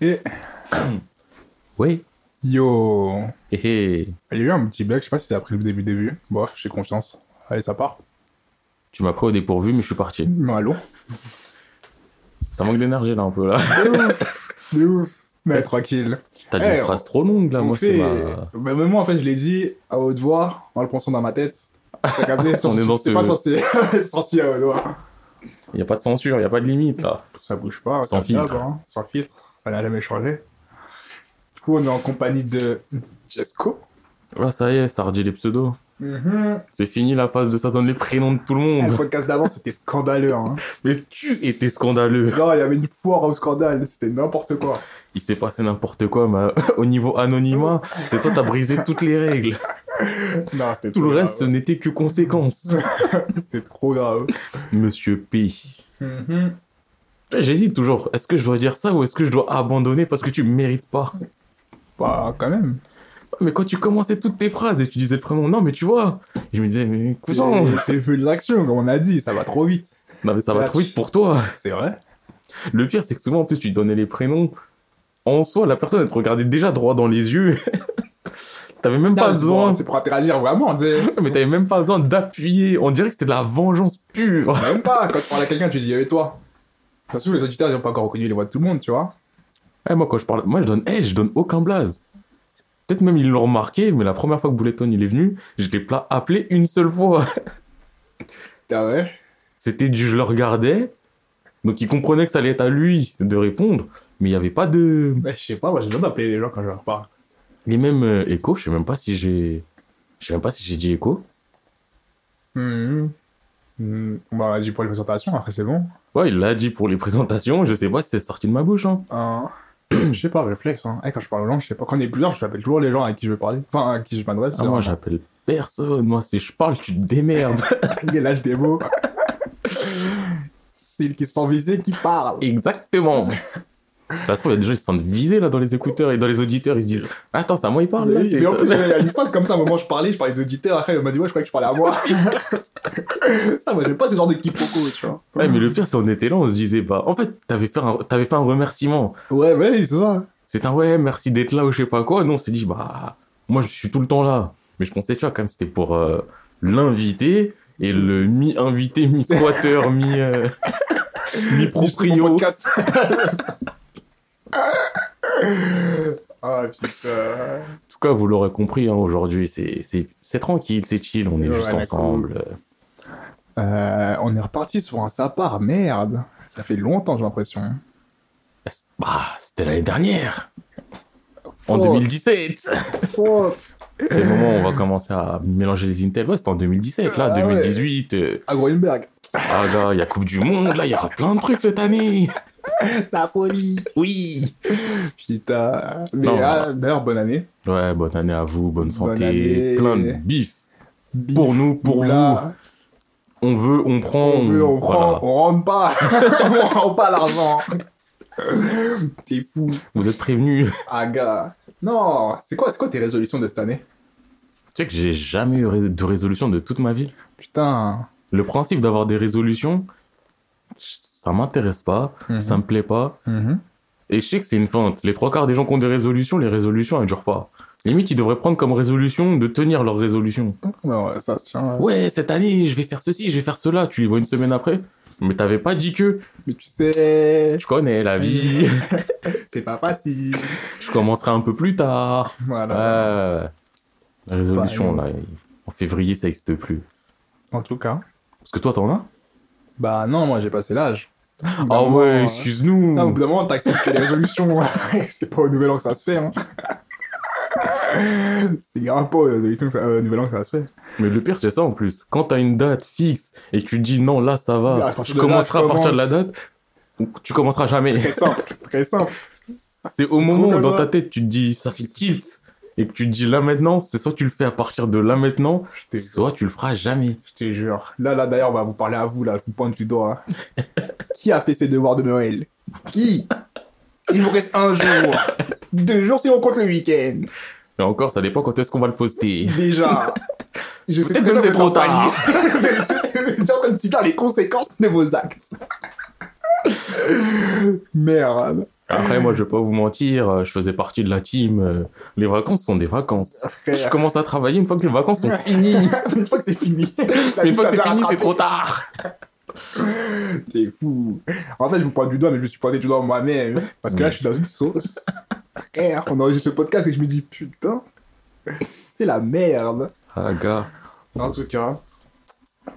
Et Oui. yo, Hé hé. il y a eu un petit bug, je sais pas si c'est après le début début. Bof, j'ai confiance. Allez, ça part. Tu m'as pris au dépourvu, mais je suis parti. Mais allô Ça manque d'énergie là un peu là. De ouf, de ouf. Mais tranquille. T'as dit Eh, une phrase trop longue là, moi fait- c'est ma. Bah, même moi, en fait, je l'ai dit à haute voix, en le pensant dans ma tête. T'as capté On est dans C'est ce- pas censé censé à haute voix. Y a pas de censure, y a pas de limite là. Ça bouge pas. Sans filtre. hein. Sans filtre. Ça n'a jamais changé. Du coup, on est en compagnie de Jesco. Là ça y est, ça redit les pseudos. C'est fini la phase de ça donne les prénoms de tout le Le monde. podcast d'avant, c'était scandaleux. Hein. Mais tu étais scandaleux. Non, il y avait une foire au scandale. C'était n'importe quoi. Il s'est passé n'importe quoi, mais au niveau anonymat, c'est toi t'as brisé toutes les règles. Non, c'était Tout trop le reste, ce n'était que conséquence. C'était trop grave. Monsieur P. J'hésite toujours. Est-ce que je dois dire ça ou est-ce que je dois abandonner parce que tu mérites pas? Bah, quand même. Mais quand tu commençais toutes tes phrases et tu disais prénom, non, mais tu vois, je me disais, mais cousin, C'est- le feu de l'action, comme on a dit. Ça va trop vite. non, mais ça va trop vite pour toi. C'est vrai Le pire, c'est que souvent, en plus, tu donnais les prénoms. En soi, la personne, elle te regardait déjà droit dans les yeux. t'avais même pas besoin, C'est pour interagir vraiment. mais t'avais même pas besoin d'appuyer. On dirait que c'était de la vengeance pure. Même pas. Quand tu parles à quelqu'un, tu dis, et toi De toute façon, les auditeurs, ils n'ont pas encore reconnu les voix de tout le monde, tu vois. Eh, moi, quand je parle, moi, je donne, eh, je donne aucun blaze. Peut-être même ils l'ont remarqué, mais la première fois que Bouleton il est venu, je l'ai pas appelé une seule fois. Ah ouais? C'était du je le regardais, donc il comprenait que ça allait être à lui de répondre, mais il y avait pas de. Je sais pas, moi, j'ai besoin d'appeler les gens quand je leur parle. Et même euh, Echo, je sais même pas si j'ai. Je sais même pas si j'ai dit Echo. Mhm. Mhm. Bah, dit pour les présentations, après, c'est bon. Ouais, il l'a dit pour les présentations, je sais pas si c'est sorti de ma bouche. Hein. Hein. je sais pas, réflexe. Hein. Eh, quand je parle aux gens, je sais pas. Quand on est plusieurs, je t'appelle toujours les gens avec qui je veux parler. Enfin, à qui je m'adresse. Ah, moi, j'appelle personne. Moi, si je parle, tu te démerdes. Il lâche des mots. C'est qui sont visés qui parlent. Exactement. Ça se trouve, il y a des gens qui se sentent visés là dans les écouteurs et dans les auditeurs. Ils se disent Attends, c'est à moi, il parle. là, Mais, en plus, il y a une phase comme ça, à un moment, je parlais, je parlais des auditeurs, après, il m'a dit, ouais, je croyais que je parlais à moi. ça, moi, j'aime pas ce genre de quiproquo, tu vois. Ouais, mais le pire, c'est qu'on était là, on se disait Bah, en fait, t'avais fait un, fait un remerciement. Ouais, ouais, c'est ça. C'est un ouais, merci d'être là ou je sais pas quoi. Non, on s'est dit Bah, moi, je suis tout le temps là. Mais je pensais, tu vois, quand même, c'était pour euh, l'invité et le mi-invité, mi-squatter, mi. euh, podcast. Ah, putain. En tout cas, vous l'aurez compris, hein, aujourd'hui, c'est, tranquille, c'est chill, on est Ouais, juste ensemble. Euh, on est reparti sur un sapard, merde. Ça fait longtemps, j'ai l'impression. Bah, c'était l'année dernière, en Faute, 2017. faute. C'est le moment où on va commencer à mélanger les Intel. Ouais, c'était en 2017, là, Ah ouais. 2018. euh, À Groenberg. Ah, gars, il y a Coupe du Monde, là, il y aura plein de trucs cette année. La folie. Oui. Putain. Mais ah, d'ailleurs, bonne année. Ouais, bonne année à vous, bonne santé, Bonne année. plein de bif. Bif, Pour nous, pour moula. On veut, on prend. On veut, on voilà. prend, on rentre pas. on rend pas l'argent. T'es fou. Vous êtes prévenus. Ah, gars. Non, c'est quoi, quoi tes résolutions de cette année? Tu sais que j'ai jamais eu de résolution de toute ma vie. Putain. Le principe d'avoir des résolutions, ça m'intéresse pas, Mhm. ça me plaît pas. Mhm. Et je sais que c'est une feinte. Les trois quarts des gens qui ont des résolutions, les résolutions, elles durent pas. Limite, ils devraient prendre comme résolution de tenir leur résolution. Non, ouais, ça se tient. Ouais, cette année, je vais faire ceci, je vais faire cela. Tu les vois une semaine après. Mais t'avais pas dit que. Mais tu sais, Je connais la vie. c'est pas facile. je commencerai un peu plus tard. Voilà. Résolution, Bah, là, en février, ça n'existe plus. En tout cas. Parce que toi, t'en as? Bah non, moi j'ai passé l'âge. Ah ouais, excuse-nous. Non, au bout d'un moment, t'acceptes les résolutions, c'est pas au nouvel an que ça se fait. Hein. c'est grave pas au résolution que ça- euh, au nouvel an que ça se fait. Mais le pire, c'est ça en plus. Quand t'as une date fixe et que tu dis non, là, ça va, partir tu là, commenceras à partir de la date, tu commenceras jamais. Très simple, très simple. C'est au moment où dans ça. ta tête, tu te dis ça fait tilt et que tu te dis là maintenant, c'est soit tu le fais à partir de là maintenant, Je te- soit tu le feras jamais. je te jure. Là, là, d'ailleurs, on va vous parler à vous, là, ce point du doigt. hein. Qui a fait ses devoirs de Noël? Qui? Il vous reste un jour. Deux jours si on compte le week-end. Mais encore, ça dépend quand est-ce qu'on va le poster. Déjà. Je sais bien c'est que trop vous tard. Vous en train de subir les conséquences de vos actes. Merde. Après, moi, je vais pas vous mentir, euh, je faisais partie de la team. euh, Les vacances sont des vacances. Je commence à travailler une fois que les vacances sont finies. une fois que c'est fini. Une fois que c'est fini, c'est trop tard. T'es fou. En fait, je vous pointe du doigt, mais je me suis pointé du doigt moi-même. Parce que là, je suis dans une sauce. Frère, on enregistre ce podcast et je me dis, putain, c'est la merde. Ah, gars. En tout cas.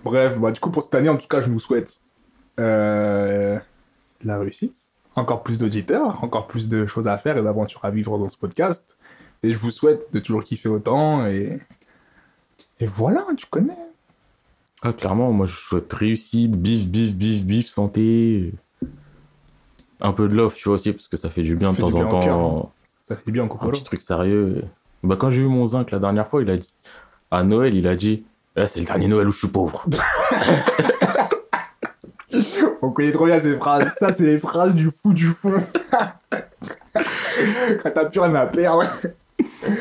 Bref, bah, du coup, pour cette année, en tout cas, je nous souhaite euh, la réussite. Encore plus d'auditeurs, encore plus de choses à faire et d'aventures à vivre dans ce podcast. Et je vous souhaite de toujours kiffer autant. Et, et voilà, tu connais. Ah, clairement, moi, je souhaite réussite, bif, bif, bif, bif, santé. Un peu de love, tu vois, aussi, parce que ça fait du bien Ça de temps bien en cœur, temps. Ça fait bien, Un Kokoro. petit truc sérieux. Bah, quand j'ai eu mon zinc la dernière fois, il a dit. À Noël, il a dit. Eh, c'est le dernier Noël où je suis pauvre. On connaît trop bien ces phrases. Ça, c'est les phrases du fou du fond. Quand t'as plus rien à perdre.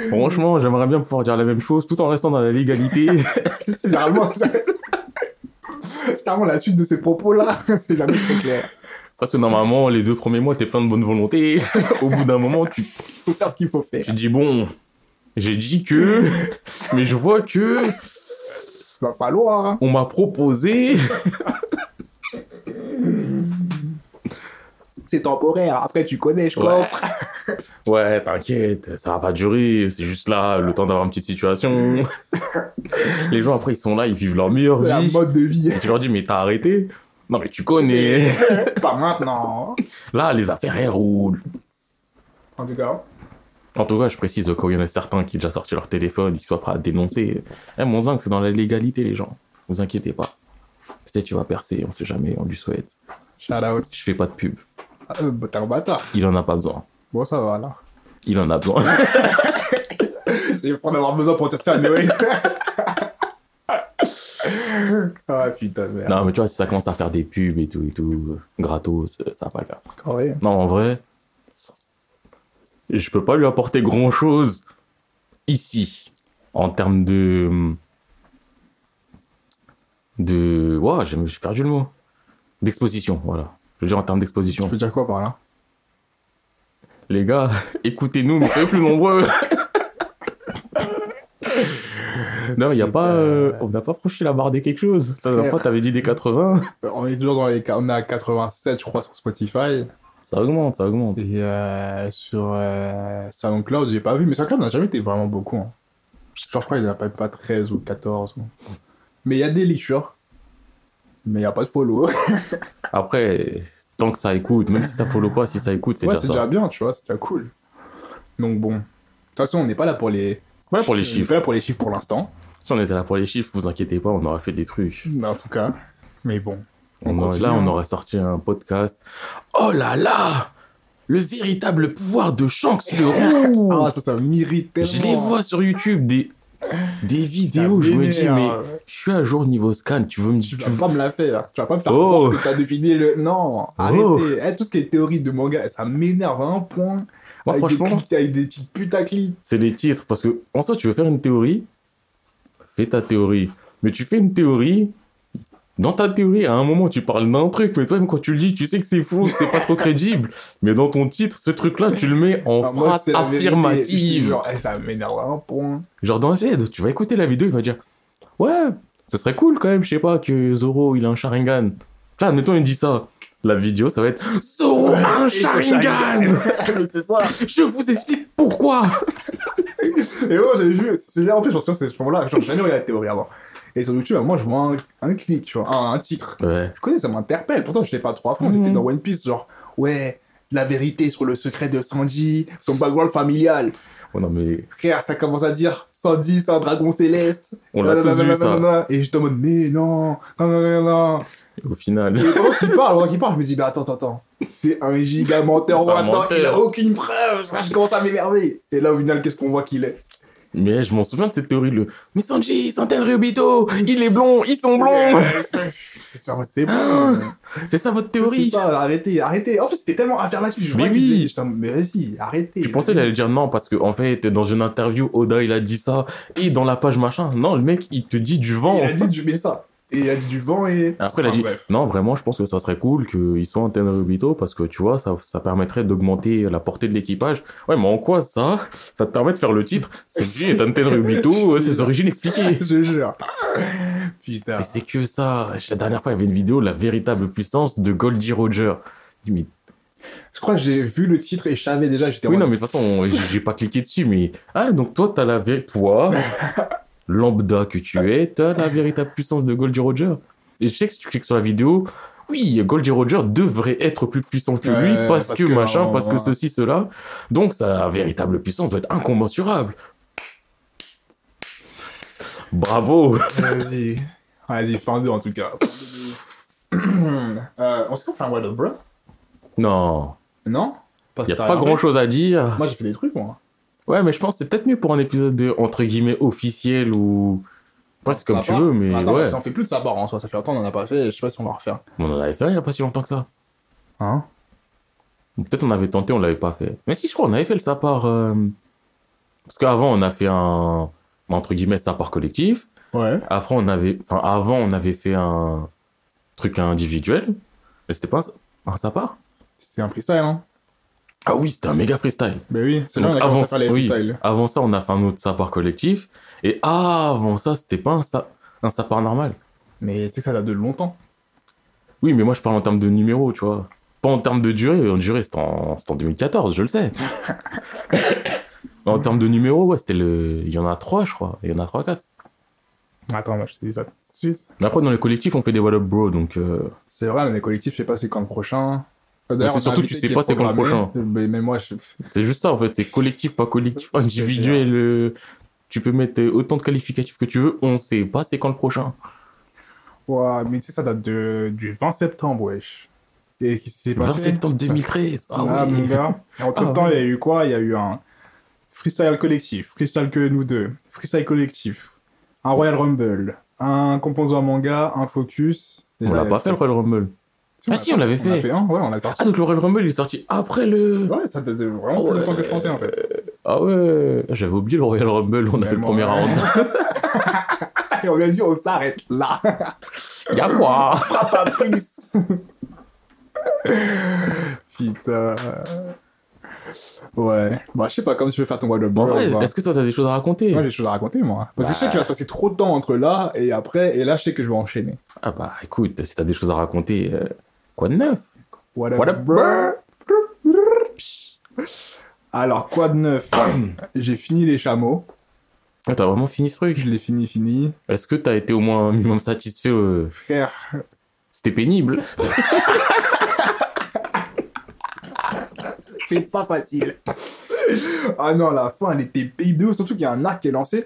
Franchement, j'aimerais bien pouvoir dire la même chose tout en restant dans la légalité. C'est généralement, la suite de ces propos-là. C'est jamais très clair. Parce que normalement, les deux premiers mois, t'es plein de bonne volonté. Au bout d'un moment, tu, Faut faire ce qu'il faut faire. tu dis bon, j'ai dit que, mais je vois que Va falloir. hein. on m'a proposé. C'est temporaire. Après, tu connais, je coffre. Ouais, t'inquiète, ça va pas durer. C'est juste là, le temps d'avoir une petite situation. Les gens après, ils sont là, ils vivent leur meilleure C'est la vie. mode de vie. Et tu leur dis, mais t'as arrêté? Non, mais tu connais. Pas maintenant. Là, les affaires, elles roulent. En tout cas. En tout cas, je précise où il y en a certains qui ont déjà sorti leur téléphone, qui soient prêts à dénoncer. Eh, mon zinc, c'est dans la légalité, les gens. Vous inquiétez pas. Peut-être tu vas percer, on sait jamais, on lui souhaite. Shout out. Je fais pas de pub. Ah, euh, bah, T'es un bâtard. Il en a pas besoin. Bon, ça va là. Il en a besoin. C'est pour en avoir besoin pour tester à Noël. ah putain de merde. non, mais tu vois, si ça commence à faire des pubs et tout, et tout, gratos, euh, ça va pas le faire. Ouais. Non, en vrai, ça- je peux pas lui apporter grand chose ici, en termes de. De. Ouah, j'ai perdu le mot. D'exposition, voilà. Je veux dire en termes d'exposition. Tu veux dire quoi par là? Les gars, écoutez-nous, mais soyez plus nombreux. non, il y a pas. euh, on n'a pas franchi la barre des quelque chose. La dernière fois, t'avais dit des 80. Euh, On est toujours dans les. On est à 87, je crois, sur Spotify. Ça augmente, ça augmente. Et euh, sur euh, SoundCloud, j'ai pas vu, mais SoundCloud n'a jamais été vraiment beaucoup. hein. Genre, je crois qu'il n'y en a pas, pas 13 ou 14. ou- Mais il y a des lectures. Mais il n'y a pas de follow. Après, tant que ça écoute, même si ça follow pas, si ça écoute, c'est ouais, déjà c'est déjà bien, tu vois, c'est déjà cool. Donc bon. De toute façon, on n'est pas là pour les. Voilà pour les On n'est chiffres. pas là pour les chiffres pour l'instant. Si on était là pour les chiffres, vous inquiétez pas, on aurait fait des trucs. En tout cas. Mais bon. On aurait- continue, là, on hein. aurait sorti un podcast. Oh là là Le véritable pouvoir de Shanks le roux Ah, ça, ça m'irrite tellement. Je les vois sur YouTube, des, des vidéos, je me dis, mais m'énerve. je suis à jour niveau scan, tu veux me Tu dire. vas pas me la faire. Tu vas pas me faire Oh. que t'as défini le. Non, Oh. arrêtez. Eh, tout ce qui est théorie de manga, ça m'énerve à un point. Moi, avec, franchement, des clics, avec des petites putaclics. c'est les titres, parce que en soi, tu veux faire une théorie, fais ta théorie. Mais tu fais une théorie, dans ta théorie, à un moment, tu parles d'un truc, mais toi-même, quand tu le dis, tu sais que c'est faux, que c'est pas trop crédible. Mais dans ton titre, ce truc-là, tu le mets en Ah, phrase te affirmative. jure, eh, ça m'énerve à un point. Genre dans tu vas écouter la vidéo, il va dire Ouais, ce serait cool quand même, je sais pas, que Zoro il a un Sharingan. Vois, admettons, il dit ça. La vidéo, ça va être Zoro a un Sharingan Mais c'est ça. Je vous explique pourquoi Et moi, j'ai vu, c'est là, en fait, je me souviens, c'est ce moment-là, genre, j'ai jamais regardé la théorie avant. Et sur YouTube, moi, je vois un, un clic, tu vois, un, un titre. Ouais. Je connais, ça m'interpelle. Pourtant, je n'étais pas trop à fond. Mhm. C'était dans One Piece, genre, ouais, la vérité sur le secret de Sanji, son background familial. Oh non, mais Frère, ça commence à dire Sanji, c'est un dragon céleste. on l'a tous vu ça. Nanana. Et j'étais en mode, mais non, non, non, non, non. Au final. Et pendant qu'il parle, pendant qu'il parle, je me dis, bah attends, attends, attends. C'est un giga Attends, menteur. il a aucune preuve. Je commence à m'énerver. Et là, au final, qu'est-ce qu'on voit qu'il est? Mais je m'en souviens de cette théorie, le Mais Sanji, tel Ryobito Il est blond, ils sont blonds C'est ça, c'est bon. C'est ça votre C'est théorie ça, arrêtez, arrêtez. En fait, c'était tellement affirmatif. Je Mais vois oui. disait, mais vas-y, arrêtez. Je pensais qu'il allait dire non parce que en fait dans une interview Oda il a dit ça et dans la page machin non le mec il te dit du vent Il a dit, je mets ça. Et il y a du vent et. Après, il a Enfin, dit, bref. non, vraiment, je pense que ça serait cool qu'ils soient en Tenryubito parce que tu vois, ça, ça permettrait d'augmenter la portée de l'équipage. Ouais, mais en quoi ça? Ça te permet de faire le titre? Celui est un Tenryubito, ses origines expliquées. Je te jure. Putain. Mais c'est que ça. La dernière fois, il y avait une vidéo, la véritable puissance de Goldie Roger. Je dis, mais Je crois que j'ai vu le titre et je savais déjà, j'étais Oui, non, mais de toute façon, j'ai pas cliqué dessus, mais. Ah, donc toi, t'as la vé- Toi, lambda que tu es, t'as la véritable puissance de Goldie Roger. Et je sais que si tu cliques sur la vidéo, oui, Goldie Roger devrait être plus puissant que lui, Ouais, parce, parce que, que, machin, parce que ceci, cela. Donc sa véritable puissance doit être incommensurable. Bravo Vas-y. Vas-y, fin 2 en tout cas. euh, on qu'on fait un Wild of Bro? Non, Non? Il y a pas grand-chose à dire. Moi j'ai fait des trucs moi. Ouais, mais je pense que c'est peut-être mieux pour un épisode de, entre guillemets, officiel ou... Presque comme Ça tu veux, mais Attends, ouais. parce qu'on fait plus de ça en soi, ça fait longtemps qu'on en a pas fait, je sais pas si on va refaire. On en avait fait il y a pas si longtemps que ça. Hein? Peut-être on avait tenté, on l'avait pas fait. Mais si, je crois, on avait fait le sapar. euh, Parce qu'avant, on a fait un. Entre guillemets, sapar collectif. Ouais. Après, on avait. Enfin, avant, on avait fait un truc individuel. Mais c'était pas un, un sapar C'était un freestyle, hein? Ah oui, c'était un méga freestyle. Ben oui, c'est là avant, les oui, freestyles. avant ça, on a fait un autre sapar collectif. Et avant ça, c'était pas un, sa... un sapar normal. Mais tu sais que ça date de longtemps. Oui, mais moi, je parle en termes de numéro, tu vois. Pas en termes de durée. En durée, c'était en... en 2014, je le sais. en termes de numéro, ouais, c'était le. Il y en a trois, je crois. Il y en a trois, quatre. Attends, moi je te dis ça tout de suite. Mais après, dans les collectifs, on fait des What Up Bro, donc. euh, C'est vrai, mais les collectifs, je sais pas c'est quand le prochain. C'est surtout tu sais pas c'est quand le prochain. Mais, mais moi, je... C'est juste ça, en fait. C'est collectif, pas collectif, individuel. euh, Tu peux mettre autant de qualificatifs que tu veux. On sait pas c'est quand le prochain. Ouah, mais tu sais, ça date de... du 20 septembre, wesh. Et qui s'est 20 passé? septembre Ça- 2013. Ah, Ah, oui. mon gars. Et entre temps, Ah, il y a eu quoi? Il y a eu un freestyle collectif, freestyle que nous deux, freestyle collectif, un Royal Rumble, un composant manga, un focus. Et On l'a pas fait le Royal Rumble. Ah, si, on l'avait On a fait. fait un, ouais, on l'a sorti. Ah, donc le Royal Rumble il est sorti après le. Ouais, ça date vraiment Ah plus ouais. longtemps que je pensais en fait. Ah ouais, j'avais oublié le Royal Rumble, on a fait le premier ouais. round. Et on lui a dit, on s'arrête là. Y'a quoi pas plus. Putain. Ouais. Bah, je sais pas, comme tu veux faire ton Wild Up En vrai, est-ce que toi t'as des choses à raconter Moi, j'ai des choses à raconter, moi. Parce que je sais qu'il va se passer trop de temps entre là et après, et là, je sais que je vais enchaîner. Ah bah écoute, si t'as des choses à raconter, euh, quoi de neuf? What up? Alors, quoi de neuf? J'ai fini les chameaux. Ah, T'as vraiment fini ce truc? Je l'ai fini, fini. Est-ce que t'as été au moins un minimum satisfait euh, Frère, C'était pénible. c'était pas facile. ah non, la fin, elle était pénible. Surtout qu'il y a un arc qui est lancé,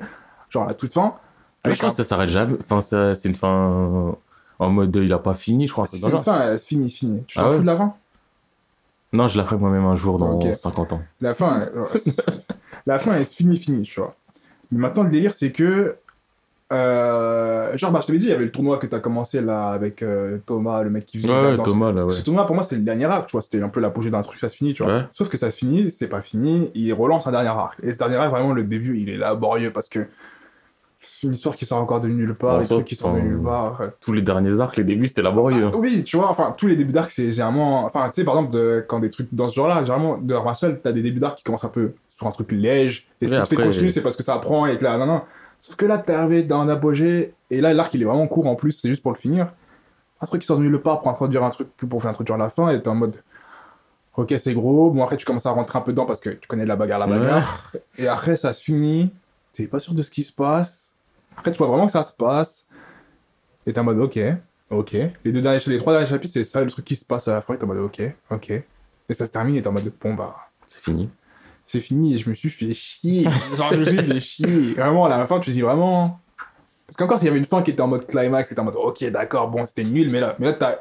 genre à la toute fin. Mais avec je pense un- que ça s'arrête jamais. Enfin, ça- c'est une fin en mode il a pas fini, je crois. C'est une fin, elle se finit, finit. Tu Ah t'en ouais fous de la fin? Non, je la ferai moi-même un jour dans Ok. 50 ans. La fin, elle- la fin, elle se finit, finit, tu vois. Mais maintenant, le délire, c'est que. euh, genre, bah, je t'avais dit, il y avait le tournoi que t'as commencé là avec euh, Thomas, le mec qui faisait. Ouais, dans- Thomas là, ouais. Ce tournoi, pour moi, c'était le dernier arc, tu vois. C'était un peu l'apogée d'un truc, ça se finit, tu vois. Ouais. Sauf que ça se finit, c'est pas fini, il relance un dernier arc. Et ce dernier arc, vraiment, le début, il est laborieux parce que. Une histoire qui sort encore de nulle part, Ouais, des trucs qui sortent de nulle part. ouais. Tous les derniers arcs, les débuts, c'était laborieux. Ah, oui, tu vois, enfin, tous les débuts d'arc, c'est généralement. Enfin, tu sais, par exemple, de- quand des trucs dans ce genre-là, généralement, de martial, t'as des débuts d'arc qui commencent un peu sur un truc léger. Et ce qui te fait continuer, c'est parce que ça apprend et que là, non, non. Sauf que là, t'es arrivé dans un apogée, et là, l'arc, il est vraiment court en plus, c'est juste pour le finir. Un truc qui sort de nulle part pour introduire un truc, pour faire introduire la fin, et t'es en mode. Ok, c'est gros. Bon, après, tu commences à rentrer un peu dedans parce que tu connais la bagarre, la Ouais. bagarre. Et après, ça se finit. T'es pas sûr de ce qui se passe. Après, tu vois vraiment que ça se passe. Et t'es en mode, ok, ok. Les deux derniers, les trois derniers chapitres, c'est ça le truc qui se passe à la fin. Et t'es en mode, ok, ok. Et ça se termine et t'es en mode, bon, bah, C'est fini. c'est fini. Et je me suis fait chier. Genre, je me suis fait chier. Vraiment, à la fin, tu te dis vraiment. Parce qu'encore, s'il y avait une fin qui était en mode climax, c'était en mode, ok, d'accord, bon, c'était nul. Mais là, mais là t'as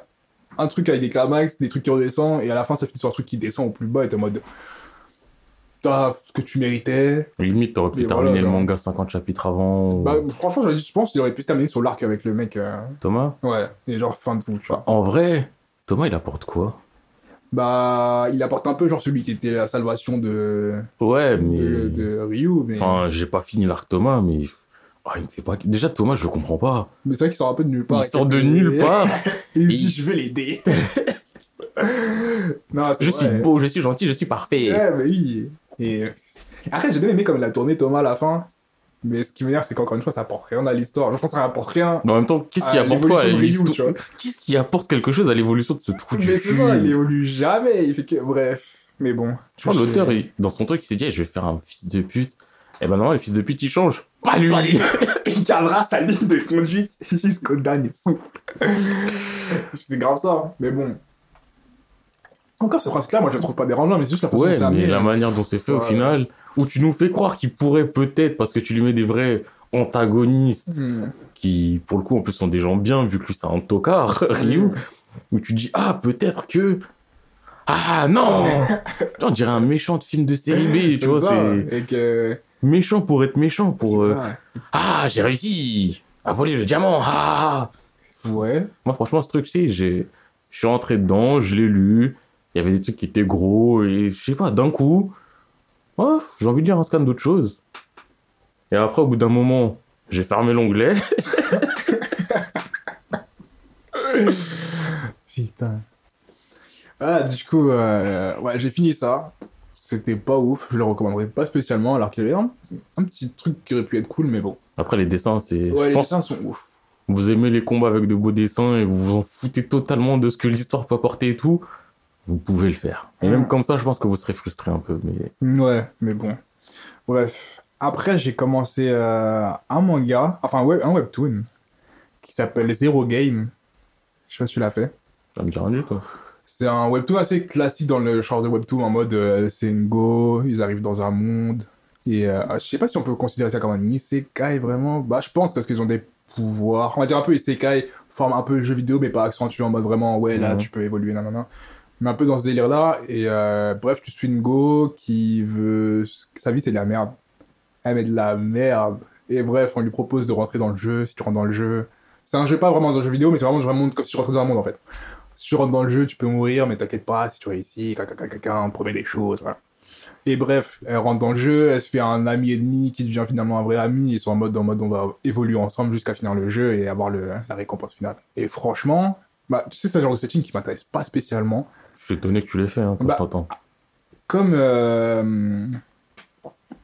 un truc avec des climax, des trucs qui redescendent. Et à la fin, ça finit sur un truc qui descend au plus bas. Et t'es en mode, que tu méritais. Limite, t'aurais pu terminer voilà, le manga 50 chapitres avant. ou- Bah, franchement, je pense qu'il aurait pu se terminer sur l'arc avec le mec. euh, Thomas? Ouais, et genre fin de vous, tu vois. En vrai, Thomas, il apporte quoi? Bah, il apporte un peu genre celui qui était la salvation de, Ouais, mais. de, de Ryu, mais. Enfin, j'ai pas fini l'arc Thomas, mais Ah, il me fait pas. Déjà, Thomas, je le comprends pas. Mais c'est vrai qu'il sort un peu de nulle part. Il sort de nulle part. Et il dit, je vais l'aider. non, Je vrai. suis beau, je suis gentil, je suis parfait. Ouais, mais oui. Et après, j'ai bien aimé comme il a tourné Thomas à la fin. Mais ce qui m'énerve, c'est qu'encore une fois, ça apporte rien à l'histoire. Je pense que ça apporte rien. Mais en même temps, qu'est-ce qui apporte quoi à l'histoire. Qu'est-ce qui apporte quelque chose à l'évolution de ce trou du Mais c'est ça, il évolue jamais. Il fait que. Bref. Mais bon. Je crois que l'auteur, dans son truc, il s'est dit, je vais faire un fils de pute. Et ben normalement, le fils de pute, il change. Pas lui il gardera sa ligne de conduite jusqu'au dernier souffle. c'est grave ça. hein. Mais bon. Encore ce principe-là, moi je le trouve pas dérangeant, mais c'est juste la façon dont Ouais, c'est mais amené. la manière dont c'est fait au final, où tu nous fais croire qu'il pourrait peut-être, parce que tu lui mets des vrais antagonistes, Hmm. qui pour le coup en plus sont des gens bien, vu que lui c'est un tocard, Ryu, Hmm. où tu dis, ah peut-être que... Ah non On dirait un méchant de film de série B, tu vois, c'est que. méchant pour être méchant, pour... c'est euh. Ah, j'ai réussi à voler le diamant, ah Ouais. Moi, franchement, ce truc, c'est, j'ai, je suis rentré dedans, je l'ai lu. Il y avait des trucs qui étaient gros et je sais pas, d'un coup, ouais, j'ai envie de dire un scan d'autre chose. Et après, au bout d'un moment, j'ai fermé l'onglet. Putain. Ah, du coup, euh, ouais, j'ai fini ça. C'était pas ouf, je le recommanderais pas spécialement, alors qu'il y avait un, un petit truc qui aurait pu être cool, mais bon. Après, les dessins, c'est, Ouais, les pense, dessins sont ouf. vous aimez les combats avec de beaux dessins et vous vous en foutez totalement de ce que l'histoire peut apporter et tout. Vous pouvez le faire. Et même Mm. comme ça, je pense que vous serez frustré un peu, mais Ouais, mais bon. Bref. Après, j'ai commencé euh, un manga, enfin web, un webtoon, qui s'appelle Zero Game. Je sais pas si tu l'as fait. ça me dit rien du tout. C'est un webtoon assez classique dans le genre de webtoon, en mode euh, c'est une go, ils arrivent dans un monde. Et euh, je sais pas si on peut considérer ça comme un isekai vraiment. Bah, je pense parce qu'ils ont des pouvoirs. On va dire un peu isekai, forme un peu jeu vidéo, mais pas accentué en mode vraiment, ouais, là Mhm. tu peux évoluer, nanana. Mais un peu dans ce délire là. Et euh, bref, tu suis une go qui veut. Sa vie c'est de la merde. Elle met de la merde. Et bref, on lui propose de rentrer dans le jeu, si tu rentres dans le jeu. C'est un jeu pas vraiment dans jeu vidéo, mais c'est vraiment un monde comme si tu rentrais dans un monde en fait. Si tu rentres dans le jeu, tu peux mourir, mais t'inquiète pas, si tu réussis, on promet des choses. Et bref, elle rentre dans le jeu, elle se fait un ami ennemi qui devient finalement un vrai ami, ils sont en mode, en mode on va évoluer ensemble jusqu'à finir le jeu et avoir le, la récompense finale. Et franchement, bah, tu sais, c'est un genre de setting qui m'intéresse pas spécialement. Je suis étonné que tu l'aies fait, hein, Bah. Comme euh,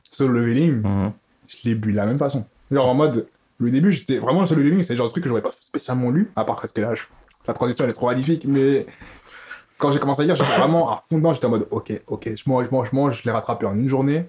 Solo Leveling, Mhm. je l'ai bu de la même façon. Genre en mode, le début, j'étais vraiment Solo Leveling, c'est le genre de truc que j'aurais pas spécialement lu, à part presque l'âge. La transition, elle est trop magnifique, mais quand j'ai commencé à lire, j'étais vraiment à fond dedans, j'étais en mode, ok, ok, je mange, je mange, je mange, je l'ai rattrapé en une journée.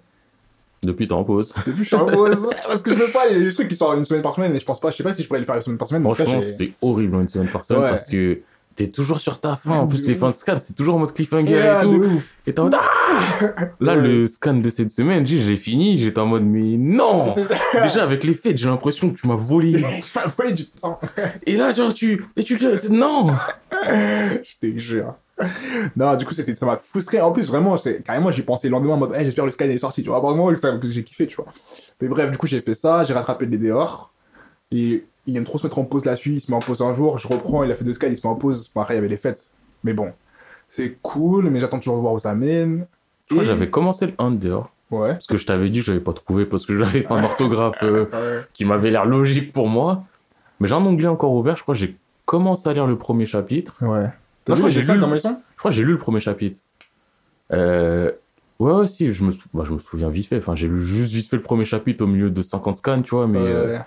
Depuis, t'es en pause. Depuis, je suis en pause, parce que je veux pas, il y a des trucs qui sortent une semaine par semaine, et je pense pas, je sais pas si je pourrais le faire une semaine par semaine, Franchement, c'est horrible une semaine par semaine Ouais. parce que t'es toujours sur ta fin. En plus, les fins de scan, c'est toujours en mode cliffhanger Yeah, et tout. Et t'es en mode Ah Là, Ouais. le scan de cette semaine, j'ai fini, j'étais en mode Mais non. Déjà, avec les fêtes, j'ai l'impression que tu m'as volé. Je m'as volé du temps. Et là, genre, tu. Et tu le. Non je te jure. Non, du coup, c'était, ça m'a frustré. En plus, vraiment, c'est, carrément, j'ai pensé le lendemain en mode, hey, j'espère que le scan est sorti, tu vois. Que j'ai kiffé, tu vois. Mais bref, du coup, j'ai fait ça, j'ai rattrapé le dehors. Et il aime trop se mettre en pause là-dessus, il se met en pause un jour, je reprends, il a fait deux scans, il se met en pause. Après, il y avait les fêtes. Mais bon, c'est cool, mais j'attends toujours de voir où ça mène. Je crois Et- que j'avais commencé le 1 dehors. Ouais. Parce que je t'avais dit que j'avais pas trouvé parce que j'avais pas un orthographe euh, Ouais. qui m'avait l'air logique pour moi. Mais j'ai un onglet encore ouvert, je crois que j'ai commencé à lire le premier chapitre. Ouais. Crois que j'ai lu le- Je crois que j'ai lu le premier chapitre. Euh... Ouais, ouais, si, je me, sou- bah, je me souviens vite fait. Enfin, j'ai lu juste vite fait le premier chapitre au milieu de 50 scans, tu vois, mais euh,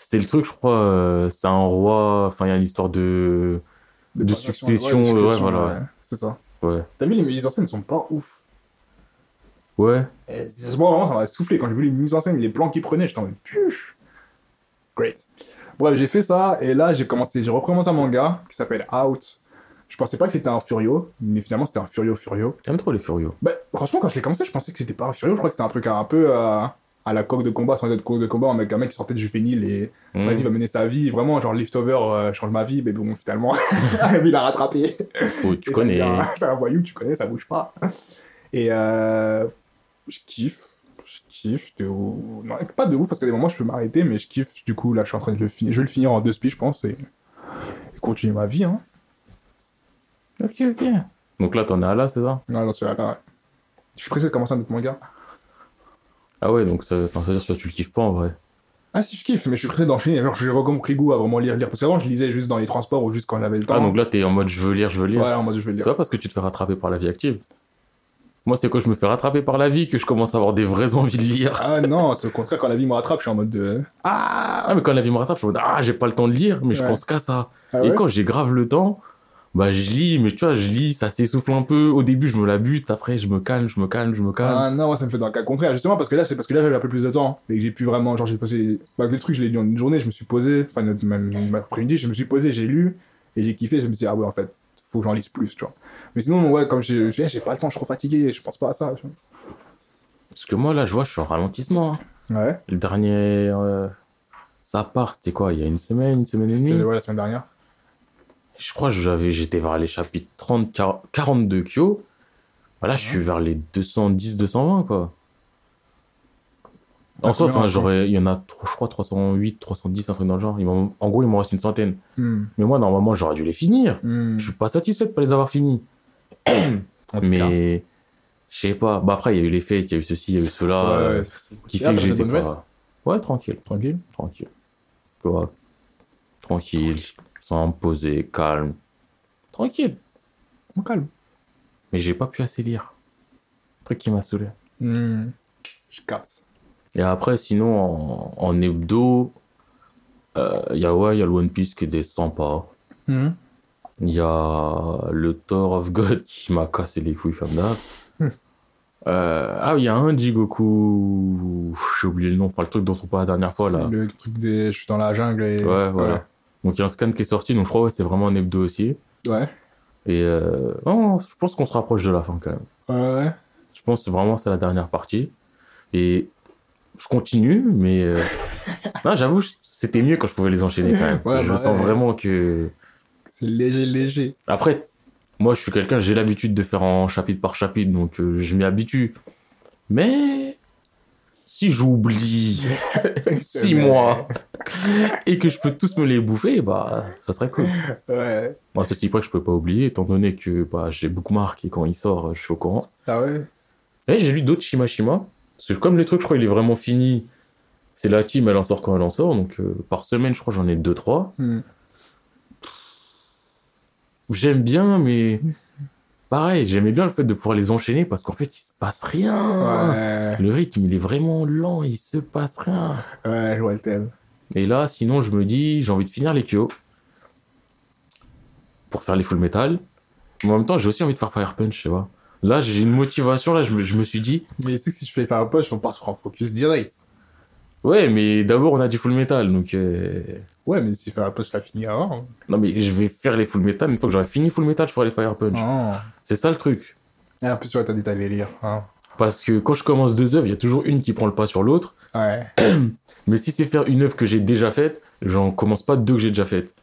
c'était le truc, je crois, euh, c'est un roi, enfin, il y a une histoire de... de succession, ouais, voilà. C'est ça. Ouais. T'as vu, les mises en scène sont pas ouf. Ouais. Et moi, vraiment, ça m'a soufflé. Quand j'ai vu les mises en scène, les plans qu'ils prenaient, j'étais en mode puch. Great. Bref, j'ai fait ça, et là, j'ai commencé, j'ai recommencé un manga qui s'appelle Out. Je pensais pas que c'était un Furio, mais finalement, c'était un Furio Furio. J'aime trop les furieux. Bah, franchement, quand je l'ai commencé, je pensais que c'était pas un Furio, je crois que c'était un truc un peu euh, à la coque de combat, sans être coque de combat, avec un mec qui sortait de juvénile et Mmh. vas-y, il va mener sa vie, vraiment, genre liftover, euh, change ma vie, mais bon, finalement, il a rattrapé. Oh, tu Et connais. C'est un voyou, tu connais, ça bouge pas. Et euh, je kiffe. Je kiffe de ouf. Non, pas de ouf, parce qu'à des moments, je peux m'arrêter, mais je kiffe. Du coup, là, je suis en train de le finir. Je vais le finir en deux speeds, je pense, et, et continuer ma vie. Hein. Ok, ok. Donc là, t'en es à là, c'est ça? Non, non, c'est là, là. ouais. Je suis pressé de commencer un autre manga. Ah ouais, donc ça, ça veut dire que tu le kiffes pas en vrai. Ah, si, je kiffe, mais je suis pressé d'enchaîner. Genre, j'ai vraiment pris goût à vraiment lire, lire. Parce qu'avant, je lisais juste dans les transports ou juste quand j'avais le temps. Ah, donc là, t'es en mode je veux lire, je veux lire. Ouais, en mode je vais le C'est lire. pas parce que tu te fais rattraper par la vie active. Moi, c'est quand je me fais rattraper par la vie que je commence à avoir des vraies envies de lire. Ah non, c'est au contraire, quand la vie me rattrape, je suis en mode de. Ah Ah, mais quand la vie me rattrape, je me dis, ah, j'ai pas le temps de lire, mais je pense qu'à ça. Ah Et ouais quand j'ai grave le temps, bah, je lis, mais tu vois, je lis, ça s'essouffle un peu. Au début, je me la bute, après, je me calme, je me calme, je me calme. Ah non, moi ça me fait dans le cas contraire. Justement, parce que là, c'est parce que là, j'avais un peu plus de temps. Et que j'ai pu vraiment. Genre, j'ai passé. Bah, le truc, je l'ai lu en une journée, je me suis posé. Enfin, même après-midi, je me suis posé, j'ai lu. Et j'ai kiffé, je me suis dit, ah ouais, en fait, faut que j'en lise plus, tu vois. Mais sinon, ouais, comme j'ai j'ai pas le temps, je suis trop fatigué, je pense pas à ça. tu Parce que moi, là, je vois, je suis en ralentissement. hein. Ouais. Le dernier, euh, ça part, c'était quoi, il y a une semaine, une semaine et C'était demie? ouais, la semaine dernière je crois que j'avais, j'étais vers les chapitres 30, 40, 42 Kyo. Voilà, je suis vers les 210, 220, quoi. En soi, j'aurais, il y en a, je crois, 308, 310, un truc dans le genre. En, gros, il m'en reste une centaine. Mais moi, normalement, j'aurais dû les finir. Mm. Je suis pas satisfait de pas les avoir finis. Mais, je sais pas. Bah, après, il y a eu les fêtes, il y a eu ceci, il y a eu cela. Ouais, euh, qui fait que j'étais pas... Ouais, tranquille. Tranquille. Tranquille. Tu. Tranquille. tranquille. 100%, posé, calme, tranquille. Calme. Mais j'ai pas pu assez lire. Un truc qui m'a saoulé. Hmm. Je capte. Et après, sinon, en, en hebdo, il y, a, ouais, y a le One Piece qui est sympa. Il hmm. y a le Thor of God qui m'a cassé les couilles comme d'hab. Hmm. Euh, ah, il y a un Jigoku, j'ai oublié le nom, enfin le truc dont on parlait la dernière fois là. Le truc des je suis dans la jungle et. Ouais, voilà. Donc, il y a un scan qui est sorti. Donc, je crois que c'est vraiment un hebdo aussi. Ouais. Et euh, non, je pense qu'on se rapproche de la fin quand même. Ouais. ouais. Je pense que vraiment c'est la dernière partie. Et je continue, mais euh, non, j'avoue, c'était mieux quand je pouvais les enchaîner quand même. Ouais, je bah sens ouais. vraiment que. C'est léger, léger. Après, moi je suis quelqu'un, j'ai l'habitude de faire en chapitre par chapitre, donc euh, je m'y habitue. Mais si j'oublie six mois et que je peux tous me les bouffer, bah ça serait cool. Ouais. Moi, ceci pas que je peux pas oublier, étant donné que bah, j'ai bookmark et quand il sort, je suis au courant. Ah ouais? Et j'ai lu d'autres Shimashima. Parce que comme le truc, je crois, il est vraiment fini. C'est la team, elle en sort quand elle en sort. Donc euh, par semaine, je crois, j'en ai 2-3. Hmm. J'aime bien, mais pareil, j'aimais bien le fait de pouvoir les enchaîner parce qu'en fait, il se passe rien. Ouais. Le rythme, il est vraiment lent, il se passe rien. Ouais, je vois le thème. Et là, sinon, je me dis, j'ai envie de finir les Kyo pour faire les full metal. Mais en même temps, j'ai aussi envie de faire Fire Punch, tu vois. Là, j'ai une motivation, là, je me, je me suis dit, Mais c'est que si je fais faire un push, on part sur un focus direct. Ouais, mais d'abord, on a dit full metal, donc. euh, Ouais, mais si je fais un push, je la finis avant. Non, mais je vais faire les full metal. Une fois que j'aurai fini full metal, je ferai les Fire Punch. Oh. C'est ça le truc. Et en plus, ouais, t'as dit t'allais lire. Hein. Parce que quand je commence deux œuvres, il y a toujours une qui prend le pas sur l'autre. Ouais. Mais si c'est faire une œuvre que j'ai déjà faite, j'en commence pas deux que j'ai déjà faites.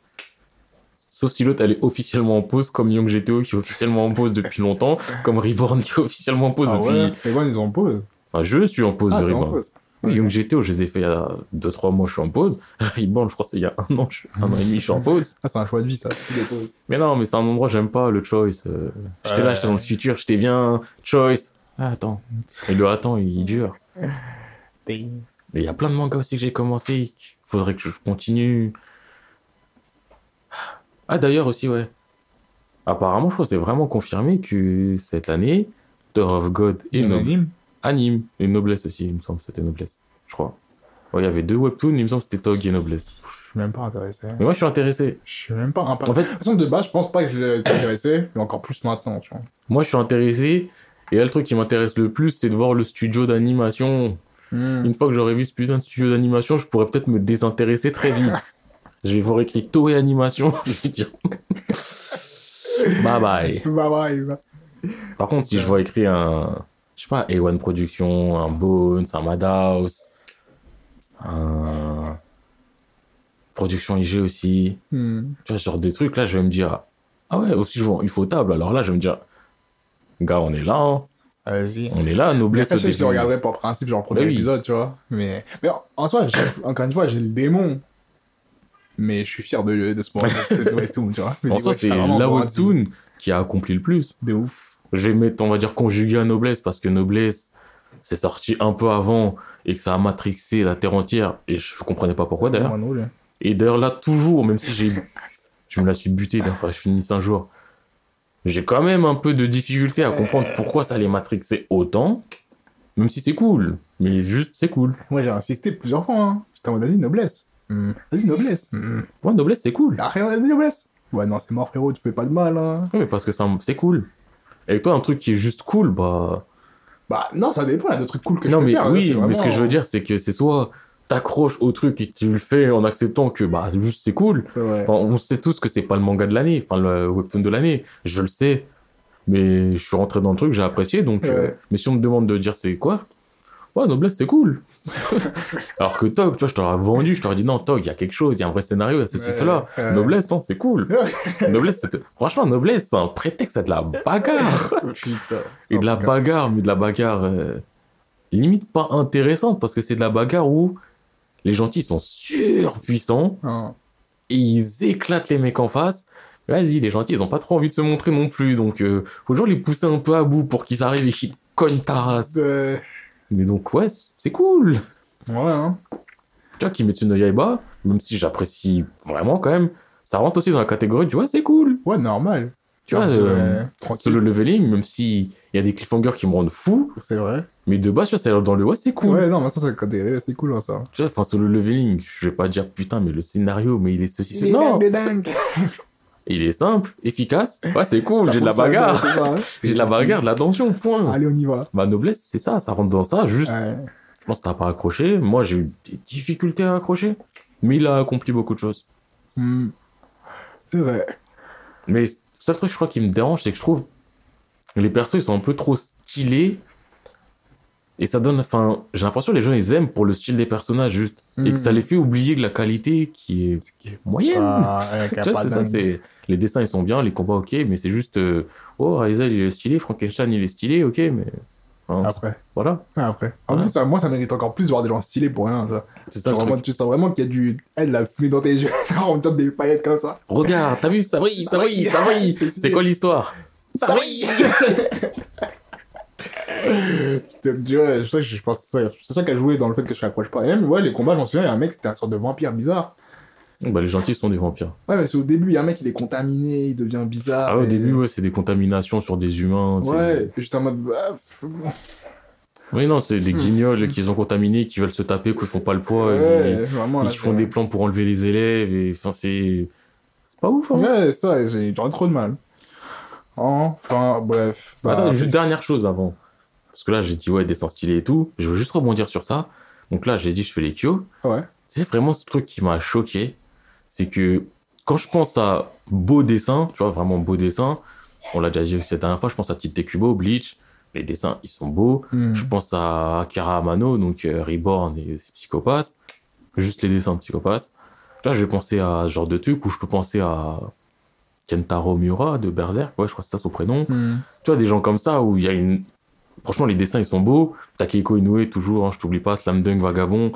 Sauf si l'autre elle est officiellement en pause, comme Young GTO qui est officiellement en pause depuis longtemps, comme Reborn qui est officiellement en pause Ah depuis. ouais. Gars, ils ont en pause. Enfin, je suis en pause Ah, de en Reborn. pause. Oui, Young GTO, je les ai fait il y a 2-3 mois, je suis en pause. Reborn, je crois que c'est il y a un an, je suis- un an et demi, je suis en pause. Ah, c'est un choix de vie, ça. Mais non, mais c'est un endroit, j'aime pas le choice. euh. J'étais là, Ouais. j'étais dans le futur, j'étais bien, choice. Ah, attends. Et le attends, il dure. Et il y a plein de mangas aussi que j'ai commencé. Il faudrait que je continue. Ah, d'ailleurs aussi, ouais. Apparemment, je crois que c'est vraiment confirmé que cette année, Tower of God et Un Anime Anime et Noblesse aussi, il me semble, c'était Noblesse, je crois. Ouais, il y avait deux webtoons, il me semble que c'était Tog et Noblesse. Je suis même pas intéressé. Mais moi, je suis intéressé. Je suis même pas un En fait, De toute façon, de base, je pense pas que je l'ai intéressé, mais encore plus maintenant, tu vois. moi, je suis intéressé. Et là, le truc qui m'intéresse le plus, c'est de voir le studio d'animation. Hmm. Une fois que j'aurai vu ce putain de studio d'animation, je pourrais peut-être me désintéresser très vite. je vais voir écrit Toei Animation. bye bye. Ouais, bah. Par contre, si je vois écrit un, je sais pas, A1 Production, un Bones, un Madhouse, un Production IG aussi, Hmm. tu vois, ce genre de trucs, là, je vais me dire, ah ouais, aussi je vois Ufotable, alors là, je vais me dire, gars, on est là, hein. Vas-y. on est là, noblesse au je le début. regarderai pour principe, genre, premier Bah oui. épisode, tu vois. Mais, mais en- en soi, encore une fois, j'ai le démon. Mais je suis fier de, de ce moment, de cette webtoon, tu vois. En soi, c'est la webtoon qui a accompli le plus. De ouf. Je vais mettre, on va dire, conjugué à noblesse, parce que noblesse, c'est sorti un peu avant et que ça a matrixé la terre entière. Et je comprenais pas pourquoi d'ailleurs. Et d'ailleurs, là, toujours, même si j'ai, je me la suis buté, il faudrait que je finisse un jour. J'ai quand même un peu de difficulté à comprendre pourquoi ça les matrixait autant. Même si c'est cool. Mais juste, c'est cool. Moi, j'ai insisté plusieurs fois. Hein. J'étais en mode, vas-y, noblesse. Hmm. Vas-y, noblesse. Hmm. Ouais, noblesse, c'est cool. Ah, vas-y, noblesse. Ouais, non, c'est mort, frérot, tu fais pas de mal. Hein. Ouais, mais parce que ça, c'est cool. Et toi, un truc qui est juste cool, bah. Bah, non, ça dépend, il y a des trucs cool que non, je peux mais faire. oui, là, mais ce que je veux dire, c'est que c'est soit t'accroches au truc et tu le fais en acceptant que, bah, juste c'est cool. Ouais. Enfin, on sait tous que c'est pas le manga de l'année, enfin le webtoon de l'année, je le sais. Mais je suis rentré dans le truc, j'ai apprécié, donc. Ouais. euh, mais si on me demande de dire c'est quoi Ouais, Noblesse, c'est cool. Alors que Tog, tu vois, je t'aurais vendu, je t'aurais dit non, Tog, il y a quelque chose, il y a un vrai scénario, il y a ceci, cela. Noblesse, non, c'est cool. Noblesse, c'est... Franchement, Noblesse, c'est un prétexte à de la bagarre. Putain. Et de la bagarre, mais de la bagarre euh, limite pas intéressante, parce que c'est de la bagarre où les gentils sont surpuissants Hein. et ils éclatent les mecs en face. Vas-y, les gentils, ils ont pas trop envie de se montrer non plus, donc euh, faut toujours les pousser un peu à bout pour qu'ils arrivent et qu'ils cognent ta race. Euh, Mais donc, ouais, c'est cool. Ouais, hein. Tu vois, Kimetsu no Yaiba, même si j'apprécie vraiment quand même, ça rentre aussi dans la catégorie, tu vois, c'est cool. Ouais, normal. Tu vois, euh, le leveling, même s'il y a des cliffhangers qui me rendent fou, C'est vrai. mais de base, tu vois, c'est dans le ouais, c'est cool. Ouais, non, mais ça, c'est cool, hein, ça. Tu vois, enfin, sur le leveling, je vais pas dire putain, mais le scénario, mais il est ceci, c'est non, dingue. il est simple, efficace. Ouais, c'est cool, j'ai de la bagarre. hein. J'ai de la bagarre, de la tension, point. Allez, on y va. Ma noblesse, c'est ça, ça rentre dans ça. Juste, Ouais. je pense que t'as pas accroché. Moi, j'ai eu des difficultés à accrocher. Mais il a accompli beaucoup de choses. Hmm. C'est vrai. Mais le seul truc, je crois, qui me dérange, c'est que je trouve les persos, ils sont un peu trop stylés. Et ça donne, enfin, j'ai l'impression que les gens, ils aiment pour le style des personnages, juste. Et que ça Hmm. les fait oublier de la qualité qui est Qui est moyenne. pas- Tu vois, c'est ça, c'est... Les dessins, ils sont bien, les combats, ok, mais c'est juste... euh, Oh, Aizel, il est stylé, Frankenstein, il est stylé, ok, mais... Enfin, Après. Voilà, Après. En Voilà. plus, ça- moi, ça mérite encore plus de voir des gens stylés pour rien. c'est ça vraiment, tu sens vraiment qu'il y a du. Elle, la fumée dans tes yeux. on me tire des paillettes comme ça. Regarde, t'as vu, ça brille, ça brille, ça brille C'est quoi l'histoire? Ça brille Tu tu vois, je, je pense c'est ça qui a joué dans le fait que je m'accroche pas. Et même, ouais, les combats, j'en souviens, il y a un mec, c'était un sorte de vampire bizarre. Bah, les gentils sont des vampires. Ouais, mais c'est au début, il y a un mec, il est contaminé, il devient bizarre. Ah ouais, au et- début, ouais, c'est des contaminations sur des humains. Ouais, j'étais en mode. bah, Oui, non, c'est des guignols qui ont contaminés, qui veulent se taper, qui font pas le poids, ouais, et, vraiment. et là, qui font des plans pour enlever les élèves, et enfin, c'est... C'est pas ouf, hein Ouais, ça, j'ai- trop de mal. Enfin, bref. Bah, Attends, juste dernière chose avant. Parce que là, j'ai dit, ouais, dessin stylé et tout. Je veux juste rebondir sur ça. Donc là, j'ai dit, je fais les Kyo. Ouais. C'est vraiment ce truc qui m'a choqué. C'est que quand je pense à beau dessin, tu vois, vraiment beau dessin, on l'a déjà dit aussi la dernière fois, je pense à Tite Kubo, Bleach. Les dessins, ils sont beaux. Hmm. Je pense à Akira Amano, donc euh, Reborn et ses psychopathes. Juste les dessins de psychopathes. Là, je vais penser à ce genre de truc où je peux penser à Kentaro Miura de Berserk. Ouais, je crois que c'est ça son prénom Hmm. tu vois, des gens comme ça où il y a une. Franchement, les dessins ils sont beaux. Takehiko Inoue, toujours, hein, je t'oublie pas, Slam Dunk, Vagabond.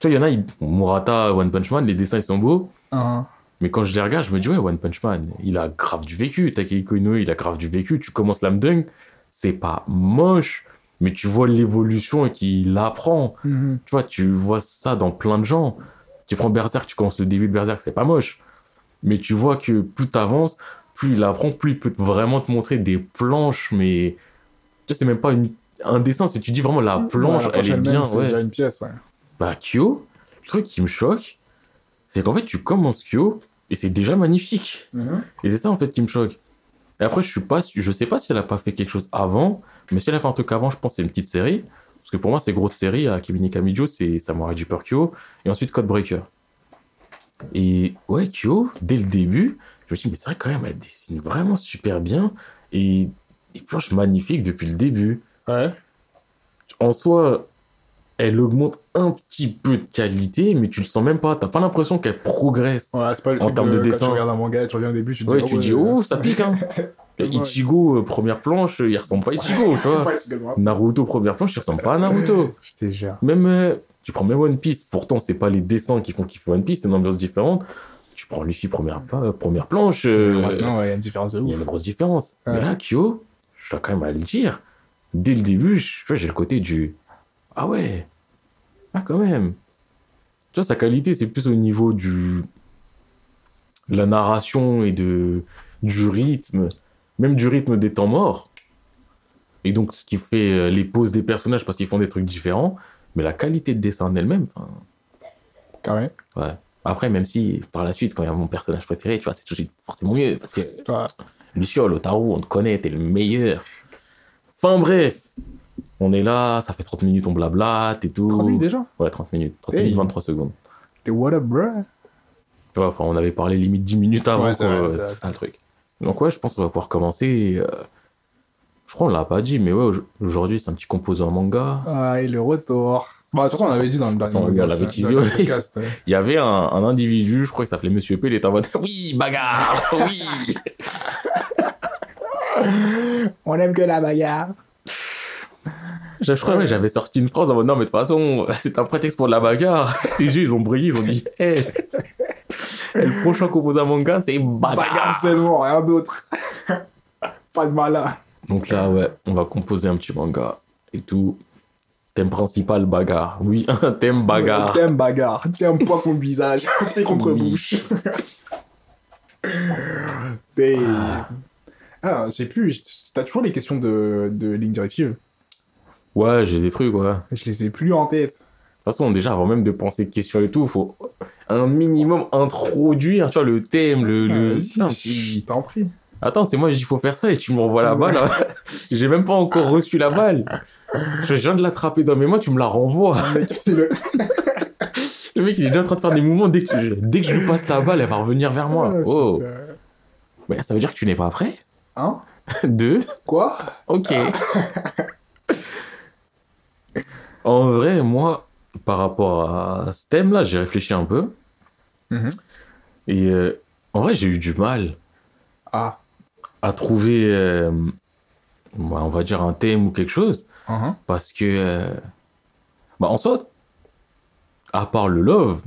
Tu vois, il y en a, ils- Murata, One Punch Man, les dessins ils sont beaux. Ah. Mais quand je les regarde, je me dis, ouais, One Punch Man, il a grave du vécu. Takehiko Inoue, il a grave du vécu. Tu commences Slam Dunk, c'est pas moche, mais tu vois l'évolution et qu'il apprend. Mhm. Tu vois, tu vois ça dans plein de gens. Tu prends Berserk, tu commences le début de Berserk, c'est pas moche. Mais tu vois que plus t'avances, plus il apprend, plus il peut vraiment te montrer des planches, mais tu sais, c'est même pas une- un dessin, c'est tu dis vraiment la planche, Ouais, la elle est bien, C'est ouais. déjà une pièce, ouais. Bah, Kyo, le truc qui me choque, c'est qu'en fait, tu commences Kyo, et c'est déjà magnifique. Mhm. Et c'est ça, en fait, qui me choque. Et après, je suis pas, je sais pas si elle a pas fait quelque chose avant, mais si elle a fait un truc avant, je pense que c'est une petite série. Parce que pour moi, c'est grosse série à Kimi Kamijo, c'est Samurai Deeper Kyo, et ensuite Codebreaker. Et ouais, Kyo, dès le début, je me dis, mais c'est vrai quand même, elle dessine vraiment super bien, et des planches magnifiques depuis le début. Ouais. En soi, elle augmente un petit peu de qualité, mais tu le sens même pas, t'as pas l'impression qu'elle progresse. Ouais, c'est pas le En termes de quand dessin. tu regardes un manga, tu reviens au début, tu te Ouais, dis, tu dis, oh, ça pique, hein. Ichigo, euh, première planche, il ressemble pas à Ichigo, tu vois. Naruto, première planche, il ressemble pas à Naruto. Je te jure. Même, euh, tu prends même One Piece, pourtant, c'est pas les dessins qui font kiffer One Piece, c'est une ambiance différente. Tu prends Luffy, première, pla- euh, première planche, euh, Ouais, non, ouais, il y a une différence de il y a ouf. une grosse différence. Mais là, Kyo, je dois quand même à le dire, dès le début, j'ai le côté du Ah ouais. Ah, quand même. Tu vois, sa qualité, c'est plus au niveau du. de la narration et de. du rythme. Même du rythme des temps morts. Et donc, ce qui fait euh, les poses des personnages parce qu'ils font des trucs différents. Mais la qualité de dessin en elle-même, enfin. Quand même. Ouais. Après, même si par la suite, quand il y a mon personnage préféré, tu vois, c'est toujours forcément mieux. Parce que Ça, Lucio, Otaru, on te connaît, t'es le meilleur. Enfin bref, on est là, ça fait 30 minutes, on blablate et tout. 30 minutes déjà? Ouais, 30 minutes. 30 Hey. minutes, 23 secondes. Et what up, bro? Ouais, enfin, on avait parlé limite 10 minutes avant, Ouais, c'est vrai. ça le truc. Donc ouais, je pense qu'on va pouvoir commencer. euh, Je crois qu'on l'a pas dit, mais ouais, au- aujourd'hui, c'est un petit composant manga. Ah, et le retour. Bah, de toute façon, on avait dit dans le dernier on l'avait podcast, teasé, ouais. Il y avait un, un individu, je crois qu'il s'appelait Monsieur P, il était en mode Oui, bagarre Oui On aime que la bagarre. Je crois que j'avais sorti une phrase en mode non, mais de toute façon, c'est un prétexte pour de la bagarre. Tes yeux, ils ont brillé, ils ont dit Hé Le prochain composant manga, c'est bagarre. Bagarre seulement, rien d'autre. Pas de malin. Donc là, ouais, on va composer un petit manga et tout. Thème principal, bagarre. Oui, thème bagarre. T'aimes bagarre. T'aimes pas contre visage. T'es contre Oui. bouche. Ah, j'ai plus. T'as toujours les questions de, de ligne directive. Ouais, j'ai des trucs, ouais. De Je les ai plus en tête. toute façon, déjà, avant même de penser questions et tout, faut un minimum introduire, tu vois, le thème, le... le... Ah, je t'en prie. Attends, c'est moi, il faut faire ça et tu me renvoies la balle. hein. J'ai même pas encore reçu la balle. Je viens de l'attraper dans mes mains, tu me la renvoies. C'est le. Le mec, il est déjà en train de faire des mouvements. Dès que, je- dès que je lui passe la balle, elle va revenir vers moi. Ah, Oh. Mais ça veut dire que tu n'es pas prêt? Hein Deux. Quoi Ok. en vrai, moi, par rapport à ce thème-là, j'ai réfléchi un peu. Mhm. Et euh, en vrai, j'ai eu du mal Ah. à trouver, euh, bah, on va dire, un thème ou quelque chose. Mhm. Parce que, euh, bah, en soi, à part le love,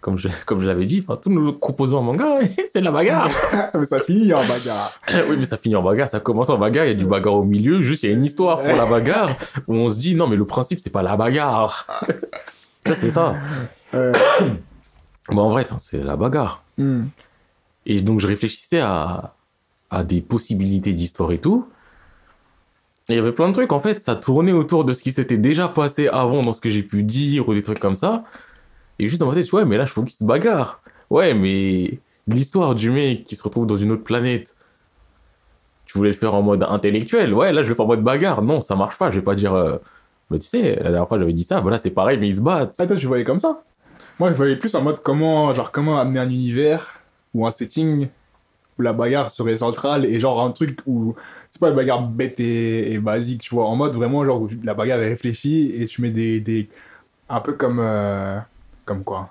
comme je, comme je l'avais dit, enfin, tous nos composants en manga, c'est de la bagarre. Mais ça finit en bagarre. oui, mais ça finit en bagarre, ça commence en bagarre, il y a du bagarre au milieu, juste il y a une histoire sur la bagarre où on se dit, non, mais le principe, c'est pas la bagarre. ça, c'est ça. Euh, Bon, en vrai, c'est la bagarre. hmm. Et donc, je réfléchissais à, à des possibilités d'histoire et tout. Et il y avait plein de trucs, en fait, ça tournait autour de ce qui s'était déjà passé avant dans ce que j'ai pu dire ou des trucs comme ça. Et juste dans ma tête, ouais, mais là, je faut qu'il se bagarre. Ouais, mais l'histoire du mec qui se retrouve dans une autre planète, tu voulais le faire en mode intellectuel. Ouais, là, je le fais en mode bagarre. Non, ça marche pas. Je vais pas dire, euh, bah, tu sais, la dernière fois, j'avais dit ça, voilà, c'est pareil, mais ils se battent. Ah, toi, tu voyais comme ça? Moi, je voyais plus en mode comment, genre, comment amener un univers ou un setting où la bagarre serait centrale et genre un truc où c'est pas une bagarre bête et, et basique, tu vois, en mode vraiment genre où la bagarre est réfléchie et tu mets des. des un peu comme. euh, comme quoi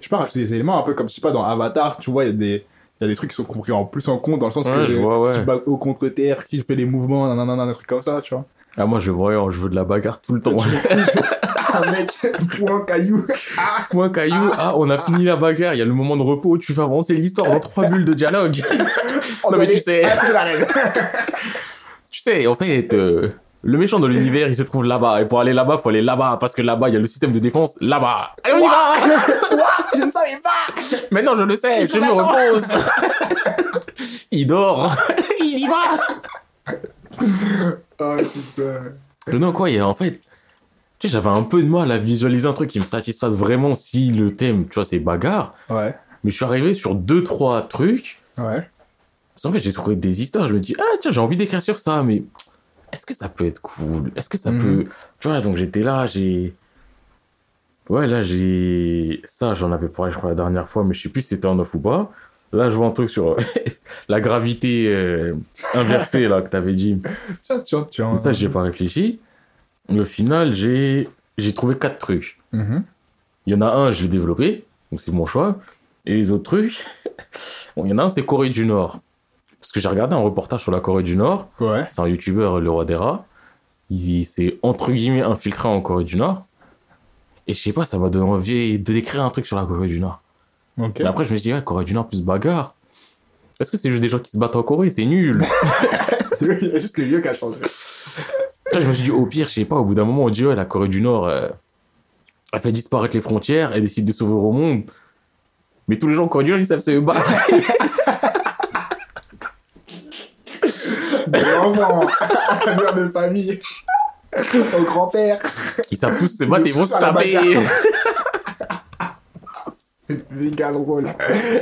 Je pas, rajouter des éléments un peu comme, je sais pas, dans Avatar, tu vois, il y a des. Il y a des trucs qui sont compris en plus en compte dans le sens Ouais, que je vois, ouais. au contre-terre, qui fait les mouvements, nanana, des trucs comme ça, tu vois. Ah, moi, je voyais, je veux de la bagarre tout le temps. ah mec, point caillou. Point caillou, ah, on a fini la bagarre, il y a le moment de repos où tu fais avancer l'histoire dans trois bulles de dialogue. On Non, mais tu sais. Ah, tu sais, en fait, euh, le méchant de l'univers, il se trouve là-bas. Et pour aller là-bas, faut aller là-bas, parce que là-bas, il y a le système de défense là-bas. Allez, on y va Quoi Je ne savais pas Maintenant, je le sais, je me repose. il dort. il y va. Oh putain. Non, quoi, il y a, en fait, tu sais, j'avais un peu de mal à visualiser un truc qui me satisfasse vraiment si le thème, tu vois, c'est bagarre. Ouais, Mais je suis arrivé sur deux, trois trucs. ouais. Parce qu'en fait, j'ai trouvé des histoires. Je me dis, ah, tiens, j'ai envie d'écrire sur ça, mais est-ce que ça peut être cool Est-ce que ça Mhm. peut. Tu vois, donc j'étais là, j'ai. Ouais, là, j'ai. Ça, j'en avais parlé, je crois, la dernière fois, mais je sais plus si c'était en off ou pas. Là, je vois un truc sur la gravité euh, inversée, là, que t'avais dit. Tiens, tiens, tiens. Ça, j'y ai pas réfléchi. Au final, j'ai j'ai trouvé quatre trucs. Mhm. Il y en a un, je l'ai développé, donc c'est mon choix. Et les autres trucs, bon, il y en a un, c'est Corée du Nord. Parce que j'ai regardé un reportage sur la Corée du Nord. Ouais. C'est un youtubeur, le roi des rats. Il s'est entre guillemets infiltré en Corée du Nord. Et je sais pas, ça m'a donné envie de d'écrire un truc sur la Corée du Nord. Mais après, je me suis dit, ouais, Corée du Nord plus bagarre. Est-ce que c'est juste des gens qui se battent en Corée? C'est nul. Il y a juste le lieu qui a changé. Je me suis dit, au pire, je sais pas, au bout d'un moment, on dit, ouais, la Corée du Nord, euh, elle fait disparaître les frontières, elle décide de s'ouvrir au monde. Mais tous les gens en Corée du Nord, ils savent se battre. Des enfants, à mère de famille, au grand-père. Ils savent tous battre et Ils vont se taper. C'est méga drôle.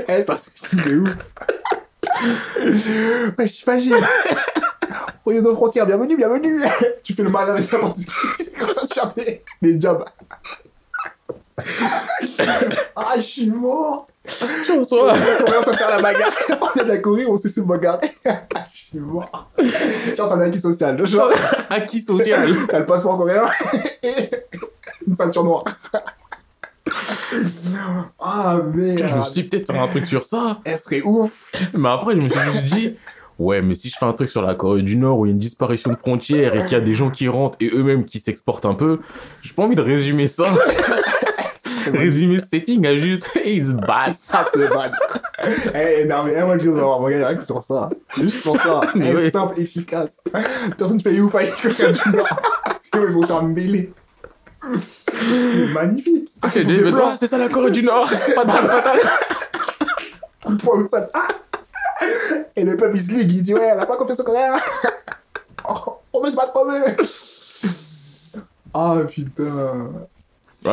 Eh, ça, c'est de ouf. Ouais, j'imagine. Au lieu de frontières, bienvenue, bienvenue. Tu fais le malin avec n'importe qui. C'est comme ça que tu des jobs. Ah, je suis mort. On commence à faire la bagarre. On est de la Corée, on sait se bagarrer. Je suis mort. Genre, c'est un acquis social. Genre, Acquis social. t'as le passeport coréen et une ceinture noire. Ah, Je me merde. suis dit, peut-être faire un truc sur ça. Elle serait ouf. Mais après, je me suis juste dit, ouais, mais si je fais un truc sur la Corée du Nord où il y a une disparition de frontières et qu'il y a des gens qui rentrent et eux-mêmes qui s'exportent un peu, j'ai pas envie de résumer ça. Résumer ce setting à juste, it's bad. Ça, c'est bad. Eh, non, mais eh, moi, je on va rien que sur ça. Juste sur ça. Mais Eh, oui. simple, efficace. Personne ne fait ouf avec quelqu'un du Nord. Sinon, ils vont faire mêler. C'est magnifique. Ah, c'est ça la Corée du Nord. Patate, patate. coup de poing au sol. Ah Et le peuple, il se ligue, il dit Ouais, elle a pas confiance au Coréen. On veut se battre. Ah putain.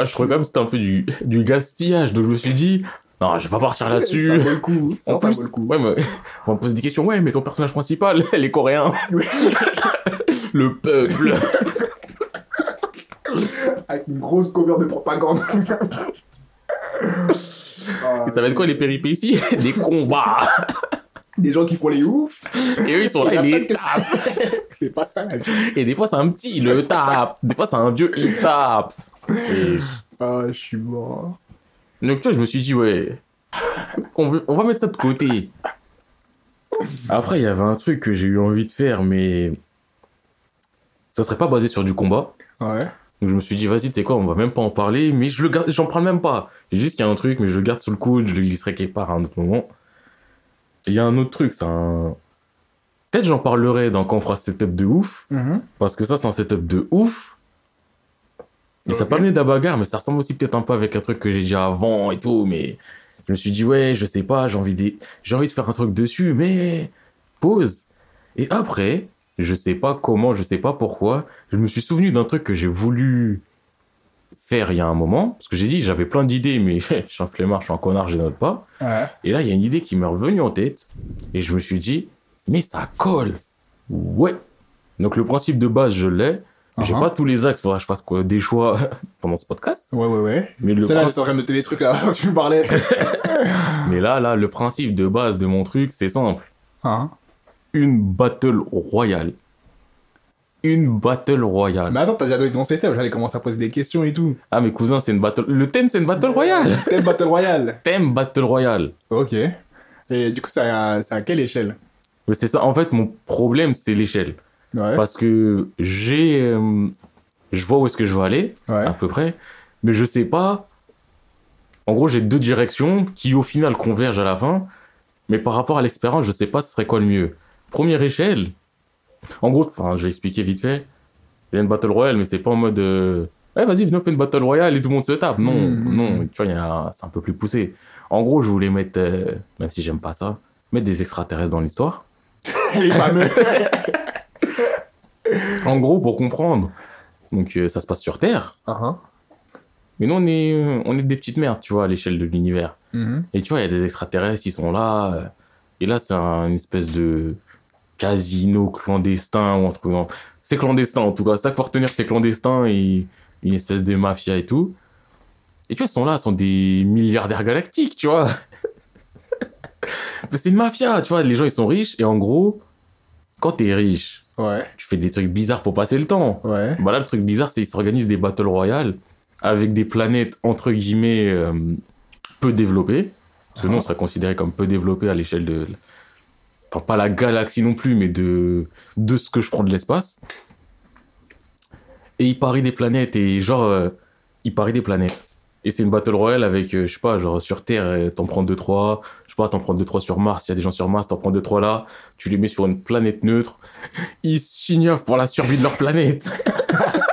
Je trouvais comme c'était un peu du, du gaspillage. Donc je me suis dit, non, je vais pas partir Ça là-dessus. vaut le coup. En ça plus, vaut le coup. ouais, mais on me pose des questions. Ouais, mais ton personnage principal, elle est coréen. Le peuple. Avec une grosse cover de propagande. Ah, Et ça va être quoi les péripéties? Des combats. Des gens qui font les oufs. Et eux, ils sont là, les que tapent. ça. C'est pas ça la vie. Et des fois, c'est un petit, il le tape. Des fois, c'est un vieux, il tape. Et... Ah, je suis mort. Donc, tu vois, je me suis dit, ouais, on, veut- on va mettre ça de côté. Après, il y avait un truc que j'ai eu envie de faire, mais ça serait pas basé sur du combat. Ouais. Donc, je me suis dit, vas-y, tu sais quoi, on va même pas en parler, mais je le garde, j'en parle même pas. J'ai juste qu'il y a un truc, mais je le garde sous le coude, je le glisserai quelque part à un autre moment. Il y a un autre truc, c'est un. Peut-être j'en parlerai dans quand on fera ce setup de ouf. Mhm. Parce que ça, c'est un setup de ouf. Et ça Ok. peut amener de la bagarre, mais ça ressemble aussi peut-être un peu avec un truc que j'ai dit avant et tout. Mais je me suis dit, ouais, je sais pas, j'ai envie, de... j'ai envie de faire un truc dessus, mais pause. Et après, je sais pas comment, je sais pas pourquoi, je me suis souvenu d'un truc que j'ai voulu faire il y a un moment. Parce que j'ai dit, j'avais plein d'idées, mais je suis un flemmard, je suis un connard, je note pas. Ouais. Et là, il y a une idée qui m'est revenue en tête. Et je me suis dit, mais ça colle. Ouais. Donc le principe de base, je l'ai. J'ai Uh-huh. pas tous les axes, faudra que je fasse quoi, des choix pendant ce podcast. Ouais, ouais, ouais. Mais, le C'est là, princi- j'étais en train de noter des trucs là, tu me parlais. mais là, là, le principe de base de mon truc, c'est simple. Hein Une battle royale. Une battle royale. Mais attends, t'as déjà donné ton setup, j'allais commencer à poser des questions et tout. Ah, mes cousins, c'est une battle. Le thème, c'est une battle royale. Thème Battle Royale. thème battle royale. Ok. Et du coup, c'est à, c'est à quelle échelle? Mais c'est ça. En fait, mon problème, c'est l'échelle. Ouais. Parce que j'ai. euh, je vois où est-ce que je veux aller. Ouais. à peu près, mais je sais pas. En gros, j'ai deux directions qui au final convergent à la fin, mais par rapport à l'expérience, je sais pas ce serait quoi le mieux. Première échelle, en gros, enfin, je vais expliquer vite fait. Il y a une battle royale, mais c'est pas en mode. Euh... Ouais, vas-y, venez, on fait une battle royale et tout le monde se tape. Non, Mhm. non, tu vois, c'est un peu plus poussé. En gros, je voulais mettre, euh, même si j'aime pas ça, mettre des extraterrestres dans l'histoire. Les fameux. En gros, pour comprendre. Donc, euh, ça se passe sur Terre, Uh-huh. mais nous, on est, on est des petites merdes, tu vois, à l'échelle de l'univers. Mhm. Et tu vois, il y a des extraterrestres qui sont là. euh, Et là, c'est un- une espèce de casino clandestin ou un truc. non. C'est clandestin en tout cas. Ça qu'il faut retenir, c'est clandestin et une espèce de mafia et tout. Et tu vois, ils sont là, ils sont des milliardaires galactiques, tu vois. Mais c'est une mafia, tu vois. Les gens, ils sont riches. Et en gros, quand t'es riche, Ouais. tu fais des trucs bizarres pour passer le temps. Ouais. Bah là, le truc bizarre, c'est qu'ils s'organisent des battle royales avec des planètes, entre guillemets, euh, peu développées. Que nous, on serait considéré comme peu développés à l'échelle de... Enfin, pas la galaxie non plus, mais de, de ce que je prends de l'espace. Et ils parient des planètes, et genre, euh, ils parient des planètes. Et c'est une battle royale avec, euh, je sais pas, genre sur Terre, t'en prends 2-3, sais pas, t'en prends 2-3 sur Mars, il y a des gens sur Mars, t'en prends 2-3 là, tu les mets sur une planète neutre, ils s'ignorent pour la survie de leur planète.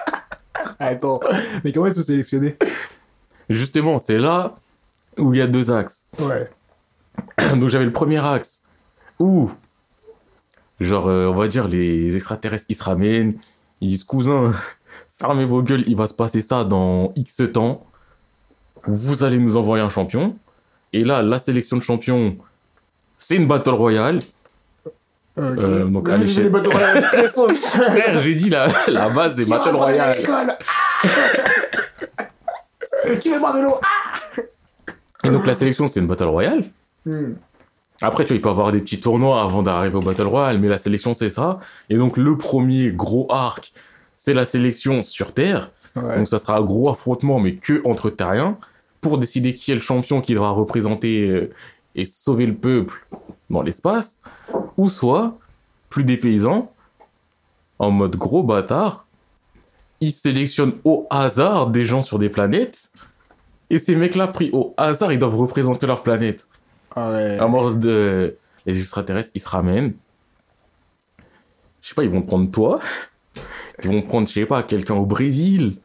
Attends, mais comment ils sont sélectionnés Justement, c'est là où il y a deux axes. Ouais. Donc j'avais le premier axe où, genre, euh, on va dire, les extraterrestres, ils se ramènent, ils disent, cousin, fermez vos gueules, il va se passer ça dans X temps, vous allez nous envoyer un champion. Et là, la sélection de champions, c'est une battle royale. Ok. Euh, donc, à j'ai des très sauce. Frère, j'ai dit la, la base, c'est Qui battle royale. Qui veut boire de l'eau Et donc la sélection, c'est une battle royale. Hmm. Après, tu vois, il peut y avoir des petits tournois avant d'arriver au Battle Royale, mais la sélection, c'est ça. Et donc, le premier gros arc, c'est la sélection sur Terre. Ouais. Donc, ça sera un gros affrontement, mais que entre terriens, pour décider qui est le champion qui devra représenter euh, et sauver le peuple dans l'espace. Ou soit, plus des paysans, en mode gros bâtard, ils sélectionnent au hasard des gens sur des planètes. Et ces mecs-là, pris au hasard, ils doivent représenter leur planète. Ah ouais. À mort de les extraterrestres, ils se ramènent. Je sais pas, ils vont prendre toi. Ils vont prendre, je sais pas, quelqu'un au Brésil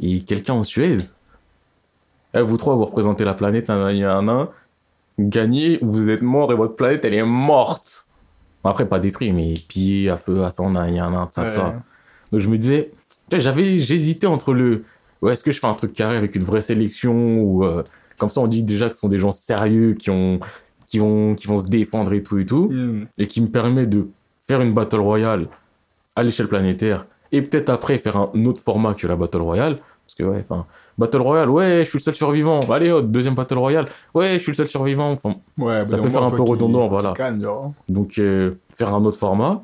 et quelqu'un en Suède. Eh, vous trois, vous représentez la planète, nan, nan, nan, nan. Gagnez, vous êtes mort et votre planète, elle est morte. Après, pas détruite, mais pillée à feu, à sang, nan, nan, nan, ça, Ouais. ça. Donc je me disais, j'avais, j'hésitais entre le, ouais, est-ce que je fais un truc carré avec une vraie sélection ou euh, comme ça on dit déjà que ce sont des gens sérieux qui ont, qui vont, qui vont se défendre et tout et tout, Hmm. et qui me permet de faire une battle royale à l'échelle planétaire et peut-être après faire un autre format que la battle royale parce que ouais, enfin, battle royale, ouais, je suis le seul survivant. Allez, deuxième battle royale, ouais, je suis le seul survivant. Enfin, Ouais, Ça peut faire un peu redondant, voilà. genre. Donc, euh, faire un autre format.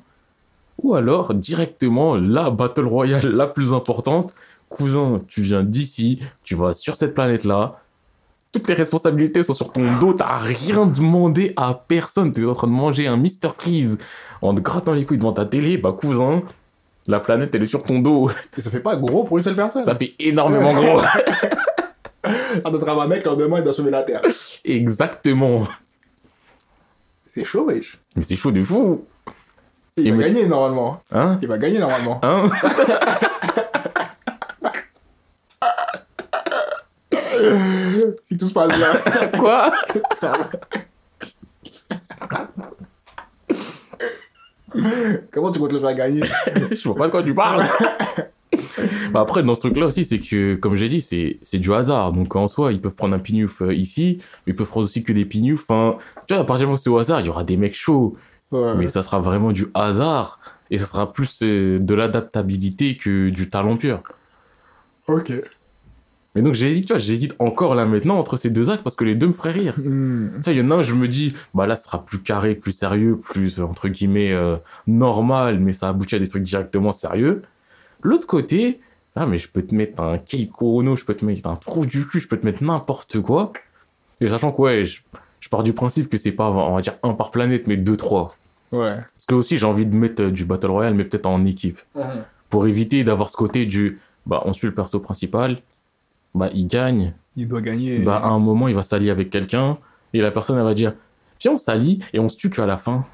Ou alors, directement, la battle royale la plus importante. Cousin, tu viens d'ici, tu vas sur cette planète-là. Toutes les responsabilités sont sur ton dos, t'as rien demandé à personne. T'es en train de manger un Mr. Freeze en te grattant les couilles devant ta télé. Bah, cousin, la planète, elle est sur ton dos. Et ça fait pas gros pour une seule personne. Ça fait énormément gros. Ah, notre un mec, leur demain, il doit sauver la Terre. Exactement. C'est chaud, wesh. Mais c'est chaud de fou. Il va gagner, normalement. Hein Il va gagner, normalement. Hein si tout se passe bien. Quoi Ça va. Comment tu comptes le faire gagner Je vois pas de quoi tu parles. Bah après, dans ce truc-là aussi, c'est que, comme j'ai dit, c'est c'est du hasard. Donc en soi, ils peuvent prendre un pignouf euh, ici, mais ils peuvent prendre aussi que des pignoufs. Enfin, tu vois, à partir du moment où c'est au hasard, il y aura des mecs chauds, Ouais. mais ça sera vraiment du hasard. Et ça sera plus euh, de l'adaptabilité que du talent pur. Ok. Mais donc j'hésite, tu vois, j'hésite encore là maintenant entre ces deux actes parce que les deux me feraient rire. Hmm. Tu sais, il y en a un, je me dis, bah là, ce sera plus carré, plus sérieux, plus, euh, entre guillemets, euh, normal, mais ça aboutit à des trucs directement sérieux. L'autre côté, ah, mais je peux te mettre un Keiko Ono, je peux te mettre un trou du cul, je peux te mettre n'importe quoi. Et sachant que, ouais, je, je pars du principe que c'est pas, on va dire, un par planète, mais deux, trois. Ouais. Parce que aussi, j'ai envie de mettre euh, du Battle Royale, mais peut-être en équipe. Pour éviter d'avoir ce côté du, bah, on suit le perso principal, bah, il gagne, Il doit gagner. bah, à un moment, il va s'allier avec quelqu'un et la personne, elle va dire Viens, on s'allie et on se tue qu'à la fin.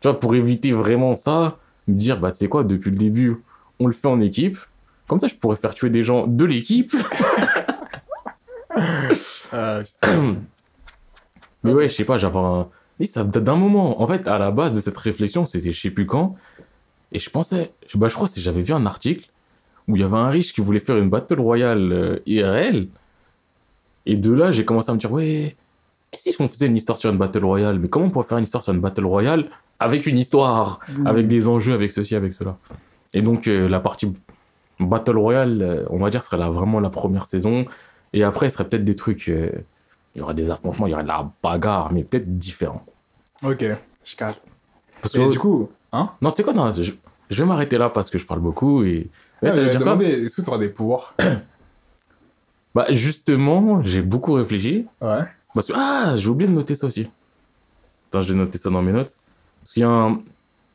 Tu vois, pour éviter vraiment ça, me dire Bah, tu sais quoi, depuis le début, on le fait en équipe. Comme ça, je pourrais faire tuer des gens de l'équipe. Euh, putain. Mais ouais, je sais pas, j'avais un. Mais ça date d'un moment. En fait, à la base de cette réflexion, c'était je sais plus quand. Et je pensais, bah, je crois que j'avais vu un article où il y avait un riche qui voulait faire une battle royale euh, IRL. Et de là, j'ai commencé à me dire, ouais, et si on faisait une histoire sur une battle royale Mais comment on pourrait faire une histoire sur une battle royale avec une histoire, avec des enjeux, avec ceci, avec cela? Et donc, euh, la partie battle royale, euh, on va dire, serait là, vraiment la première saison. Et après, ce serait peut-être des trucs. euh, il y aurait des affrontements, il y aurait de la bagarre, mais peut-être différent. Ok, je capte. Parce Et que, du coup, hein? Non, tu sais quoi, non, je, je vais m'arrêter là parce que je parle beaucoup et. Ouais, demandé, est-ce que tu auras des pouvoirs Bah, justement, j'ai beaucoup réfléchi. Ouais. Parce que, ah, j'ai oublié de noter ça aussi. Attends, j'ai noté ça dans mes notes. Parce qu'il y a un.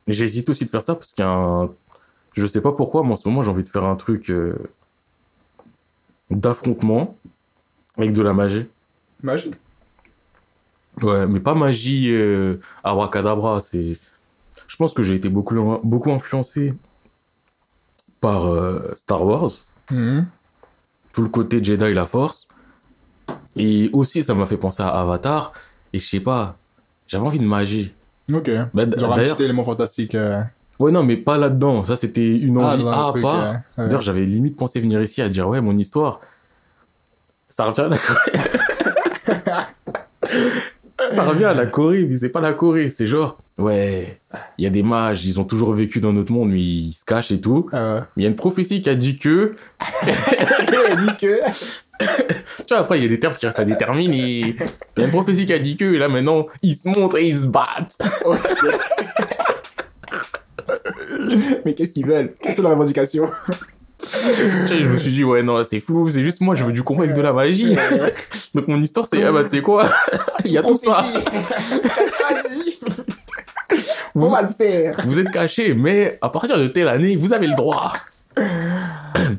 J'hésite aussi de faire ça parce qu'il y a un. Je sais pas pourquoi, mais en ce moment, j'ai envie de faire un truc euh, d'affrontement avec de la magie. Magie? Ouais, mais pas magie euh, abracadabra. C'est, je pense que j'ai été beaucoup beaucoup influencé par euh, Star Wars, Mhm. tout le côté Jedi la Force, et aussi ça m'a fait penser à Avatar. Et je sais pas, j'avais envie de magie. Ok. Bah, Genre un petit élément fantastique. euh, ouais non, mais pas là-dedans. Ça c'était une Ah, envie un à truc, part. euh, ouais. D'ailleurs, j'avais limite pensé venir ici à dire ouais, mon histoire, ça revient à la. ça revient à la Corée, mais c'est pas la Corée, c'est genre ouais, il y a des mages, ils ont toujours vécu dans notre monde, mais ils se cachent et tout. Euh, Il y a une prophétie qui a dit que, Elle dit que. tu vois, après il y a des termes qui restent à déterminer. Il y a une prophétie qui a dit que, et là maintenant ils se montrent et ils se battent. Ok. Mais qu'est-ce qu'ils veulent? Quelle est leur revendication je me suis dit ouais non, c'est flou, c'est juste moi je veux du combat avec de la magie. Donc mon histoire c'est ah bah tu sais quoi, il y a tout ça. Vas-y On Vous, va le faire vous êtes caché, mais à partir de telle année, vous avez le droit.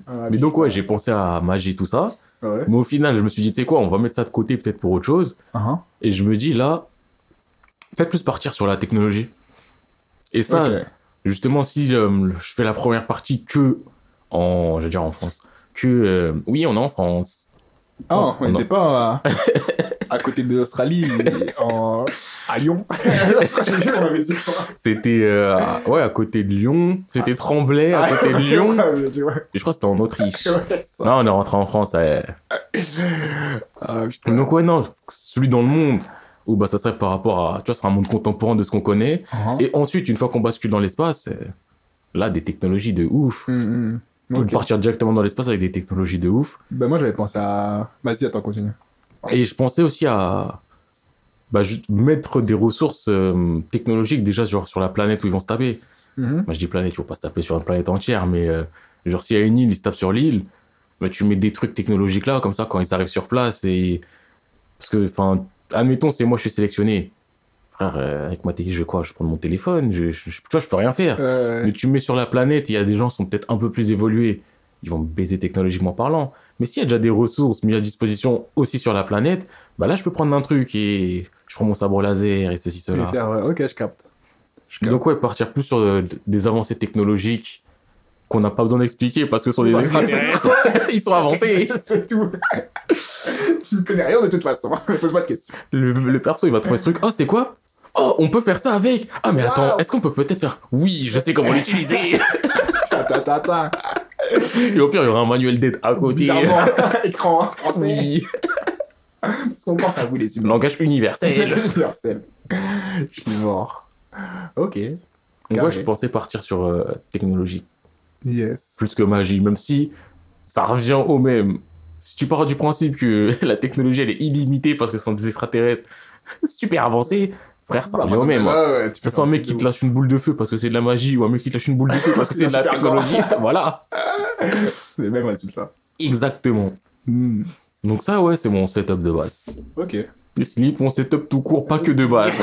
Ah, Mais donc, ouais, j'ai pensé à magie, tout ça. Ouais. Mais au final, je me suis dit, tu sais quoi, on va mettre ça de côté peut-être pour autre chose. Uh-huh. Et je me dis, là, peut-être plus partir sur la technologie. Et ça, justement, si euh, je fais la première partie que en, je dire en France, que, euh, oui, on est en France. Ah, on on n'était pas à, à côté de l'Australie, en... à Lyon. C'était, euh, à- ouais, à côté de Lyon. C'était Tremblay, à côté de Lyon. Vois. Et je crois que c'était en Autriche. Ouais. Non, on est rentré en France, ouais. Ah. Donc ouais, non, celui dans le monde, où bah ça serait par rapport à, tu vois, ce sera un monde contemporain de ce qu'on connaît. Uh-huh. Et ensuite, une fois qu'on bascule dans l'espace, euh, là, des technologies de ouf. Hum, hum. Ou Ok. partir directement dans l'espace avec des technologies de ouf. Ben moi j'avais pensé à... Vas-y, attends, continue. Et je pensais aussi à bah, juste mettre des ressources euh, technologiques déjà genre sur la planète où ils vont se taper. Mhm. Moi je dis planète, ils vont pas se taper sur une planète entière, mais euh, genre s'il y a une île, ils se tapent sur l'île, bah, tu mets des trucs technologiques là, comme ça quand ils arrivent sur place et... Parce que, enfin, admettons, c'est moi je suis sélectionné. Frère, euh, avec ma télé, je vais quoi Je prendre mon téléphone, je, je, je- tu vois, je peux rien faire. Euh, Mais tu me mets sur la planète, il y a des gens qui sont peut-être un peu plus évolués, ils vont me baiser technologiquement parlant. Mais s'il y a déjà des ressources mises à disposition aussi sur la planète, bah là je peux prendre un truc et je prends mon sabre laser et ceci, cela. faire, ouais, Ok, je capte. Je capte. Donc ouais, partir plus sur euh, des avancées technologiques qu'on n'a pas besoin d'expliquer parce que ce sont des extraterrestres, ils sont avancés. C'est tout. tu ne connais rien de toute façon. Pose pas de questions. Le, le perso il va trouver ce truc, oh c'est quoi? Oh, on peut faire ça avec Ah mais attends, est-ce qu'on peut peut-être faire Oui, je sais comment l'utiliser. Et au pire, il y aura un manuel d'aide à côté. Écran français. Oui. Parce qu'on pense à vous les humains. Langage universel. Universel. Je suis mort. Ok. Carré. ouais, je pensais partir sur euh, technologie, Yes. plus que magie, même si ça revient au même. Si tu pars du principe que la technologie elle est illimitée parce que ce sont des extraterrestres super avancés, frère, ça revient au même. hein. peux ce soit un mec qui de te lâche une boule de feu parce que c'est de la magie ou un mec qui te lâche une boule de feu parce que c'est de la technologie, voilà. C'est le même résultat. Exactement. Hmm. Donc ça, ouais, c'est mon setup de base. Ok. Les slips, mon setup tout court, pas que de base.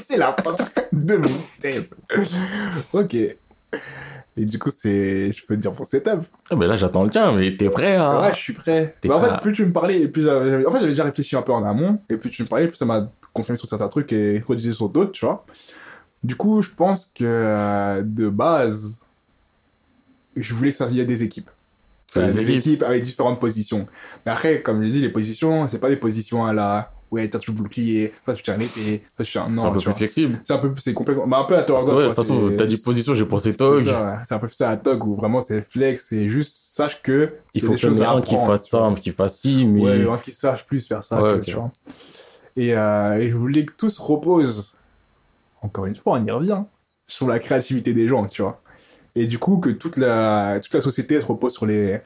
c'est la fin de mon thème. Ok. Et du coup, c'est. Je peux te dire pour setup. Ah, mais là, j'attends le tien, mais t'es prêt à... Ouais, je suis prêt. Bah, en fait, plus tu me parlais, et plus j'avais- En fait, j'avais déjà réfléchi un peu en amont, et plus tu me parlais, plus ça m'a confirmé sur certains trucs et redisé sur d'autres, tu vois. Du coup, je pense que euh, de base, je voulais que ça y ait des équipes. Faire Des des équipes. équipes. avec différentes positions. Mais après, comme je l'ai dit, les positions, c'est pas des positions à la. Ouais, toi tu veux bouclier, toi tu tiens une épée, toi tu tiens. Non, C'est un peu plus vois. flexible. C'est un peu, c'est complètement. Bah, un peu à God, Ouais, de toute façon, t'as dit position, j'ai pensé Tog. ouais. c'est un peu plus ça à Tog où vraiment c'est flex, c'est juste sache que. Il faut qu'il y ait un qui fasse ça, un qui fasse ci, mais... Ouais, un qui sache plus faire ça, Ouais, que, ok. tu vois. Et, euh, et je voulais que tout se repose, encore une fois, on y revient, sur la créativité des gens, tu vois. Et du coup, que toute la, toute la société se repose sur les.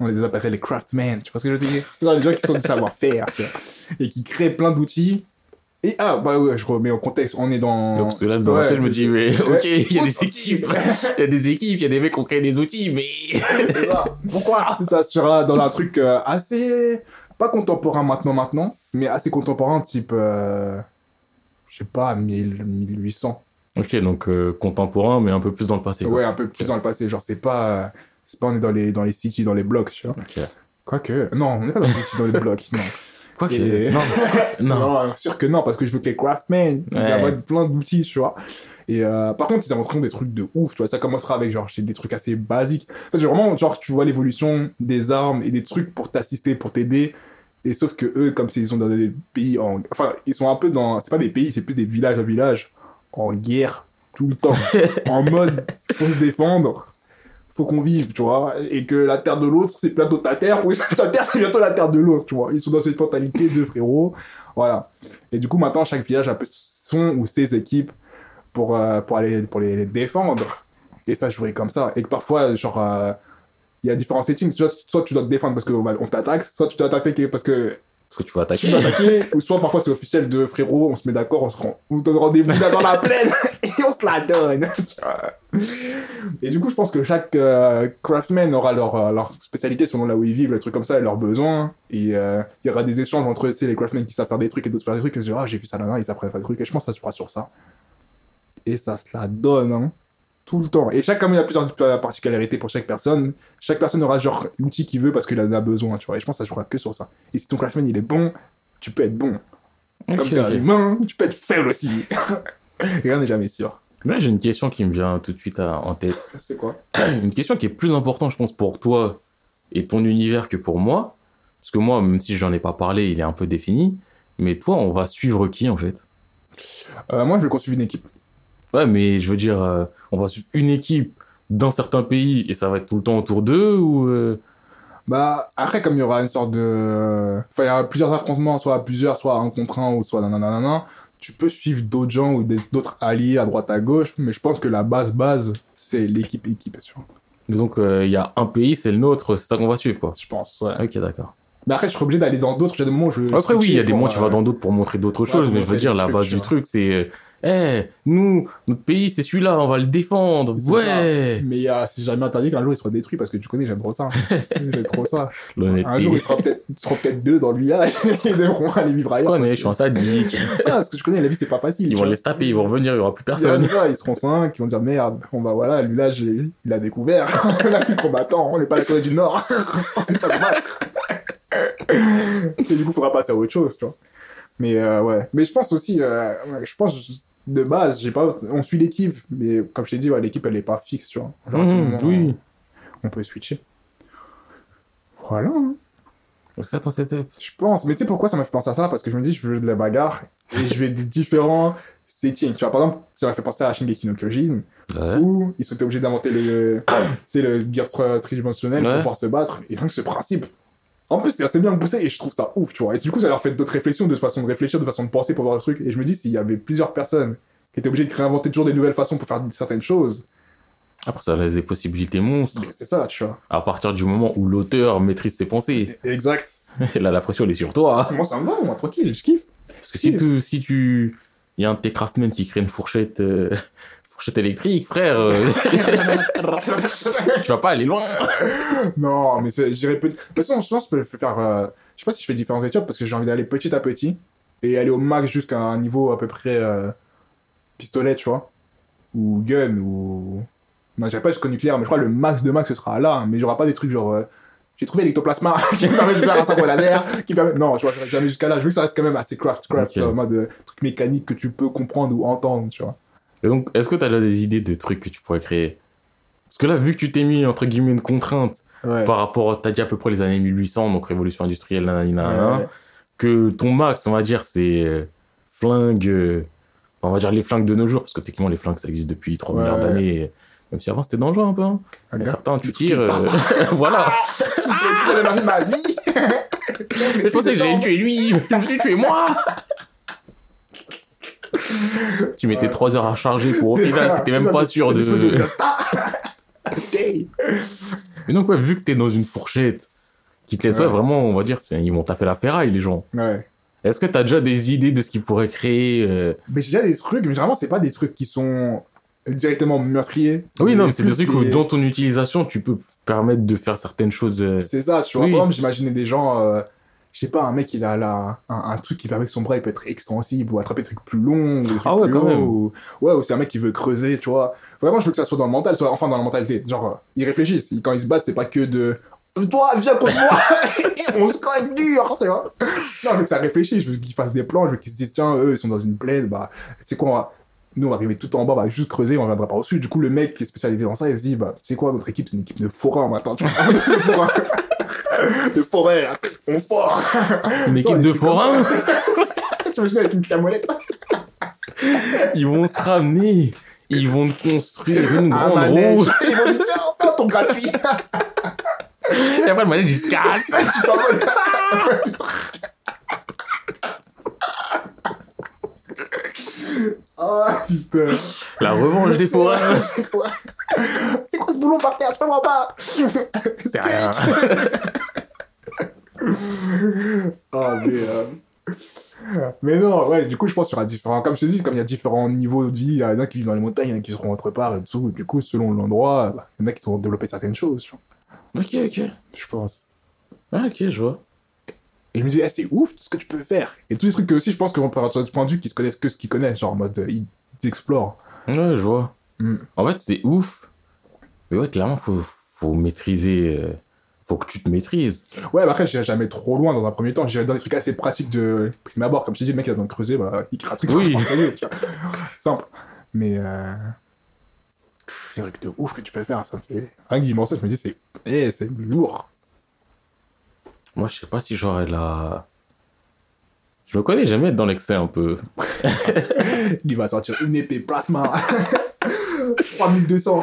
On les appellerait les craftsmen, tu vois ce que je veux dire? Les gens qui sont du savoir-faire, tu vois. Et qui créent plein d'outils. Et ah, bah ouais, je remets en contexte, on est dans. Non, parce que là, dans Ouais, je me dis, mais ok, il y a des équipes, il y a des équipes, il y a des mecs qui ont créé des outils, mais pourquoi? Ça sera dans un truc euh, assez pas contemporain maintenant maintenant mais assez contemporain type euh, je sais pas 1000 1800 Ok, donc euh, contemporain, mais un peu plus dans le passé. quoi. ouais un peu plus dans le passé genre c'est pas euh, c'est pas on est dans les dans les cities dans les blocs tu vois Ok. quoique non on n'est pas dans les cities dans les blocs non Quoi que. Et- Non. non. Non, sûr que non, parce que je veux que les craftsmen, ils Ouais. inventent plein d'outils, tu vois. Et euh, par contre, ils inventeront des trucs de ouf, tu vois. Ça commencera avec genre des trucs assez basiques. En fait, vraiment, genre, tu vois l'évolution des armes et des trucs pour t'assister, pour t'aider. Et sauf que eux, comme s'ils sont dans des pays en. Enfin, ils sont un peu dans. C'est pas des pays, c'est plus des villages à villages en guerre tout le temps. en mode, faut se défendre. Faut qu'on vive, tu vois. Et que la terre de l'autre, c'est bientôt ta terre. Oui, ta terre, c'est bientôt la terre de l'autre, tu vois. Ils sont dans cette mentalité de frérot. Voilà. Et du coup, maintenant, chaque village a un peu son ou ses équipes pour, euh, pour aller pour les, les défendre. Et ça, je jouais comme ça. Et que parfois, genre, euh, il y a différents settings. Soit, soit tu dois te défendre parce qu'on on t'attaque, soit tu dois t'attaquer parce que Parce que tu vas tu attaquer. dois attaquer, ou soit parfois c'est officiel de frérot, on se met d'accord, on se rend, on donne rendez-vous là dans la plaine et on se la donne. tu et du coup, je pense que chaque euh, craftsman aura leur, euh, leur spécialité selon là où ils vivent, les trucs comme ça, et leurs besoins. Et euh, il y aura des échanges entre tu les craftsmen qui savent faire des trucs et d'autres faire des trucs. Et je dis, ah, j'ai vu ça là-bas, ils à faire des trucs. Et je pense que ça se fera sur ça. Et ça se la donne, hein. Tout le temps. Et chaque, comme il y a plusieurs particularités pour chaque personne, chaque personne aura genre l'outil qu'il veut parce qu'il en a besoin, tu vois. Et je pense que ça se fera que sur ça. Et si ton craftsman il est bon, tu peux être bon. Comme t'es un ok. humain, tu peux être faible aussi. Rien n'est jamais sûr. Là, j'ai une question qui me vient tout de suite à- en tête. C'est quoi? Une question qui est plus importante, je pense, pour toi et ton univers que pour moi. Parce que moi, même si j'en ai pas parlé, il est un peu défini. Mais toi, on va suivre qui, en fait? Euh, Moi, je veux qu'on suive une équipe. Ouais, mais je veux dire, euh, on va suivre une équipe dans certains pays et ça va être tout le temps autour d'eux ou... euh, Bah, après, comme il y aura une sorte de. Enfin, il y aura plusieurs affrontements, soit à plusieurs, soit un contre un, ou soit nanana, tu peux suivre d'autres gens ou des- d'autres alliés à droite à gauche, mais je pense que la base, base, c'est l'équipe-équipe, tu vois. Mais donc, euh, il y a un pays, c'est le nôtre, c'est ça qu'on va suivre, quoi. Je pense, ouais. Ok, d'accord. Mais après, je serais obligé d'aller dans d'autres, j'ai des moments où je. Après, oui, il y a des pour, mois, tu euh, vas dans d'autres pour montrer d'autres ouais, choses, mais je veux dire, la base tu du truc, c'est... Eh, nous, notre pays, c'est celui-là, on va le défendre. C'est Ouais Mais il y a- c'est jamais interdit qu'un jour il soit détruit parce que tu connais, j'aime trop ça. j'aime trop ça. Un jour, il sera peut-être deux dans village et ils devront aller vivre Je ailleurs. connais, parce je suis un sadique. Ah, parce que je connais, la vie, c'est pas facile. Ils vont vois. les taper, ils vont revenir, il y aura plus personne. c'est ça, ils seront cinq, ils vont dire merde, on va voilà, lui là, il a découvert, il a plus combattant, on n'est pas la Corée du Nord, on sait pas combattre. Et du coup, il faudra passer à autre chose, tu vois. Mais euh, ouais, mais je pense aussi, euh, je pense de base, j'ai pas, on suit l'équipe, mais comme je t'ai dit, ouais, l'équipe elle est pas fixe, tu vois. Genre, moment, oui. On peut switcher. Voilà. hein. Ça, ton setup. Je pense, mais c'est pourquoi ça m'a fait penser à ça? Parce que je me dis, je veux de la bagarre et je vais des différents settings. Tu vois, par exemple, ça m'a fait penser à Shingeki no Kyojin Ouais. où ils sont obligés d'inventer le, c'est le gear tri- tridimensionnel pour pouvoir se battre. Et rien que ce principe. En plus, c'est assez bien poussé et je trouve ça ouf, tu vois. Et du coup, ça leur fait d'autres réflexions, de façon de réfléchir, de façon de penser pour voir le truc. Et je me dis, s'il y avait plusieurs personnes qui étaient obligées de réinventer toujours des nouvelles façons pour faire certaines choses, Après, ça laisse des possibilités monstres. c'est ça, tu vois. À partir du moment où l'auteur maîtrise ses pensées. Exact. Et là, la pression, elle est sur toi. Moi, ça me va, moi, tranquille, je kiffe. Parce que si tu... Si tu... Il y a un de tes craftsmen qui crée une fourchette... euh, Fourchette électrique, frère. euh, tu vas pas aller loin. Non, mais j'irais peut De toute façon, je pense que je peux faire. euh, Je sais pas si je fais différentes étapes parce que j'ai envie d'aller petit à petit et aller au max jusqu'à un niveau à peu près euh, pistolet, tu vois. Ou gun, ou. Non, j'irai pas jusqu'au nucléaire, mais je crois que le max de max ce sera là. Mais j'aurai pas des trucs genre. euh, J'ai trouvé l'ectoplasma qui me permet de faire un sabre laser. Qui permet... Non, tu vois, j'irai jamais jusqu'à là. Je veux que ça reste quand même assez craft, craft, Ok. tu vois, en mode euh, truc mécanique que tu peux comprendre ou entendre, tu vois. Et donc, est-ce que tu as déjà des idées de trucs que tu pourrais créer? Parce que là, vu que tu t'es mis, entre guillemets, une contrainte Ouais. par rapport, t'as dit à peu près les années 1800, donc révolution industrielle, nanana, Ouais. que ton max, on va dire, c'est euh, flingue, euh, on va dire les flingues de nos jours, parce que techniquement, les flingues, ça existe depuis 3 Ouais, milliards d'années, même si avant, c'était dangereux un peu. Hein. Gars, certains, tu tires, euh, voilà. De ma vie Je pensais que j'allais tuer lui, je me suis tué moi Tu mettais Ouais. 3 heures à charger pour au final, t'étais même pas sûr de... Mais donc, ouais, vu que t'es dans une fourchette qui te laisse, ouais, Ouais. vraiment, on va dire, ils vont taper la ferraille, les gens. Ouais. Est-ce que t'as déjà des idées de ce qu'ils pourraient créer euh, Mais j'ai déjà des trucs, mais généralement, c'est pas des trucs qui sont directement meurtriers. Oui, non, mais c'est des trucs où, dans ton utilisation, tu peux permettre de faire certaines choses. euh, C'est ça, tu vois. Oui. Par exemple, j'imaginais des gens, euh, je sais pas, un mec, il a là, un, un truc qui permet que son bras il peut être extensible ou attraper des trucs plus longs. Ou des trucs Ah ouais, plus quand même. Ou... Ouais, ou c'est un mec qui veut creuser, tu vois. Vraiment, je veux que ça soit dans le mental, soit enfin dans la mentalité. Genre, euh, ils réfléchissent. Quand ils se battent, c'est pas que de toi, viens contre moi, et on se cogne dur, tu vois. Non, je veux que ça réfléchisse, je veux qu'ils fassent des plans, je veux qu'ils se disent, tiens, eux, ils sont dans une plaine, bah, tu sais quoi, on va- nous, on va arriver tout en bas, on va juste creuser, on reviendra par au-dessus. Du coup, le mec qui est spécialisé dans ça, il se dit, bah, tu sais quoi, notre équipe, c'est une équipe de forains maintenant, tu vois. de forêt, on fort. Une équipe de forains, Tu imagines avec une camolette ils vont se ramener. Ils vont construire une un grande roue. Ils vont dire, tiens, enfin ton graphie. Et après, le manège, il se casse. tu t'envoles. Ah putain. La revanche des forains. C'est quoi ce boulon par terre? Je comprends pas. C'est rien. Ah mais euh, mais non, ouais, du coup, je pense qu'il y aura différents. Comme je te dis, comme il y a différents niveaux de vie, il y en a qui vivent dans les montagnes, il y en a qui seront autre part et tout. Du coup, selon l'endroit, bah, il y en a qui vont développer certaines choses, tu vois, Ok, ok. je pense. Ah, ok, je vois. Et je me disais, eh, c'est ouf tout ce que tu peux faire. Et tous les trucs que aussi, je pense que vont partir du point de vue qu'ils se connaissent que ce qu'ils connaissent, genre en mode, euh, ils explorent. Ouais, je vois. Mm. En fait, c'est ouf. Mais ouais, clairement, faut, faut maîtriser. euh, Faut que tu te maîtrises. Ouais, bah après, j'irai jamais trop loin dans un premier temps. J'irai dans des trucs assez pratiques de prime abord. Comme je t'ai dit, le mec, il a besoin de creuser, bah, il crée un truc. Oui. Simple. Mais, euh... pff, trucs de ouf que tu peux faire. Ça me fait. Rien que je me dis, c'est eh, c'est lourd. Moi, je sais pas si j'aurais la. Je me connais, j'aime être dans l'excès un peu. Il va sortir une épée plasma. 3200.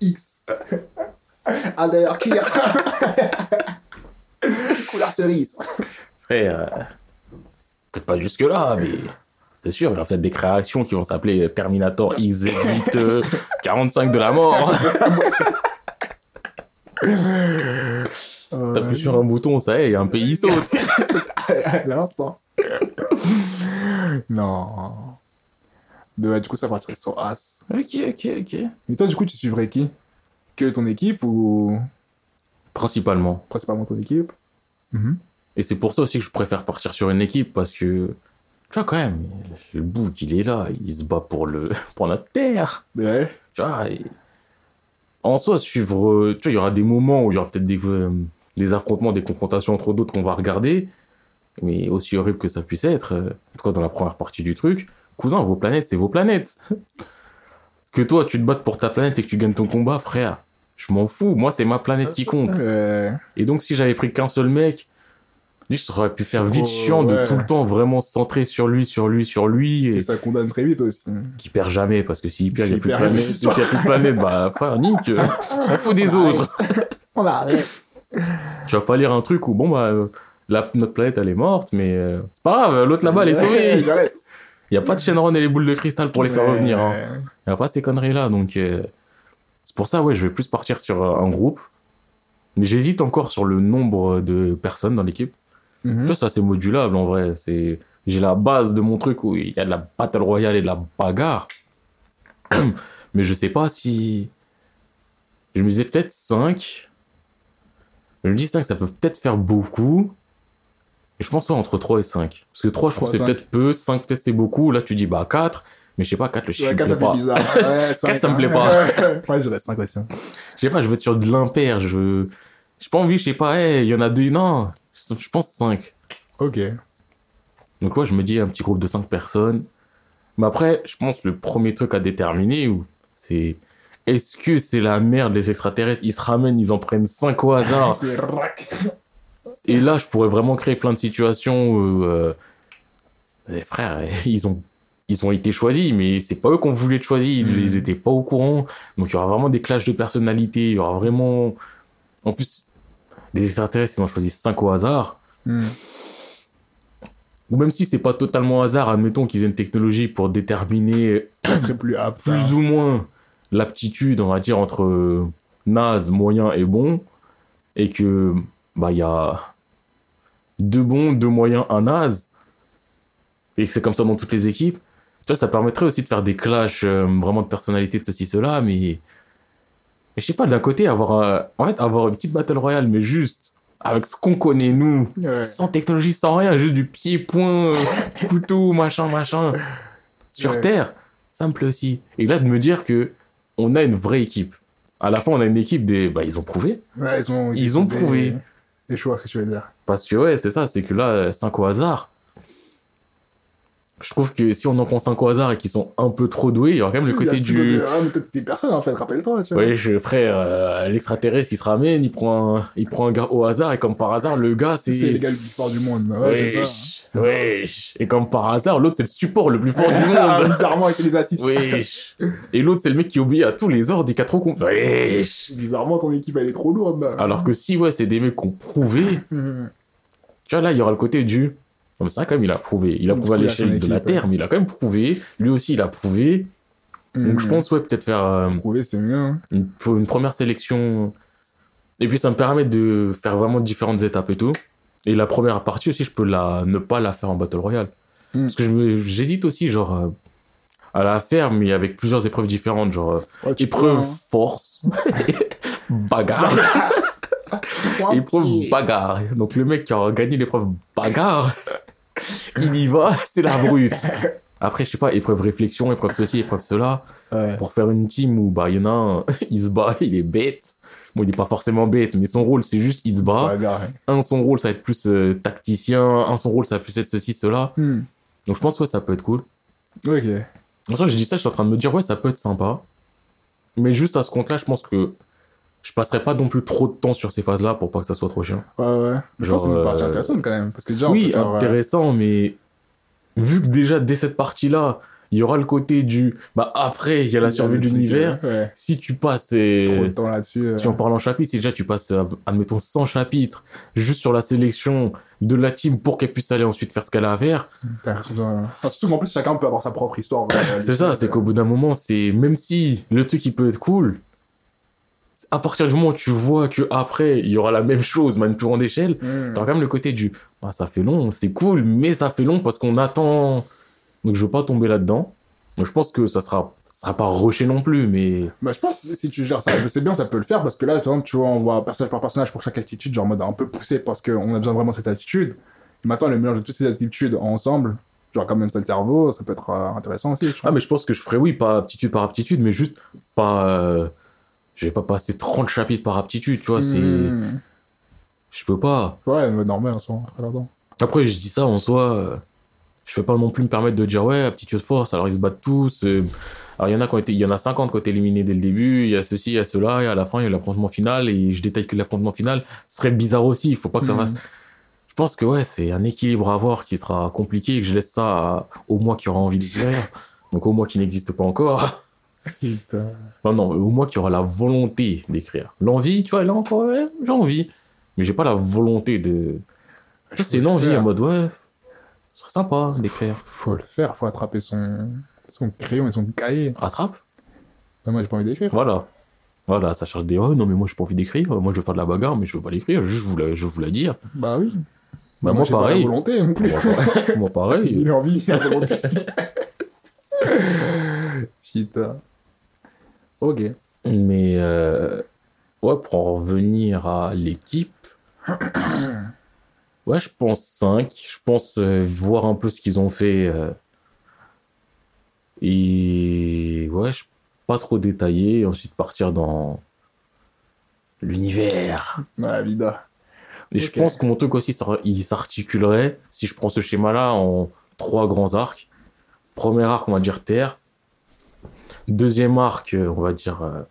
XX. Ah, d'ailleurs, cuir. Couleur cerise. Frère, euh, peut-être pas jusque-là, mais c'est sûr, il y aura peut-être des créations qui vont s'appeler Terminator X8 euh, 45 de la mort. Euh, T'appuies sur un bouton, ça y est, un pays saute. à l'instant. non. Mais ouais, du coup, ça partirait sur As. ok, ok, ok. Et toi, du coup, tu suivrais qui? Que ton équipe ou? Principalement. principalement ton équipe Et c'est pour ça aussi que je préfère partir sur une équipe parce que, tu vois, quand même, le bouc, il est là, il se bat pour, le, pour notre terre. Ouais. Tu vois, et- en soi, suivre, euh, tu vois, il y aura des moments où il y aura peut-être des, euh, des affrontements, des confrontations entre d'autres qu'on va regarder, mais aussi horrible que ça puisse être, euh, en tout cas dans la première partie du truc, cousin, vos planètes, c'est vos planètes. que toi, tu te battes pour ta planète et que tu gagnes ton combat, frère, je m'en fous, moi, c'est ma planète qui compte. Euh, Et donc, si j'avais pris qu'un seul mec, je aurais pu faire vite trop- chiant de ouais. tout le temps vraiment se centrer sur lui, sur lui, sur lui, et et ça condamne très vite aussi. qui perd jamais, parce que s'il perd, il n'y a a plus de planète, bah, frère, nique, on s'en fout des autres. On arrête. Tu vas pas lire un truc où, bon, bah, euh, la- notre planète, elle est morte, mais euh, c'est pas grave, l'autre là-bas, elle est sauvée. Il n'y a pas de Shenron et les boules de cristal pour les faire revenir. hein. Il n'y a pas ces conneries-là, donc euh, c'est pour ça, ouais, je vais plus partir sur un groupe. Mais j'hésite encore sur le nombre de personnes dans l'équipe. Tu vois, ça, c'est modulable, en vrai. C'est... J'ai la base de mon truc où il y a de la battle royale et de la bagarre. Mais je sais pas si... Je me disais peut-être 5. Je me dis 5, ça peut peut-être faire beaucoup. Et je pense ouais, entre 3 et 5. Parce que 3, je trouve 3, que c'est 5. peut-être peu. 5, peut-être c'est beaucoup. Là, tu dis, bah 4. Mais je sais pas, 4, le chiffre Ouais, me 4, ça fait bizarre. Ouais, Quatre, ça me plaît pas. Ouais, je reste 5 aussi. hein. Je sais pas, je veux être sur de l'impair. Je... J'ai pas envie, je sais pas, hey, il y en a deux. Non, je pense 5. Ok. Donc ouais, je me dis un petit groupe de 5 personnes. Mais après, je pense le premier truc à déterminer, c'est est-ce que c'est la merde les extraterrestres? Ils se ramènent, ils en prennent 5 au hasard. Et là, je pourrais vraiment créer plein de situations où, euh, les frères, ils ont, ils ont été choisis, mais c'est pas eux qu'on voulait être choisis, ils Mhm. les étaient pas au courant. Donc il y aura vraiment des clashs de personnalités, il y aura vraiment. En plus, les extraterrestres, ils ont choisi 5 au hasard. Hmm. Ou même si c'est pas totalement hasard, admettons qu'ils aient une technologie pour déterminer Ça serait plus apte. plus ou moins l'aptitude, on va dire, entre euh, naze, moyen et bon, et que bah il y a deux bons, deux moyens, un naze, et que c'est comme ça dans toutes les équipes. Tu vois, ça permettrait aussi de faire des clashs euh, vraiment de personnalité de ceci, cela, mais, je sais pas, d'un côté, avoir, euh, en fait, avoir une petite battle royale, mais juste avec ce qu'on connaît, nous, Ouais. sans technologie, sans rien, juste du pied-point, euh, couteau, machin, machin, sur Ouais. Terre, ça me plaît aussi. Et là, de me dire que on a une vraie équipe. À la fin, on a une équipe des. Bah, ils ont prouvé. Ouais, ils ont, Ils ont des- prouvé. Des choix, ce que tu veux dire. Parce que, ouais, c'est ça, c'est que là, 5 au hasard. Je trouve que si on en prend 5 au hasard et qu'ils sont un peu trop doués, il y aura quand même le Il y a côté du. Ah, mais peut-être des personnes, en fait, rappelle-toi. Ouais, je, frère, euh, l'extraterrestre, il se ramène, il prend, un, il prend un gars au hasard, et comme par hasard, le gars, c'est. C'est les gars le plus fort du monde. Ouais, c'est ça. Et comme par hasard, l'autre, c'est le support le plus fort du Ah, monde. Bizarrement, avec les assists. Wesh. Et l'autre, c'est le mec qui obéit à tous les ordres, il a trop compris. Wesh. Bizarrement, ton équipe, elle est trop lourde. Alors que si, ouais, c'est des mecs qui ont prouvé, tu vois, là, il y aura le côté du. Comme ça, quand même, il a prouvé. Il a prouvé à l'échelle de la Terre, mais il a quand même prouvé. Lui aussi, il a prouvé. Donc, je Mhm. pense, ouais, peut-être faire euh, Prouver, c'est mieux. hein. une, première sélection. Et puis, ça me permet de faire vraiment différentes étapes et tout. Et la première partie aussi, je peux la, ne pas la faire en Battle Royale. Mm. Parce que j'hésite aussi, genre, euh, à la faire, mais avec plusieurs épreuves différentes. Genre, euh, Ouais, épreuve peux, force, bagarre, hein. Épreuve bagarre. Donc, le mec qui a gagné l'épreuve bagarre, il y va, c'est la brute. Après, je sais pas, épreuve réflexion, épreuve ceci, épreuve cela Ouais. pour faire une team où bah il y en a un, il se bat, il est bête. Bon, il est pas forcément bête, mais son rôle c'est juste il se bat. Ouais. Un son rôle ça va être plus euh, tacticien, un son rôle ça va plus être ceci cela. Hmm. Donc je pense ouais ça peut être cool. Ok. En soi, j'ai dit ça, je suis en train de me dire ouais ça peut être sympa. Mais juste à ce compte-là, je pense que je passerai pas non plus trop de temps sur ces phases-là pour pas que ça soit trop chiant. Ouais, ouais. Je Genre, pense que c'est une partie euh, intéressante quand même. Parce que déjà, on oui, faire, euh, intéressant, mais vu que déjà dès cette partie-là, il y aura le côté du bah après il y a la survie de l'univers. euh, Ouais. Si tu passes et... Trop de temps là-dessus. euh, Si on parle en chapitres, si déjà tu passes, euh, admettons, 100 chapitres juste sur la sélection de la team pour qu'elle puisse aller ensuite faire ce qu'elle a à faire, euh, enfin, surtout qu'en plus, chacun peut avoir sa propre histoire. euh, c'est ça, c'est qu'au bout d'un moment, c'est même si le truc il peut être cool, à partir du moment où tu vois que après il y aura la même chose, mais à une plus grande échelle, Hmm. t'as quand même le côté du ah, ça fait long, c'est cool, mais ça fait long parce qu'on attend. Donc je veux pas tomber là-dedans. Je pense que ça sera, ça sera pas rushé non plus, mais Bah, je pense que si tu gères ça, c'est bien, ça peut le faire parce que là, par exemple, tu vois, on voit personnage par personnage pour chaque attitude, genre en mode un peu poussé parce qu'on a besoin vraiment de cette attitude. Et maintenant, le mélange de toutes ces attitudes ensemble, genre comme un seul cerveau, ça peut être euh, intéressant aussi. Je Ah, mais je pense que je ferais, oui, pas aptitude par aptitude, mais juste pas. euh, Je vais pas passer 30 chapitres par aptitude, tu vois, c'est. Hmm. Je peux pas. Ouais, mais normal, en soi. Après, je dis ça en soi. Je vais pas non plus me permettre de dire, ouais, aptitude force, alors ils se battent tous. euh, Alors, il y en a qui ont été, il y en a 50 qui ont été éliminés dès le début, il y a ceci, il y a cela, et à la fin, il y a l'affrontement final, et je détaille que l'affrontement final serait bizarre aussi, il faut pas que ça Hmm. fasse. Je pense que, ouais, c'est un équilibre à avoir qui sera compliqué, et que je laisse ça à- au moi qui aura envie d'écrire. Donc, au moi qui n'existe pas encore. Putain. Enfin, non, au moins qui aura la volonté d'écrire. L'envie, tu vois, là encore, ouais, j'ai envie. Mais j'ai pas la volonté de. Ça, c'est une envie en mode, ouais, ce serait sympa d'écrire. Faut le faire, faut attraper son, son crayon et son cahier. Rattrape. Ah, moi, j'ai pas envie d'écrire. Voilà. Voilà, ça charge des. Oh non, mais moi, j'ai pas envie d'écrire. Moi, je veux faire de la bagarre, mais je veux pas l'écrire. Juste, je vous la, je vous la dire. Bah oui. Bah, moi, j'ai pas la pareil. volonté non plus. Moi, pareil. moi, pareil. Il a envie, il a volonté. Putain. Ok. Mais, euh, ouais, pour en revenir à l'équipe. Ouais, je pense 5. Je pense euh, voir un peu ce qu'ils ont fait. euh, et ouais, je pas trop détailler. Ensuite, partir dans l'univers. Ouais, vida. Et je pense que mon truc aussi, ça- il s'articulerait, si je prends ce schéma-là, en trois grands arcs. Premier arc, on va dire Terre. Deuxième arc, euh, on va dire. euh,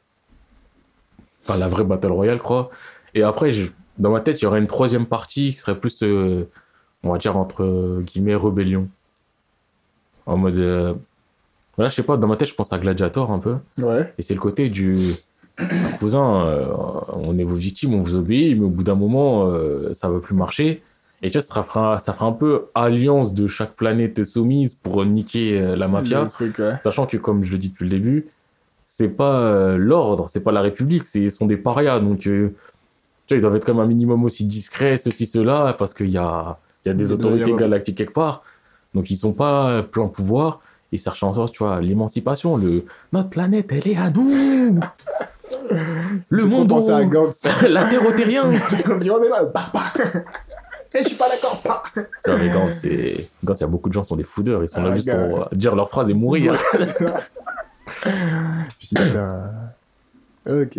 Enfin, la vraie Battle Royale, quoi. Et après, je- dans ma tête, il y aurait une troisième partie qui serait plus, euh, on va dire, entre guillemets, rébellion. En mode. euh, Voilà, je sais pas, dans ma tête, je pense à Gladiator un peu. Ouais. Et c'est le côté du cousin, euh, on est vos victimes, on vous obéit, mais au bout d'un moment, ça va plus marcher. Et tu vois, ça fera, ça fera un peu alliance de chaque planète soumise pour niquer euh, la mafia. Le truc, ouais. Sachant que, comme je le dis depuis le début, c'est pas euh, l'ordre, c'est pas la République, ils sont des parias. Donc, euh, tu vois, ils doivent être comme un minimum aussi discrets, ceci, cela, parce qu'il y a, y a des autorités galactiques quelque part. Donc, ils sont pas plein pouvoir. Ils cherchent en sorte, tu vois, l'émancipation, le notre planète, elle est à nous. le monde, à Gantz. la terre au terrien. Il remet là, bah. Eh, je suis pas d'accord, pas. Non, mais Gantz, c'est- Gantz, il y a beaucoup de gens qui sont des foudeurs. Ils sont là Ah, juste gars. pour euh, dire leur phrase et mourir. Putain. Ok.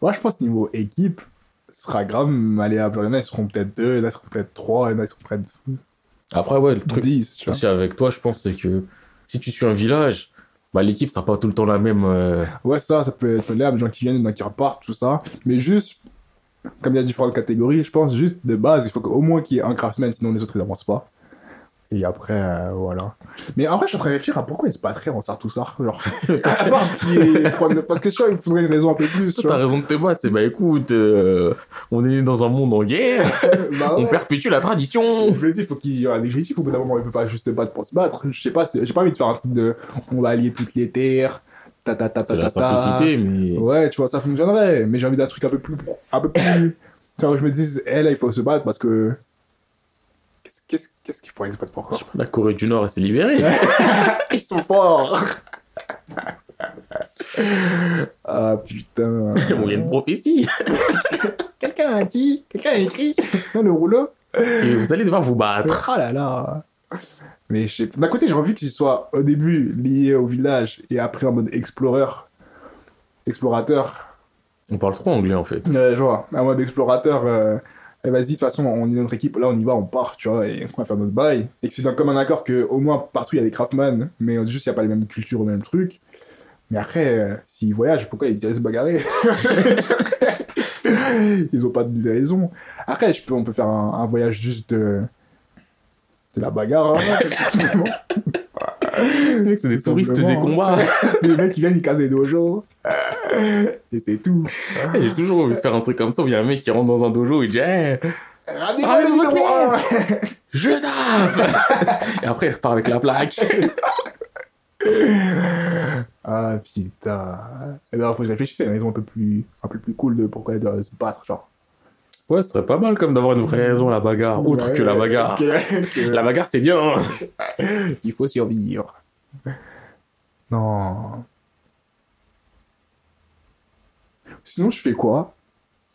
Moi, je pense niveau équipe, ce sera grave malléable. Il y en a, ils seront peut-être deux, il y en a, ils seront peut-être trois, il y en a, ils seront peut-être Après, ouais, le truc dix, tu vois. aussi avec toi, je pense, c'est que si tu suis un village, bah, l'équipe sera pas tout le temps la même. euh, Ouais, ça, ça peut être malléable, des gens qui viennent, des gens qui repartent, tout ça. Mais juste, comme il y a différentes catégories, je pense juste de base, il faut qu'au moins qu'il y ait un craftsman, sinon les autres, ils avancent pas. Et après, euh, voilà. Mais en vrai, je suis en train de réfléchir à pourquoi ils se battraient en Sartoussar. Genre, à part qu'il de- Parce que je vois, il faudrait une raison un peu plus. tu T'as raison de te battre, c'est bah écoute, euh, on est dans un monde en guerre, Bah on perpétue la tradition. Je le dis, il faut qu'il y ait un objectif. Au bout d'un moment, il peut pas juste se battre pour se battre. Je sais pas, j'ai pas envie de faire un truc de on va allier toutes les terres, ta ta ta ta C'est la ta ta. simplicité, mais. Ouais, tu vois, ça fonctionnerait. Mais j'ai envie d'un truc un peu plus. Un peu plus. tu vois, je me dis, elle, là, il faut se battre parce que. Qu'est-ce qu'est-ce- qu'est-ce qu'il faudrait se battre pour La Corée du Nord, elle s'est libérée. Ils sont forts Ah putain. Il y a une prophétie. Quelqu'un a dit, quelqu'un a écrit dans le rouleau. Et vous allez devoir vous battre. Ah là là Mais d'un côté, j'ai envie qu'il soit au début lié au village et après en mode explorer. Explorateur. On parle trop anglais en fait. Euh, je vois, en mode explorateur. euh, eh, vas-y, de toute façon, on est notre équipe, là on y va, on part, tu vois, et on va faire notre bail. Et que c'est comme un accord que au moins partout il y a des craftsmen, mais juste il n'y a pas les mêmes cultures, les mêmes trucs. Mais après, euh, s'ils voyagent, pourquoi ils iraient se bagarrer Ils ont pas de raison. Après, je peux, on peut faire un, un voyage juste de, de la bagarre. hein, c'est des touristes des combats. les mecs qui viennent, ils cassent des dojos. Et c'est tout. J'ai toujours envie de faire un truc comme ça où il y a un mec qui rentre dans un dojo et dit hey, Rendez-moi Ah, le mais numéro votre un. Je tape Et après, il repart avec la plaque. Ah putain. Et là, faut que je réfléchisse à une raison un peu plus, un peu plus cool de pourquoi elle doit se battre, genre. Ouais, ce serait pas mal comme d'avoir une vraie raison à la bagarre, autre Ouais, que la bagarre. que- La bagarre, c'est bien. Il faut survivre. Non. Sinon, je fais quoi?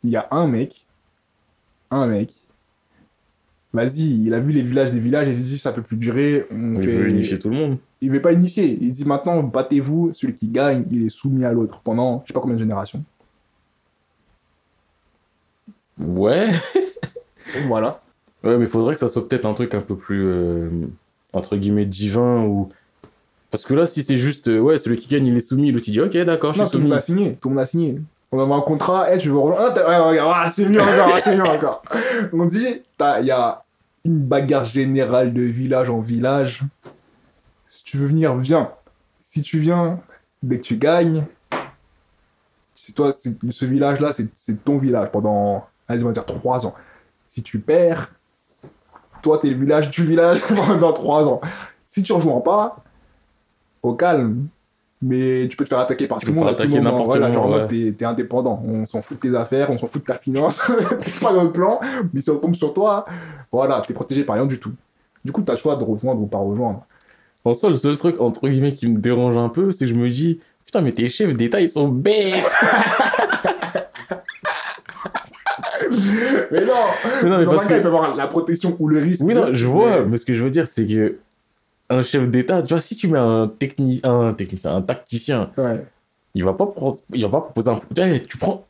Il y a un mec. Un mec. Vas-y, il a vu les villages des villages et il s'est dit ça peut plus durer. On Il fait... veut unifier tout le monde. Il veut pas initier. Il dit maintenant, battez-vous. Celui qui gagne, il est soumis à l'autre pendant je sais pas combien de générations. Ouais. Voilà. Ouais, mais faudrait que ça soit peut-être un truc un peu plus, euh, entre guillemets, divin ou... Parce que là, si c'est juste, euh, ouais, celui qui gagne, il est soumis, l'autre il dit, ok, d'accord, je Non, suis tout le soumis. monde a signé. Tout le monde a signé. On avait un contrat. Eh, je veux rejoindre? Ah, t'as- ouais, regarde, ah, c'est mieux encore. ah, c'est mieux encore. On dit, t'as- il y a une bagarre générale de village en village. Si tu veux venir, viens. Si tu viens, dès que tu gagnes, c'est toi, c'est- ce village-là, c'est c'est ton village pendant, allez, on va dire trois ans. Si tu perds, toi, t'es le village du village pendant trois ans. Si tu rejoins pas, au calme. Mais tu peux te faire attaquer par Tu tout le monde. à tout moment. n'importe Voilà, genre, ouais. t'es t'es indépendant. On s'en fout de tes affaires, on s'en fout de ta finance. t'es pas dans le plan. Mais si on tombe sur toi, voilà, t'es protégé par rien du tout. Du coup, t'as le choix de rejoindre ou pas rejoindre. En soi, le seul truc, entre guillemets, qui me dérange un peu, c'est que je me dis, putain, mais tes chefs d'État, ils sont bêtes Mais non. Mais non, mais Dans parce un cas, que- il peut avoir la protection ou le risque. Oui, non, je vois, mais- ce que je veux dire, c'est que un chef d'État, tu vois, si tu mets un, techni... un technicien, un tacticien, Ouais, il va pas, prendre- il va pas proposer un... Eh, tu prends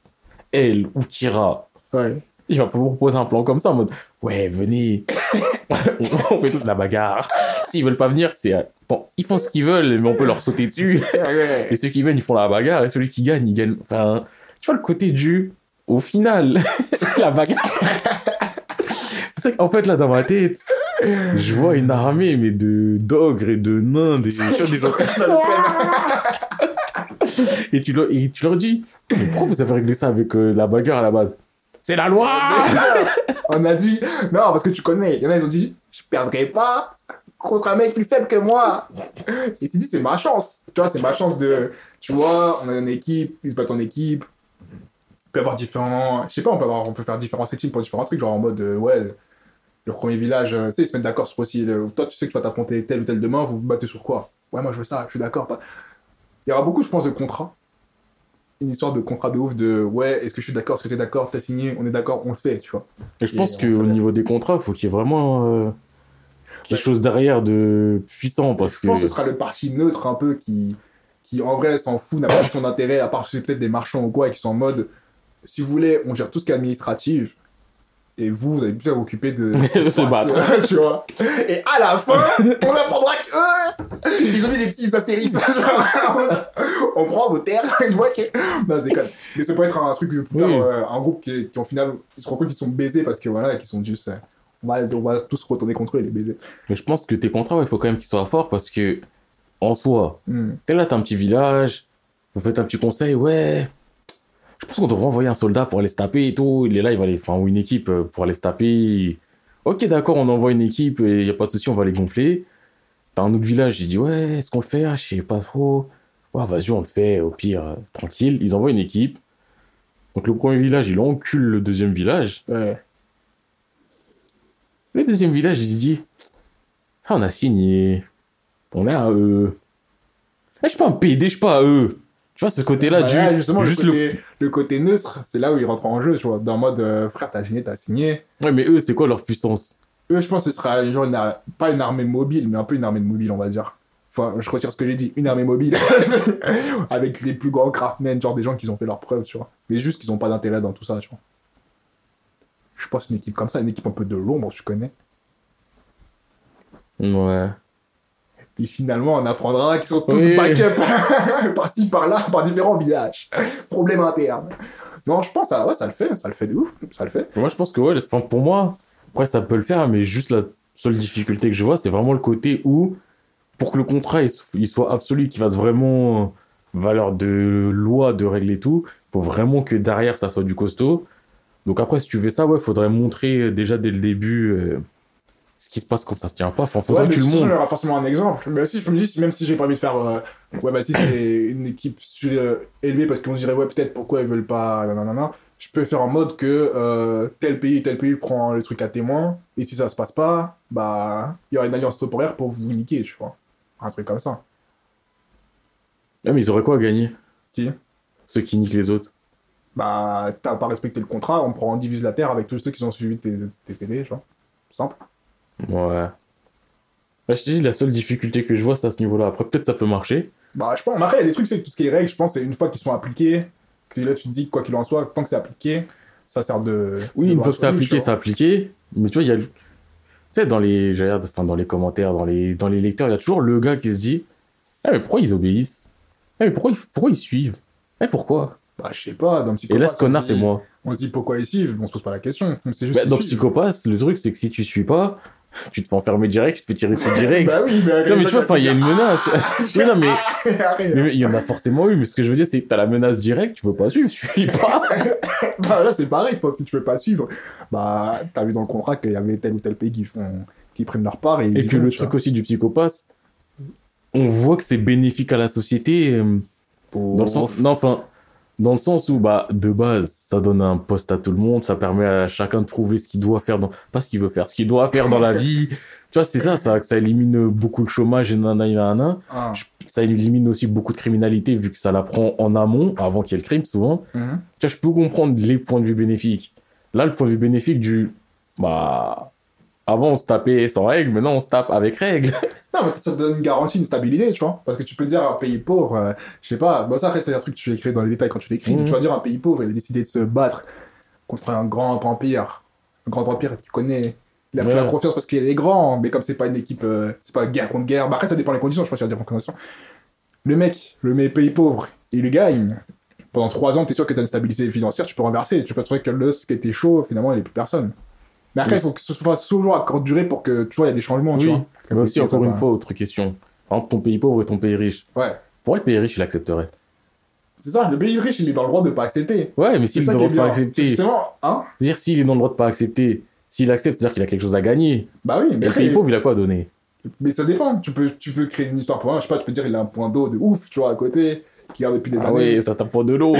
elle ou Kira, ouais. il va pas vous proposer un plan comme ça en mode ouais venez. On fait tous la bagarre. S'ils veulent pas venir c'est bon, ils font ce qu'ils veulent mais on peut leur sauter dessus. Et ceux qui viennent ils font la bagarre et celui qui gagne il gagne. Enfin tu vois le côté du au final c'est la bagarre c'est qu'en fait là dans ma tête je vois une armée mais de d'ogres et de nains des, tu vois, des et tu, leur, et tu leur dis mais pourquoi vous avez réglé ça avec euh, la bagarre à la base? C'est la loi On a dit, non, parce que tu connais. Il y en a, ils ont dit, je perdrai pas contre un mec plus faible que moi. Et s'est dit, c'est ma chance. Tu vois, c'est ma chance de, tu vois, on a une équipe, ils se battent en équipe. Peut avoir différents, je sais pas, on peut, avoir, on peut faire différents settings pour différents trucs, genre en mode, euh, ouais, le premier village, euh, tu sais, ils se mettent d'accord sur aussi, le, toi, tu sais que tu vas t'affronter tel ou tel demain, vous vous battez sur quoi? Ouais, moi, je veux ça, je suis d'accord. pas- Il y aura beaucoup, je pense, de contrats. Une histoire de contrat de ouf de, ouais, est-ce que je suis d'accord, est-ce que t'es d'accord, t'as signé, on est d'accord, on le fait, tu vois. Et je pense qu'au niveau des contrats, il faut qu'il y ait vraiment euh, quelque chose derrière de puissant parce Je que pense que ce sera le parti neutre un peu qui, qui en vrai s'en fout, n'a pas son intérêt, à part chez peut-être des marchands ou quoi, et qui sont en mode, si vous voulez, on gère tout ce qui est administratif, et vous, vous avez plus à vous occuper de Se battre. tu vois. Et à la fin, on apprendra que ils ont mis des petits astérisques. Genre, on prend vos terres, une fois que. Non, je déconne. Mais ça peut être un truc plus tard, Oui. euh, un groupe qui, qui, au final, ils se rendent compte qu'ils sont baisés parce que voilà, qu'ils sont juste. euh, on, va, on va tous retourner contre eux et les baiser. Mais je pense que tes contrats, il faut quand même qu'ils soient forts parce que, en soi, Hmm. t'es là, t'as un petit village, vous faites un petit conseil, ouais. Je pense qu'on devrait envoyer un soldat pour aller se taper et tout. Il est là, il va aller, enfin, ou une équipe euh, pour aller se taper. Ok, d'accord, on envoie une équipe et y a pas de souci, on va les gonfler. T'as un autre village, il dit, ouais, est-ce qu'on le fait? Ah, Je sais pas trop. Ouais, vas-y, on le fait, au pire, euh, tranquille. Ils envoient une équipe. Donc le premier village, il encule le deuxième village. Ouais. Le deuxième village, il se dit Ah, on a signé. On est à eux. Eh, je suis pas un PD, je suis pas à eux. Tu vois, ce côté-là, Bah, du. là, justement, juste le, côté, le... côté neutre, c'est là où ils rentrent en jeu, tu vois. Dans le mode, euh, frère, t'as signé, t'as signé. Ouais, mais eux, c'est quoi leur puissance? Eux, je pense que ce sera genre une pas une armée mobile, mais un peu une armée mobile, on va dire. Enfin, je retire ce que j'ai dit, une armée mobile. Avec les plus grands craftmen, genre des gens qui ont fait leurs preuves, tu vois. Mais juste qu'ils ont pas d'intérêt dans tout ça, tu vois. Je pense une équipe comme ça, une équipe un peu de l'ombre, tu connais. Ouais. Et finalement, on apprendra qu'ils sont tous Oui. backup par-ci, par-là, par différents villages. Problème interne. Non, je pense, ça, ouais, ça le fait, ça le fait de ouf, ça le fait. Moi, je pense que, ouais, enfin, pour moi, après, ça peut le faire, mais juste la seule difficulté que je vois, c'est vraiment le côté où, pour que le contrat il, so- il soit absolu, qu'il fasse vraiment valeur de loi, de règles et tout, faut vraiment que derrière, ça soit du costaud. Donc après, si tu veux ça, ouais, faudrait montrer déjà dès le début euh, ce qui se passe quand ça se tient pas. Enfin, faudrait Ouais, que tu le façon, il y montres. aura forcément un exemple. Mais si je me dis, même si j'ai pas envie de faire. euh, ouais, bah si c'est une équipe sur- euh, élevée parce qu'on se dirait, ouais, peut-être pourquoi ils veulent pas. Nanana, je peux faire en mode que euh, tel pays, tel pays prend le truc à témoin. Et si ça se passe pas, bah. Il y aura une alliance temporaire pour vous niquer, tu vois. Un truc comme ça. Ah, mais ils auraient quoi à gagner? Qui? Ceux qui niquent les autres. Bah, t'as pas respecté le contrat, on prend, on divise la terre avec tous ceux qui ont suivi tes, tes TD, tu vois. Simple. Ouais. Là, je te dis, la seule difficulté que je vois, c'est à ce niveau-là. Après, peut-être ça peut marcher. Bah, je pense. Après, il y a des trucs, c'est que tout ce qui est règles, je pense, c'est une fois qu'ils sont appliqués, que là, tu te dis, que quoi qu'il en soit, tant que c'est appliqué, ça sert de. Oui, de une fois que c'est appliqué, c'est appliqué. Mais tu vois, il y a. Tu sais, dans les, enfin, dans les commentaires, dans les, dans les lecteurs, il y a toujours le gars qui se dit Ah, mais pourquoi ils obéissent? Ah, mais pourquoi ils, pourquoi ils suivent? Ah, pourquoi? Bah, je sais pas, dans Et là, ce connard, c'est moi. On se dit pourquoi ils suivent, on se pose pas la question. Juste Bah, dans. Psychopath, le truc, c'est que si tu suis pas, tu te fais enfermer direct, tu te fais tirer dessus direct. Bah oui, mais. non, mais tu vois, enfin, il y a une menace. Oui, non, mais. Il y en a forcément eu, mais ce que je veux dire, c'est que t'as la menace directe, tu veux pas suivre, tu suis pas. Bah, là, c'est pareil, si tu veux pas suivre, bah, t'as vu dans le contrat qu'il y avait tel ou tel pays qui font. qui prennent leur part et. Et que le truc aussi du psychopathe, on voit que c'est bénéfique à la société. euh. Dans le sens, non, enfin, dans le sens où, bah, de base, ça donne un poste à tout le monde, ça permet à chacun de trouver ce qu'il doit faire dans, pas ce qu'il veut faire, ce qu'il doit faire dans la vie. Tu vois, c'est ça, ça, ça élimine beaucoup le chômage et nanana, nanana. Ah. Ça élimine aussi beaucoup de criminalité vu que ça la prend en amont, avant qu'il y ait le crime, souvent. Mhm. Tu vois, je peux comprendre les points de vue bénéfiques. Là, le point de vue bénéfique du, bah, avant on se tapait sans règles, maintenant on se tape avec règles. Non, mais ça te donne une garantie, une stabilité, tu vois. Parce que tu peux dire un pays pauvre, euh, je sais pas, bon, ça après c'est un truc que tu écris dans les détails quand tu l'écris, mais Mhm. tu vas dire un pays pauvre, il a décidé de se battre contre un grand empire. Un grand empire, tu connais. Il a pris Ouais. la confiance parce qu'il est grand, mais comme c'est pas une équipe, euh, c'est pas guerre contre guerre, bah après ça dépend des conditions, je pense qu'il y a des conditions. Le mec, le mec pays pauvre, il le gagne. Pendant trois ans, t'es sûr que t'as une stabilité financière, tu peux renverser, tu peux trouver que le ce qui était chaud, finalement, il est plus personne. Mais après, il faut que ce soit toujours à courte durée pour que, tu vois, il y a des changements, tu vois. Mais aussi, encore une fois, autre question. Par exemple, ton pays pauvre et ton pays riche. Ouais. Pourquoi le pays riche, il accepterait C'est ça, le pays riche, il est dans le droit de pas accepter. Ouais, mais s'il est dans le droit de pas accepter, Justement, hein c'est-à-dire s'il est dans le droit de pas accepter, s'il accepte, c'est-à-dire qu'il a quelque chose à gagner. Bah oui, Et mais, le après, pays pauvre, il a quoi à donner? Mais ça dépend. Tu peux, tu peux créer une histoire pour un, je sais pas, tu peux dire il a un point d'eau de ouf, tu vois, à côté, qui garde depuis des Ah années. ouais, ça se tape pas de l'eau.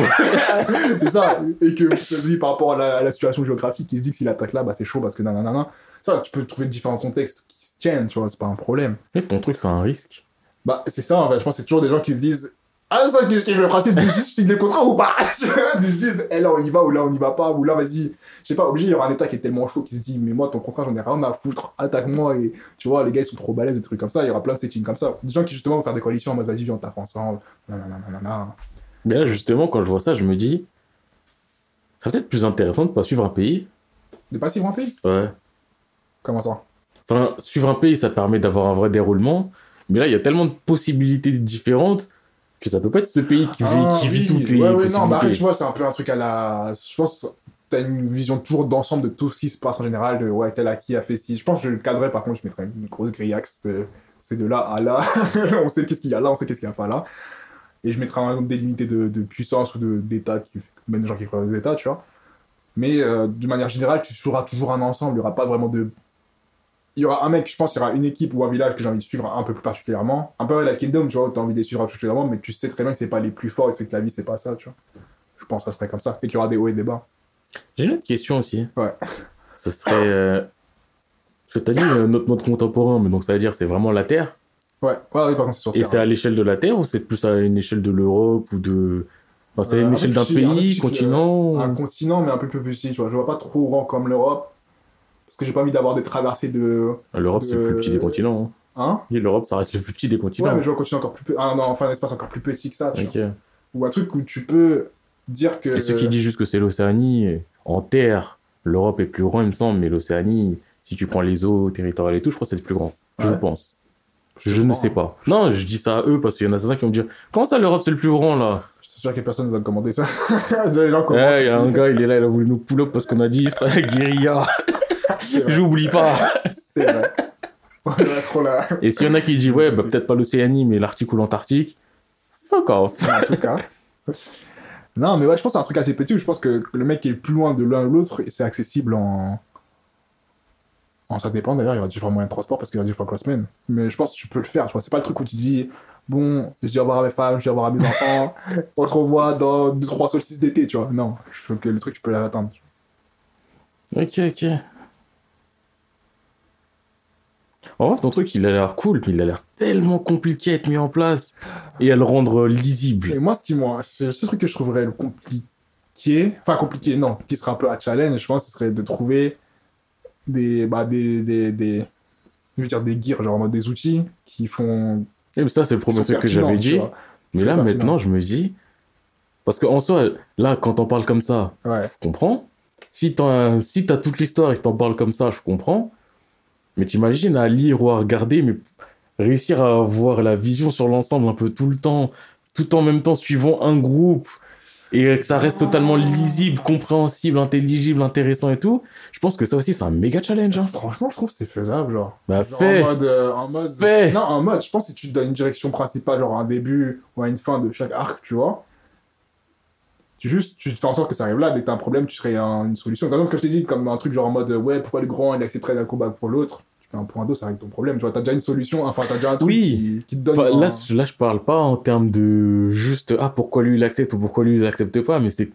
c'est ça. Et que, dit par rapport à la, à la situation géographique, il se dit que s'il attaque là, bah c'est chaud parce que nanana. Ça, tu peux trouver différents contextes qui se tiennent, tu vois, c'est pas un problème. Mais ton truc, c'est un risque. Bah c'est ça, en fait, je pense que c'est toujours des gens qui se disent Ah, ça je kiffe le principe de juste signer le contrat ou pas? Tu vois, ils se disent, eh, là, on y va ou là, on y va pas. Ou là, vas-y. Je sais pas, obligé, il y aura un état qui est tellement chaud qui se dit, mais moi, ton contrat, j'en ai rien à foutre. Attaque-moi. Et tu vois, les gars, ils sont trop balèzes, des trucs comme ça. Il y aura plein de settings comme ça. Des gens qui, justement, vont faire des coalitions en mode, vas-y, viens, on tape ensemble. Nanana, nanana. Mais là, justement, quand je vois ça, je me dis, ça serait peut-être plus intéressant de pas suivre un pays. De pas suivre un pays? Ouais. Comment ça? Enfin, suivre un pays, ça permet d'avoir un vrai déroulement. Mais là, il y a tellement de possibilités différentes que ça peut pas être ce pays qui vit, Ah, qui vit oui. toutes les Ouais, ouais, non, bah je vois, c'est un peu un truc à la. Je pense que t'as une vision toujours d'ensemble de tout ce qui se passe en général, de ouais, tel acquis a fait ci. Je pense que je le cadrerais, par contre, je mettrais une grosse grille axe. de- C'est de là à là. on sait qu'est-ce qu'il y a là, on sait qu'est-ce qu'il n'y a pas là. Et je mettrais un nombre délimité de, de puissance ou de- d'État, qui même des gens qui feraient des États, tu vois. Mais euh, d'une manière générale, tu seras toujours un ensemble. Il n'y aura pas vraiment de. Il y aura un mec, je pense, il y aura une équipe ou un village que j'ai envie de suivre un peu plus particulièrement. Un peu la Kingdom, tu vois, tu as envie de les suivre particulièrement, mais tu sais très bien que c'est pas les plus forts et que la vie, c'est pas ça, tu vois. Je pense que ça serait comme ça. Et qu'il y aura des hauts et des bas. J'ai une autre question aussi. Ouais. Ça serait. euh, Parce que t'as dit euh, notre mode contemporain, mais donc ça veut dire c'est vraiment la Terre? Ouais, ouais, oui, par contre, c'est sur Et c'est à l'échelle de la Terre ou c'est plus à une échelle de l'Europe ou de. Enfin, c'est à Euh, une échelle d'un petit, un pays, petit, continent Un continent, mais un peu plus petit, tu vois. Je vois pas trop grand comme l'Europe. Parce que j'ai pas envie d'avoir des traversées de. L'Europe, c'est le plus petit des continents. hein. Hein? L'Europe, ça reste le plus petit des continents. Ouais, mais je vois un continent encore plus petit. Ah non, enfin, un espace encore plus petit que ça, tu vois. Ou un truc où tu peux dire que. Et ceux qui disent juste que c'est l'Océanie, en terre, l'Europe est plus grand, il me semble, mais l'Océanie, si tu prends les eaux territoriales et tout, je crois que c'est le plus grand. Je pense. Je, ne sais pas. Non, je dis ça à eux parce qu'il y en a certains qui vont me dire Comment ça, l'Europe, c'est le plus grand là? Je suis sûr que personne ne va commander ça. les gens Eh, commentent il y a un gars, il est là, il a voulu nous pull up parce qu'on a dit guérilla. J'oublie pas. C'est vrai. On a trop là. Et s'il y en a qui disent Ouais, bah, peut-être pas l'Océanie, mais l'Arctique ou l'Antarctique, fuck off. en tout cas. Non, mais ouais, je pense que c'est un truc assez petit où je pense que le mec qui est plus loin de l'un ou l'autre, c'est accessible en. en. Ça dépend d'ailleurs, il y aura différents moyens de transport parce qu'il y aura différentes semaines. Mais je pense que tu peux le faire, tu vois. C'est pas le truc où tu dis, bon, je dis au revoir à mes femmes, je dis au revoir à mes enfants, on se revoit dans 2-3 solstices d'été, tu vois. Non, je trouve que le truc, tu peux l'atteindre. Ok, ok. En vrai, ton truc, il a l'air cool, mais il a l'air tellement compliqué à être mis en place et à le rendre lisible. Et moi, ce qui moi, c'est ce truc que je trouverais le compliqué, enfin compliqué, non, qui serait un peu à challenge, je pense, ce serait de trouver des, bah, des, des, des, je veux dire des gears, genre des outils qui font. Et ça, c'est le premier truc que j'avais dit. Mais là, pertinent. maintenant, je me dis. Parce qu'en soi, là, quand on parle comme ça, Ouais, je comprends. Si t'as si t'as toute l'histoire et que t'en parles comme ça, je comprends. Mais t'imagines à lire ou à regarder, mais réussir à avoir la vision sur l'ensemble un peu tout le temps, tout en même temps suivant un groupe, et que ça reste totalement lisible, compréhensible, intelligible, intéressant et tout, je pense que ça aussi, c'est un méga challenge. Hein. franchement, je trouve que c'est faisable, genre. Bah, Genre fais En mode, euh, en mode... Fais Non, en mode, je pense que si tu te donnes une direction principale, genre un début ou à une fin de chaque arc, tu vois. Tu juste, tu fais en sorte que ça arrive là, dès que t'as un problème, tu crées un- une solution. Par exemple, comme je t'ai dit, comme un truc genre en mode, euh, ouais, pourquoi le grand, il accepterait la combat pour l'autre Tu fais un point d'eau, ça règle ton problème. Tu vois, t'as déjà une solution, enfin, t'as déjà un truc Oui. qui, qui te donne. Enfin, un- là, je- là, je parle pas en termes de juste ah pourquoi lui il accepte ou pourquoi lui il accepte pas, mais c'est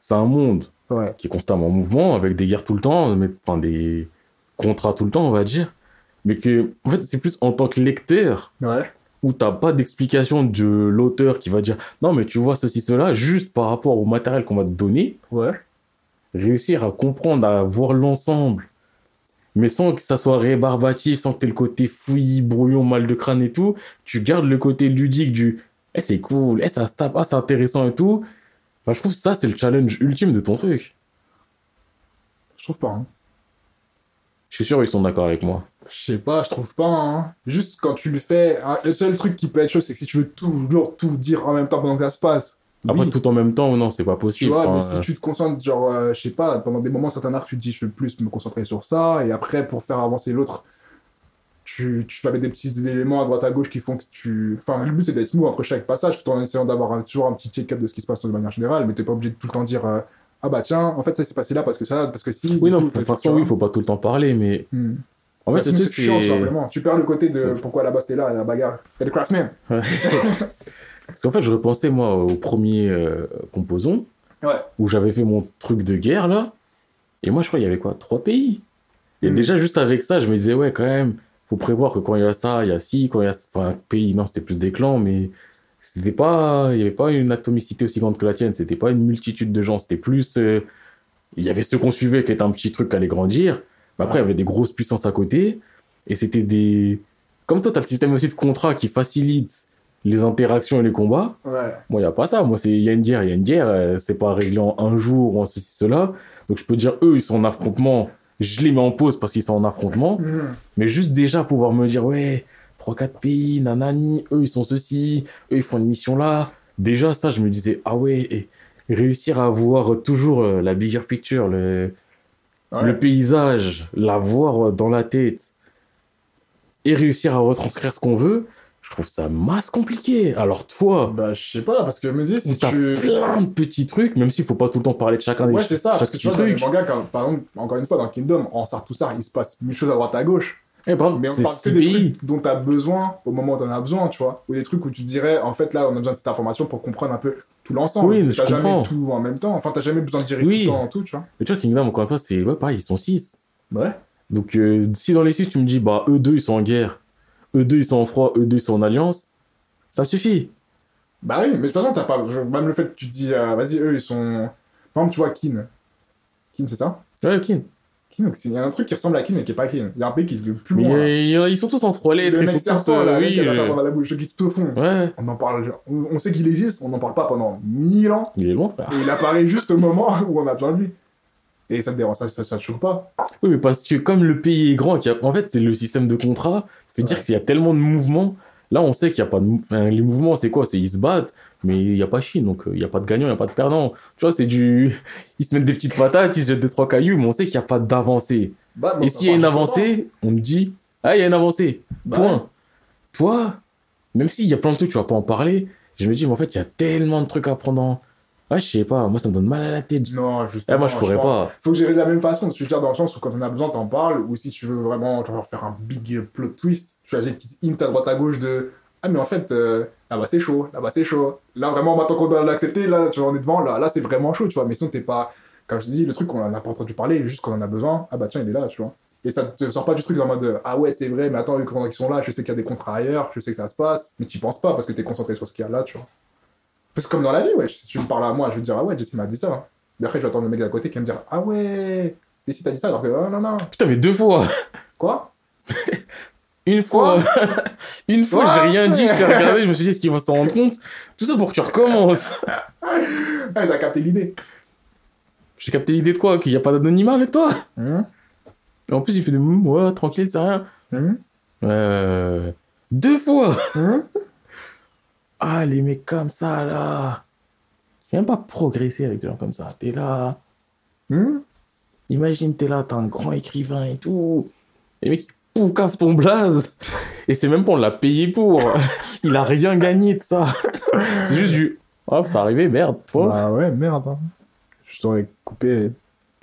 c'est un monde Ouais. qui est constamment en mouvement avec des guerres tout le temps, mais enfin des contrats tout le temps, on va dire. Mais que en fait, c'est plus en tant que lecteur Ouais. Où t'as pas d'explication de l'auteur qui va dire non mais tu vois ceci cela juste par rapport au matériel qu'on va te donner, Ouais. réussir à comprendre, à voir l'ensemble. Mais sans que ça soit rébarbatif, sans que t'aies le côté fouillis, brouillon, mal de crâne et tout, tu gardes le côté ludique du Eh, c'est cool, eh, ça se tape, ah, c'est intéressant et tout. Enfin, je trouve que ça, c'est le challenge ultime de ton truc. Je trouve pas. Hein. Je suis sûr ils sont d'accord avec moi. Je sais pas, je trouve pas. Hein. Juste quand tu le fais, hein, le seul truc qui peut être chaud, c'est que si tu veux toujours tout dire en même temps pendant que ça se passe. Après, oui, tout en même temps, non, c'est pas tu possible. vois, Enfin, mais si tu te concentres, genre, euh, je sais pas, pendant des moments, certains arcs, tu te dis, je veux plus me concentrer sur ça, et après, pour faire avancer l'autre, tu, tu vas mettre des petits éléments à droite à gauche qui font que tu. Enfin, le but, c'est d'être smooth entre chaque passage, tout en essayant d'avoir toujours un petit check-up de ce qui se passe de manière générale, mais t'es pas obligé de tout le temps dire, euh, ah bah tiens, en fait, ça s'est passé là parce que ça, parce que si. Oui, non, de toute tu façon, oui, faut pas tout le temps parler, mais Hmm. En fait, truc, c'est chiant, simplement. Tu perds le côté de pourquoi là-bas c'était là, la bagarre. Et le craftsman. Parce qu'en fait, je repensais, moi, au premier euh, composant, Ouais. où j'avais fait mon truc de guerre, là. Et moi, je crois qu'il y avait quoi? Trois pays. Et Hmm. déjà, juste avec ça, je me disais, ouais, quand même, faut prévoir que quand il y a ça, il y a ci, quand il y a. Enfin, pays, non, c'était plus des clans, mais c'était pas, il y avait pas une atomicité aussi grande que la tienne. C'était pas une multitude de gens. C'était plus, euh, il y avait ceux qu'on suivait qui étaient un petit truc qui allait grandir. Mais après, il y avait des grosses puissances à côté. Et c'était des, comme toi, t'as le système aussi de contrat qui facilite les interactions et les combats. Ouais. Moi, il n'y a pas ça. Moi, c'est il y a une guerre, il y a une guerre. euh, c'est pas réglé en un jour ou en ceci, cela. Donc, je peux dire, eux, ils sont en affrontement. Je les mets en pause parce qu'ils sont en affrontement. Mhm. Mais juste déjà pouvoir me dire, ouais, 3-4 pays, nanani, eux, ils sont ceci, eux, ils font une mission là. Déjà, ça, je me disais, ah ouais, et réussir à voir toujours euh, la bigger picture, le, Ouais. le paysage, la voir euh, dans la tête, et réussir à retranscrire ce qu'on veut, je trouve ça masse compliqué. Alors toi, Bah, je sais pas, parce que me dis, si tu. plein de petits trucs, même s'il faut pas tout le temps parler de chacun des Ouais, c'est ça, parce que tu vois, dans les mangas, quand, par exemple, encore une fois, dans Kingdom, en Sartoussar, il se passe mille choses à droite à gauche. Eh, par exemple, Mais on parle que des trucs dont tu as besoin au moment où tu en as besoin, tu vois. Ou des trucs où tu dirais, en fait, là, on a besoin de cette information pour comprendre un peu tout l'ensemble. Oui, mais je jamais comprends. tout en même temps. Enfin, t'as jamais besoin de gérer Oui. tout le temps tout, tu vois. Mais tu vois, Kingdom, encore une fois, c'est ouais, pareil, ils sont 6. Ouais. Donc, euh, si dans les 6, tu me dis, bah, eux deux, ils sont en guerre, eux deux, ils sont en froid, eux deux, ils sont en alliance, ça me suffit. Bah oui, mais de toute façon, t'as pas. Même le fait que tu te dis, euh, vas-y, eux, ils sont. Par exemple, tu vois, Kin. Kin, c'est ça? Ouais, ok. Kin, il y a un truc qui ressemble à Kin, mais qui est pas Kin. Il y a un pays qui est le plus Mais loin. là. ils sont tous en trois lettres, Le ils sont serpent, là, le mec oui, qui a la euh, serpent dans la bouche, le qui est tout au fond. Ouais, On en parle. On, on sait qu'il existe, on n'en parle pas pendant mille ans. il est loin, frère. Et il apparaît juste au moment où on a besoin de lui. Et ça te dérange, ça, ça, ça te choque pas. Oui, mais parce que comme le pays est grand, a- en fait, c'est le système de contrat, fait dire Ouais. qu'il y a tellement de mouvements. Là, on sait qu'il n'y a pas de. enfin, les mouvements, c'est quoi? C'est ils se battent, mais il n'y a pas Chine, donc euh, il n'y a pas de gagnant, il n'y a pas de perdant. Tu vois, c'est du. Ils se mettent des petites patates, ils se jettent deux, trois cailloux, mais on sait qu'il n'y a pas d'avancée. Bah, Et s'il y a une avancée, on me dit Ah, il y a une avancée. Bah Point. Toi, même s'il y a plein de trucs, tu vas pas en parler, je me dis, mais en fait, il y a tellement de trucs à prendre en. Ouais, je sais pas, moi ça me donne mal à la tête. Non, justement. moi je pourrais pas. Faut gérer de la même façon. Je veux dire, dans le sens où quand on a besoin, t'en parles. Ou si tu veux vraiment genre, faire un big plot twist, tu as des petites hints à droite à gauche de Ah, mais en fait, euh, là-bas c'est chaud, là-bas c'est chaud. Là, vraiment, maintenant qu'on doit l'accepter, là, tu vois, on est devant, là, là c'est vraiment chaud, tu vois. Mais sinon, t'es pas. Comme je te dis, le truc qu'on en a pas entendu parler, juste quand on en a besoin, ah bah tiens, il est là, tu vois. Et ça te sort pas du truc en mode Ah ouais, c'est vrai, mais attends, pendant qu'ils sont là, je sais qu'il y a des contrats ailleurs, je sais que ça se passe, mais tu penses pas parce que t'es concentré sur ce qu'il y a là, tu vois. Parce que comme dans la vie, ouais, si tu me parles à moi, je vais te dire Ah ouais, Jesse m'a dit ça. hein. Mais après, je vais attendre le mec d'à côté qui va me dire Ah ouais, Jesse t'as dit ça alors que oh, non, non. Putain, mais deux fois Quoi? Une fois, une fois, j'ai rien dit, je t'ai regardé, je me suis dit, est-ce qu'il va s'en rendre compte? Tout ça pour que tu recommences. Ah, t'as capté l'idée. J'ai capté l'idée de quoi? Qu'il n'y a pas d'anonymat avec toi? Et en plus, il fait des ouais, tranquille, c'est rien. hum, Euh, deux fois hum. Ah, les mecs comme ça, là. J'ai même pas progressé avec des gens comme ça. T'es là. Imagine, t'es là, t'es un grand écrivain et tout. Les mecs, ils poucavent ton blaze. Et c'est même pas on l'a payé pour. Il a rien gagné de ça. C'est juste du. Hop, c'est arrivé, merde. Bah ouais, merde. hein. Je t'aurais coupé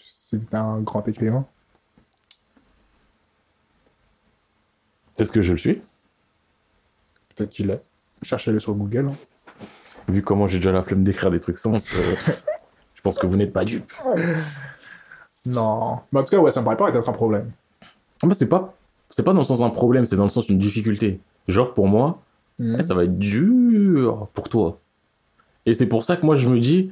si un grand écrivain. Peut-être que je le suis. Peut-être qu'il est. Cherchez-le sur Google. hein. Vu comment j'ai déjà la flemme d'écrire des trucs simples, euh, je pense que vous n'êtes pas dupes. Non. Mais en tout cas, ouais, ça me paraît pas être un problème. Ah bah, c'est pas. C'est pas dans le sens d'un problème, c'est dans le sens d'une difficulté. Genre, pour moi, Hum. Eh, ça va être dur pour toi. Et c'est pour ça que moi je me dis,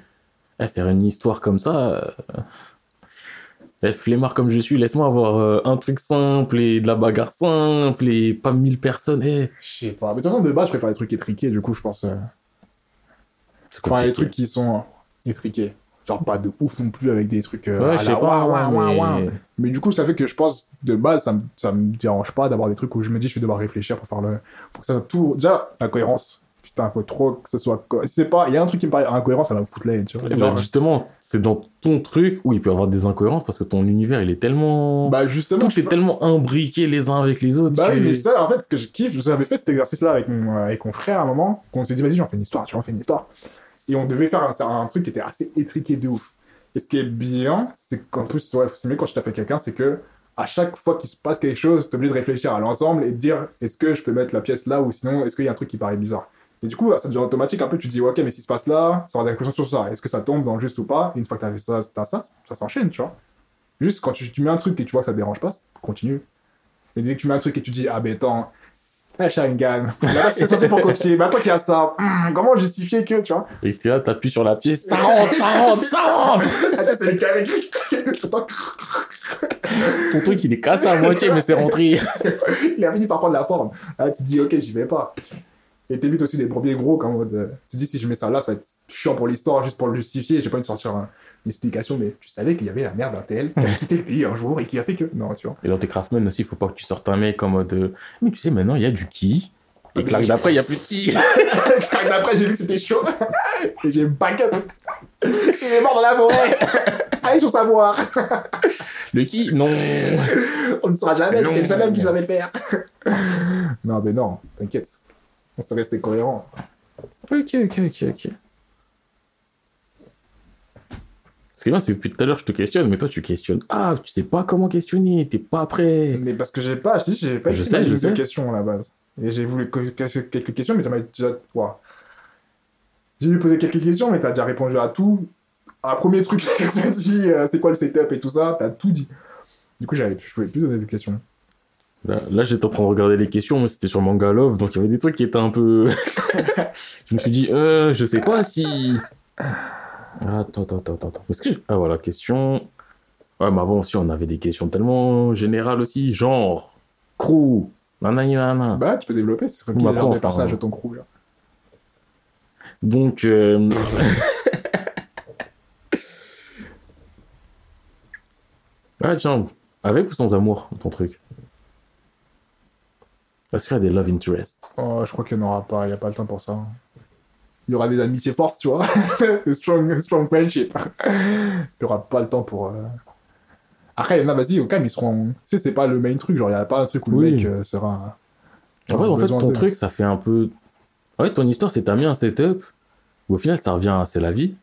eh, faire une histoire comme ça, euh... eh, flemmard comme je suis, laisse-moi avoir euh, un truc simple et de la bagarre simple et pas mille personnes. Eh, Je sais pas. Mais de toute façon, de base, je préfère les trucs étriqués, du coup, je pense. euh, c'est Enfin, les trucs qui sont étriqués. Genre pas de ouf non plus avec des trucs. euh, Ouais, à la pas, ouah, ouah, ouah, mais- ouah. Mais du coup, ça fait que je pense, de base, ça me, ça me dérange pas d'avoir des trucs où je me dis, je vais devoir réfléchir pour faire le. Pour que ça tout. Déjà, la cohérence. Putain, faut trop que ce soit. c'est pas. Il y a un truc qui me paraît incohérent, ça va me foutre la haine, tu vois. Eh ben, Genre, justement, c'est dans ton truc où il peut y avoir des incohérences parce que ton univers il est tellement. bah, justement. Tout est pas- tellement imbriqué les uns avec les autres. Bah oui, mais ça, en fait, ce que je kiffe, j'avais fait cet exercice-là avec mon, euh, avec mon frère à un moment, qu'on s'est dit, vas-y, j'en fais une histoire, tu on fait une histoire. Et on devait faire un, truc qui était assez étriqué de ouf. Et ce qui est bien, c'est qu'en plus, ouais, c'est mieux quand tu t'as fait quelqu'un, c'est que à chaque fois qu'il se passe quelque chose, t'es obligé de réfléchir à l'ensemble et de dire, est-ce que je peux mettre la pièce là ou sinon, est-ce qu'il y a un truc qui paraît bizarre? Et du coup, ça devient automatique, un peu, tu te dis, ok, mais s'il se passe là, ça va des questions sur ça. Est-ce que ça tombe dans le juste ou pas? Et une fois que t'as fait ça, t'as ça, ça s'enchaîne, tu vois. Juste quand tu, tu mets un truc et tu vois que ça te dérange pas, continue. Et dès que tu mets un truc et tu dis, ah ben attends, Eh, Sharingan. Là-bas, c'est censé pour copier. Mais attends qu'il y a ça. Hum, comment justifier que, tu vois Et t'es là, t'appuies sur la pièce, ça rentre, ça rentre, ça rentre Attends, c'est le carré. Attends, Ton truc, il est cassé à moitié, mais c'est rentré. il a fini par prendre la forme. Là, tu te dis, ok, j'y vais pas. Et t'évites aussi des premiers gros, comme euh, tu te dis, si je mets ça là, ça va être chiant pour l'histoire, juste pour le justifier. J'ai pas envie de sortir un- une explication, mais tu savais qu'il y avait la merde d'un tel qui a quitté le pays un jour et qui a fait que. Non, tu vois. Et dans tes Craftman aussi, il faut pas que tu sortes un mec en mode. euh, Mais tu sais, maintenant, il y a du ki. Et claque d'après, il y a plus de ki. D'après, j'ai vu que c'était chaud. Et j'ai back up. Il est mort dans la forêt. Allez sur savoir. Le ki, non. On ne saura jamais, c'était le seul homme qui savait le faire. non, mais non, t'inquiète. On s'est resté cohérent. Ok, ok, ok, ok. Ce qui est bien, c'est que depuis tout à l'heure, je te questionne, mais toi, tu questionnes. Ah, tu sais pas comment questionner, t'es pas prêt. Mais parce que j'ai pas, je dis, j'ai pas Je sais, je sais. questions à la base. Et j'ai voulu quelques questions, mais t'en as déjà. Ouah. J'ai lui poser quelques questions, mais t'as déjà répondu à tout. Un premier truc t'as dit, euh, c'est quoi le setup et tout ça, t'as tout dit. Du coup, j'avais, je pouvais plus donner de questions. Là, là, j'étais en train de regarder les questions, mais c'était sur Manga Love, donc il y avait des trucs qui étaient un peu. je me suis dit, euh, je sais pas si. Attends, attends, attends, attends. Que Ah, voilà, question. Ouais, mais avant aussi, on avait des questions tellement générales aussi, genre. Crew. Nanana. Bah, tu peux développer, c'est comme Bah, qui est le après, genre des enfin, personnages de ton crew, là. Donc. euh, ah, tiens, avec ou sans amour, ton truc? Est-ce qu'il y a des love interests Oh, je crois qu'il n'y en aura pas, il n'y a pas le temps pour ça. Il y aura des amitiés fortes, tu vois. des strong, strong friendship. Il n'y aura pas le temps pour. euh, Après, y a, vas-y, au calme, ils seront. Tu sais, c'est pas le main truc, genre, il n'y a pas un truc où Oui. le mec euh, sera. En fait, en fait, ton truc, ça fait un peu. En fait, ton histoire, c'est t'as mis un setup où au final, ça revient à c'est la vie.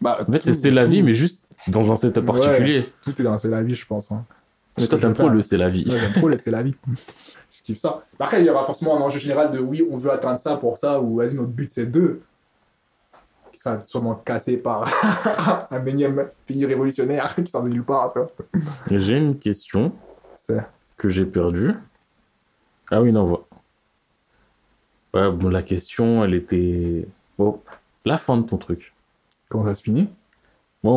Bah, En fait, c'est c'est la tout- vie, mais juste dans un setup Ouais. particulier. Tout est dans C'est la vie, je pense. Hein. Mais toi, t'aimes trop le c'est la vie. Ouais, j'aime trop laisser la vie. Je kiffe ça. Après, il y aura forcément un enjeu général de oui, on veut atteindre ça pour ça, ou vas-y, notre but c'est deux. Ça va sûrement cassé par un énième pays révolutionnaire qui sort de nulle part. J'ai une question C'est. que j'ai perdue. Ah oui, non, voilà. Ouais, bon, la question, elle était. Bon, la fin de ton truc. Comment ça se finit?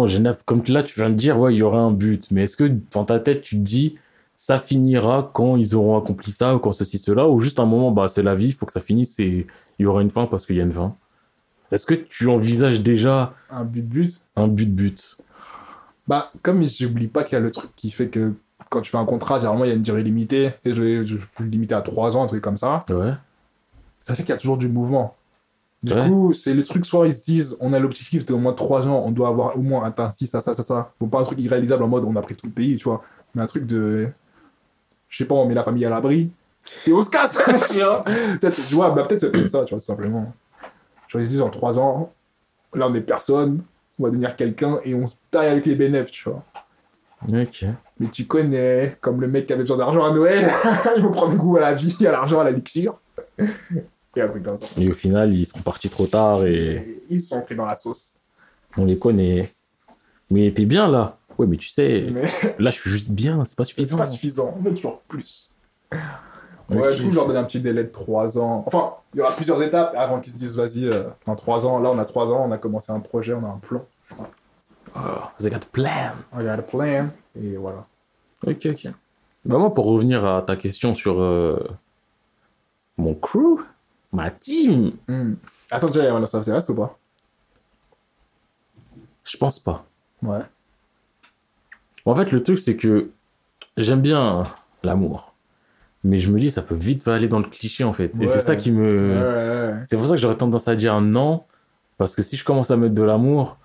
Genève, comme là, tu viens de dire, ouais, il y aura un but. Mais est-ce que dans ta tête, tu te dis, ça finira quand ils auront accompli ça, ou quand ceci, cela, ou juste un moment, bah, c'est la vie, il faut que ça finisse et il y aura une fin parce qu'il y a une fin? Est-ce que tu envisages déjà Un but-but un but-but Bah, comme j'oublie pas qu'il y a le truc qui fait que quand tu fais un contrat, généralement, il y a une durée limitée, et je l'ai je peux le limiter à 3 ans, un truc comme ça, Ouais. ça fait qu'il y a toujours du mouvement. Du Ouais. coup, c'est le truc, soit ils se disent, on a l'objectif de au moins 3 ans, on doit avoir au moins atteint ci, ça, ça, ça, ça. Bon, pas un truc irréalisable en mode, on a pris tout le pays, tu vois, mais un truc de... Je sais pas, on met la famille à l'abri, et on se casse, tu vois. Peut-être, tu vois, bah, peut-être c'est peut-être ça, tu vois, tout simplement. Genre, ils se disent, en 3 ans, là, on est personne, on va devenir quelqu'un, et on se taille avec les bénéfices, tu vois. Ok. Mais tu connais, comme le mec qui avait besoin d'argent à Noël, il faut prendre goût à la vie, à l'argent, à la luxure. Et au final, ils sont partis trop tard et Et ils sont pris dans la sauce. on les connaît. Mais t'es bien là. Ouais, mais tu sais, Mais là, je suis juste bien, c'est pas c'est suffisant. pas suffisant, on veut toujours plus. Ouais, du coup, je leur donne un petit délai de 3 ans. Enfin, il y aura plusieurs étapes avant qu'ils se disent, vas-y, euh, dans 3 ans, là, on a 3 ans, on a commencé un projet, on a un plan. Oh, they got a plan. On a un plan, et voilà. Ok, ok. Bah, moi, pour revenir à ta question sur euh, mon crew, ma team, Hmm. Attends, déjà, il y a Last of ou pas? Je pense pas. Ouais. En fait, le truc, c'est que j'aime bien l'amour. Mais je me dis, ça peut vite aller dans le cliché, en fait. Et c'est ça qui me. Ouais, ouais. C'est pour ça que j'aurais tendance à dire non. Parce que si je commence à mettre de l'amour,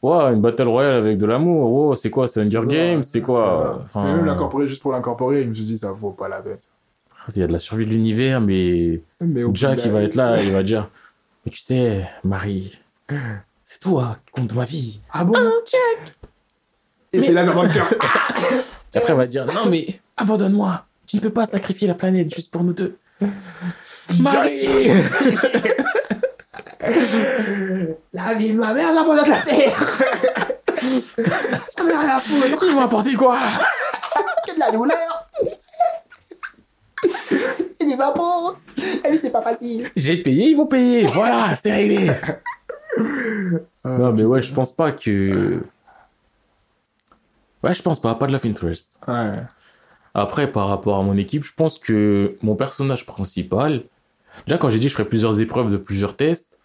ouais, une battle royale avec de l'amour, oh, c'est quoi, c'est Hunger. Games, c'est quoi? Enfin, même l'incorporer juste pour l'incorporer, je me suis dit, ça vaut pas la peine. Il y a de la survie de l'univers, mais Mais au bout Jack, il va être là, il va dire Mais tu sais, Marie, c'est toi qui compte ma vie. Ah bon? Et Mais- puis là, dans le cœur. Et après, il va dire Non, mais abandonne-moi. Tu ne peux pas sacrifier la planète juste pour nous deux. Marie La vie de ma mère, l'abandonne de la terre J'en ai rien à foutre Ils m'ont apporté quoi? Que de la douleur Et des impôts Eh oui, c'est pas facile J'ai payé, ils vont payer. Voilà, c'est réglé. Non, mais ouais, je pense pas que. Ouais, je pense pas. Pas de love interest. Ouais. Après, par rapport à mon équipe, je pense que mon personnage principal. Déjà, quand j'ai dit que je ferais plusieurs épreuves de plusieurs tests,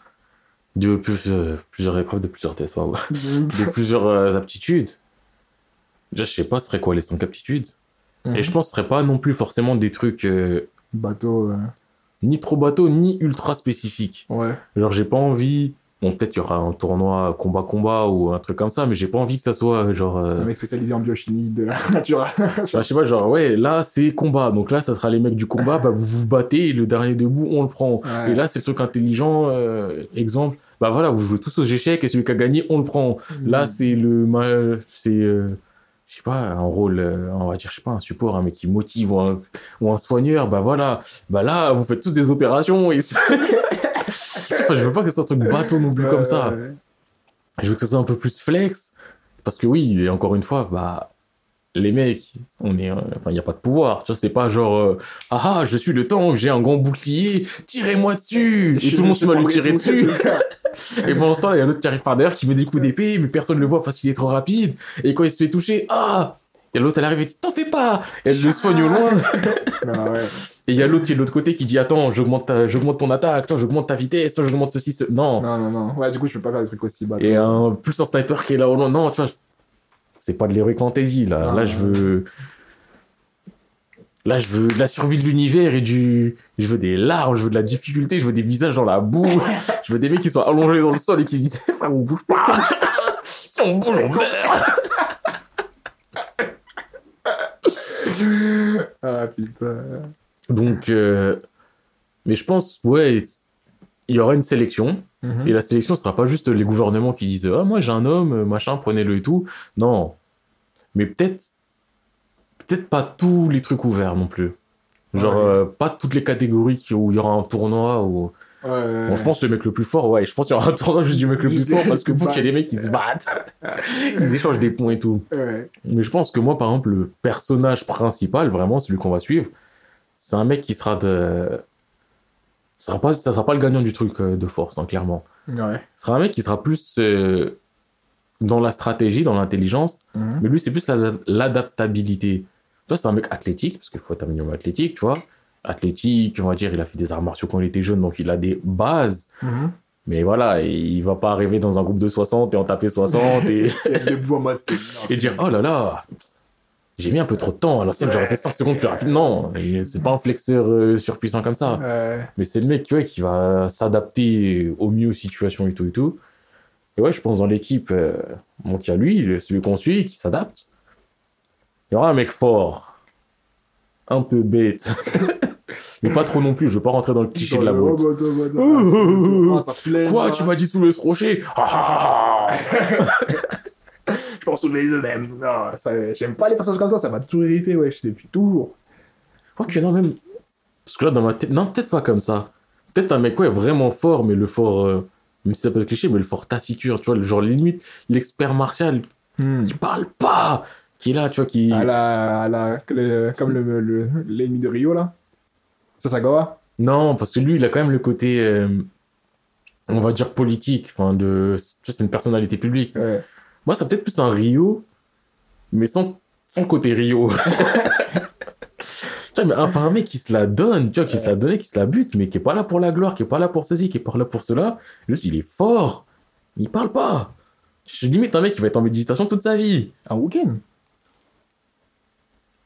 de plus- euh, plusieurs épreuves de plusieurs tests, waouh, de plusieurs euh, aptitudes. Déjà, je sais pas, ce serait quoi les cinq aptitudes. Et je pense que ce serait pas non plus forcément des trucs euh, Bateau, ni trop bateaux, ni ultra spécifiques. ouais. Genre, j'ai pas envie. Bon, peut-être il y aura un tournoi combat-combat ou un truc comme ça, mais j'ai pas envie que ça soit euh, genre. euh, Un mec spécialisé en biochimie de la nature. Bah, je sais pas, genre, ouais, là, c'est combat. Donc là, ça sera les mecs du combat, bah, vous vous battez et le dernier debout, on le prend. Ouais. Et là, c'est le truc intelligent. euh, exemple, bah voilà, vous jouez tous aux échecs et celui qui a gagné, on le prend. Là, c'est le. C'est. euh, je sais pas, un rôle, euh, on va dire, je sais pas, un support, un mec qui motive ou un, ou un soigneur, bah voilà. Bah là, vous faites tous des opérations et. enfin, je veux pas que ce soit un truc bateau non plus Ouais, comme ça. ouais. Je veux que ça soit un peu plus flex. Parce que oui, et encore une fois, bah, les mecs, on est, euh, enfin, il n'y a pas de pouvoir. Tu vois, c'est pas genre, euh, ah, ah, je suis le tank, j'ai un grand bouclier, tirez-moi dessus. Et tout le monde se met à lui tirer dessus. Et pendant ce temps, il y a l'autre qui arrive par derrière, qui met des coups d'épée, mais personne ne le voit parce qu'il est trop rapide. Et quand il se fait toucher, ah! Et l'autre, elle arrive et dit, t'en fais pas! Et elle le soigne au loin. Ah ouais. Et il y a l'autre qui est de l'autre côté qui dit, attends, j'augmente ta- j'augmente ton attaque, toi, j'augmente ta vitesse, toi, j'augmente ceci, ce... Non. Non, non, non. Ouais, du coup, je peux pas faire des trucs aussi bateaux. Et un, plus un sniper qui est là au loin. Non, tu vois, c'est pas de l'heroic fantasy, là. Ah, là, je veux. Là, je veux de la survie de l'univers et du. Je veux des larmes, je veux de la difficulté, je veux des visages dans la boue. je veux des mecs qui soient allongés dans le sol et qui se disent Frère, on bouge pas Si on bouge, on meurt Ah putain. Donc. euh, Mais je pense, ouais, il y aura une sélection. Et la sélection ne sera pas juste les gouvernements qui disent Ah, moi j'ai un homme, machin, prenez-le et tout. Non. Mais peut-être. Peut-être pas tous les trucs ouverts non plus. Genre, Ouais. euh, pas toutes les catégories où il y aura un tournoi. Ou... Ouais, ouais, Bon, je pense le mec le plus fort, ouais, je pense qu'il y aura un tournoi juste du mec le plus fort parce que faut qu'il y ait des mecs qui se battent. Ils échangent des points et tout. Mais je pense que moi, par exemple, le personnage principal, vraiment, celui qu'on va suivre, c'est un mec qui sera de. Ça sera pas, ça sera pas le gagnant du truc euh, de force, hein, clairement. Ouais. Ce sera un mec qui sera plus euh, dans la stratégie, dans l'intelligence, Mhm. mais lui, c'est plus la- l'adaptabilité. Tu vois, c'est un mec athlétique, parce qu'il faut être un minimum athlétique, tu vois. Athlétique, on va dire, il a fait des arts martiaux quand il était jeune, donc il a des bases. Mhm. Mais voilà, il va pas arriver dans un groupe de 60 et en taper 60 et, Il y a des bouts en mode. et dire Oh là là, j'ai mis un peu trop de temps, à l'ancienne j'aurais fait 5 secondes plus rapide. Non, c'est pas un flexeur euh, surpuissant comme ça. Ouais. Mais c'est le mec tu vois, qui va s'adapter au mieux aux situations et tout et tout. Et ouais, je pense dans l'équipe, euh, y a lui, celui qu'on suit, qui s'adapte. Il y aura un mec fort, un peu bête, mais pas trop non plus. Je veux pas rentrer dans le cliché de la boîte. ah, ah, Quoi, tu m'as dit soulever ce rocher? Je pense soulever les eux-mêmes. Non, ça, j'aime pas les personnages comme ça, ça m'a toujours irrité, wesh, depuis toujours. Ok, non, même. Parce que là, dans ma tête. Non, peut-être pas comme ça. Peut-être un mec, ouais, vraiment fort, mais le fort. euh, Même si ça peut être cliché, mais le fort taciturne, tu vois, le genre limite, l'expert martial qui parle pas, qui est là, tu vois, qui. À la, à la, le- comme le, le- l'ennemi de Rio, là. Sasagawa. Non, parce que lui, il a quand même le côté. euh, On va dire politique, enfin, de. C'est une personnalité publique. Ouais. Moi, ça peut-être plus un Rio, mais sans, sans côté Rio. Tu vois, mais enfin, un mec qui se la donne, tu vois, qui se la donne, qui se la bute, mais qui est pas là pour la gloire, qui est pas là pour ceci, qui est pas là pour cela. Juste, il est fort. Il parle pas. Je limite un mec qui va être en méditation toute sa vie. Un week-end.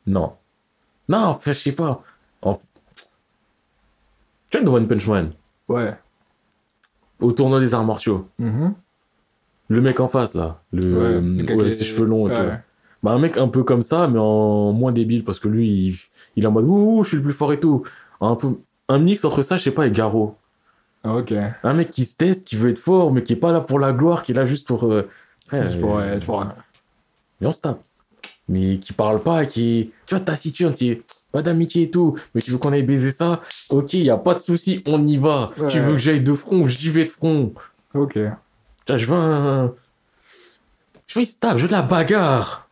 Non. Non, enfin, je sais pas. En- Tu vois, dans One Punch Man, Ouais. au tournoi des arts martiaux, Mhm. Le mec en face, là, le, Ouais, euh, ouais, qui avec est- ses cheveux longs et ouais. tout. Bah, un mec un peu comme ça, mais en moins débile, parce que lui, il, il est en mode ouh, ouh, je suis le plus fort et tout. Un, peu, un mix entre ça, je sais pas, et Garo. Ah, Ok. Un mec qui se teste, qui veut être fort, mais qui est pas là pour la gloire, qui est là juste pour. euh, frère, Je pourrais- euh, Mais on se tape. Mais qui parle pas, qui. Tu vois, taciturne, qui est. Pas d'amitié et tout, mais tu veux qu'on aille baiser ça Ok, y a pas de souci, on y va. Ouais. Tu veux que j'aille de front, j'y vais de front. Ok. Je veux un. Je veux, tape, je veux de la bagarre.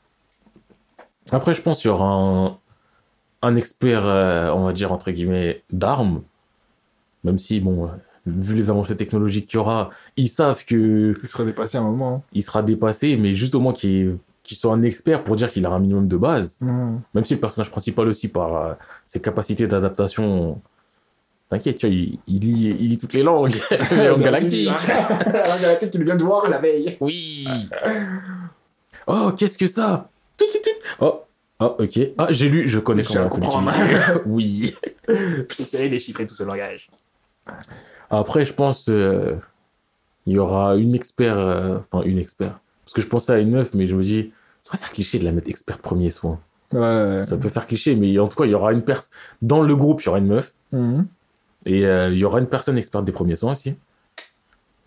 Après, je pense qu'il y aura un. un expert, euh, on va dire, entre guillemets, d'armes. Même si, bon, euh, vu les avancées technologiques qu'il y aura, ils savent que Il sera dépassé à un moment. il sera dépassé, mais juste au moins qu'il soit un expert pour dire qu'il a un minimum de base. hein. Même si le personnage principal aussi, par euh, ses capacités d'adaptation, t'inquiète, tu vois, il, il lit, il lit toutes les langues, les langues galactiques. La langue galactique, tu viens de voir la veille. Oui. Oh, qu'est-ce que ça? Oh, oh, ok. Ah, j'ai lu, je connais comment l'utiliser. oui. J'essaierai de déchiffrer tout ce langage. Après, je pense euh, il y aura une expert, euh, enfin une expert. Parce que je pensais à une meuf, mais je me dis, ça va faire cliché de la mettre expert premier soin. Ouais. Ça peut faire cliché, mais en tout cas, il y aura une personne. Dans le groupe, il y aura une meuf. Mhm. Et euh, il y aura une personne experte des premiers soins aussi.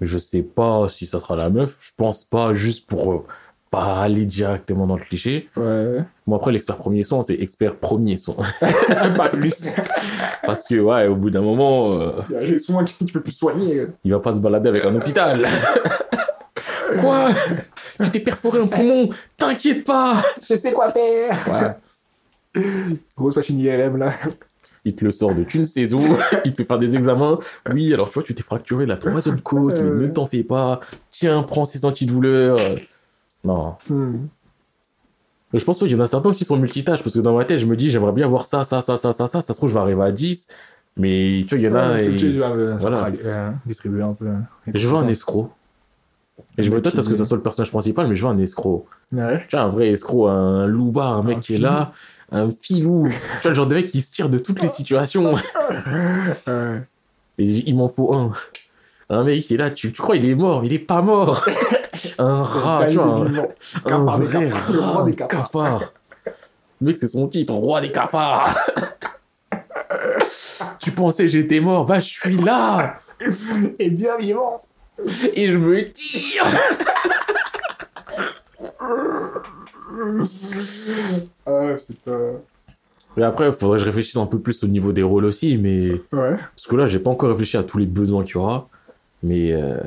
Je sais pas si ça sera la meuf. Je pense pas, juste pour euh, pas aller directement dans le cliché. Ouais. Bon, après, l'expert premier soin, c'est expert premier soin. Pas plus. Parce que, ouais, au bout d'un moment, euh, Il y a les soins que tu peux plus soigner. il va pas se balader avec un hôpital. Quoi? Tu t'es perforé un poumon? T'inquiète pas Je sais quoi faire. Ouais. Grosse machine IRM là. Il te le sort de tu ne sais où, il te fait faire des examens. Oui, alors tu vois, tu t'es fracturé la troisième côte, mais ne t'en fais pas. Tiens, prends ces antidouleurs. Non. Mais Je pense qu'il y en a certains aussi qui sont multitâches, parce que dans ma tête, je me dis, j'aimerais bien voir ça, ça, ça, ça, ça, ça. Ça se trouve, je vais arriver à 10. Mais tu vois, il y en a. Ouais, tu- et- tu vas, euh, voilà. euh, distribuer un peu. Je veux un escroc. Et je me tâte à ce que ça soit le personnage principal, mais je veux un escroc. Ouais. Tu vois, un vrai escroc, un loupard, un mec Un qui est là, un filou. tu vois, le genre de mec qui se tire de toutes les situations. Et il m'en faut un. Un mec qui est là, tu, tu crois il est mort, il est pas mort. un rat, tu vois, un, un vrai rat, des cafard. Le mec, c'est son titre, roi des cafards. tu pensais j'étais mort, bah je suis là Et bien vivant. et je me tire. Ah putain. Mais après, il faudrait que je réfléchisse un peu plus au niveau des rôles aussi, mais Ouais. Parce que là, j'ai pas encore réfléchi à tous les besoins qu'il y aura. Mais euh,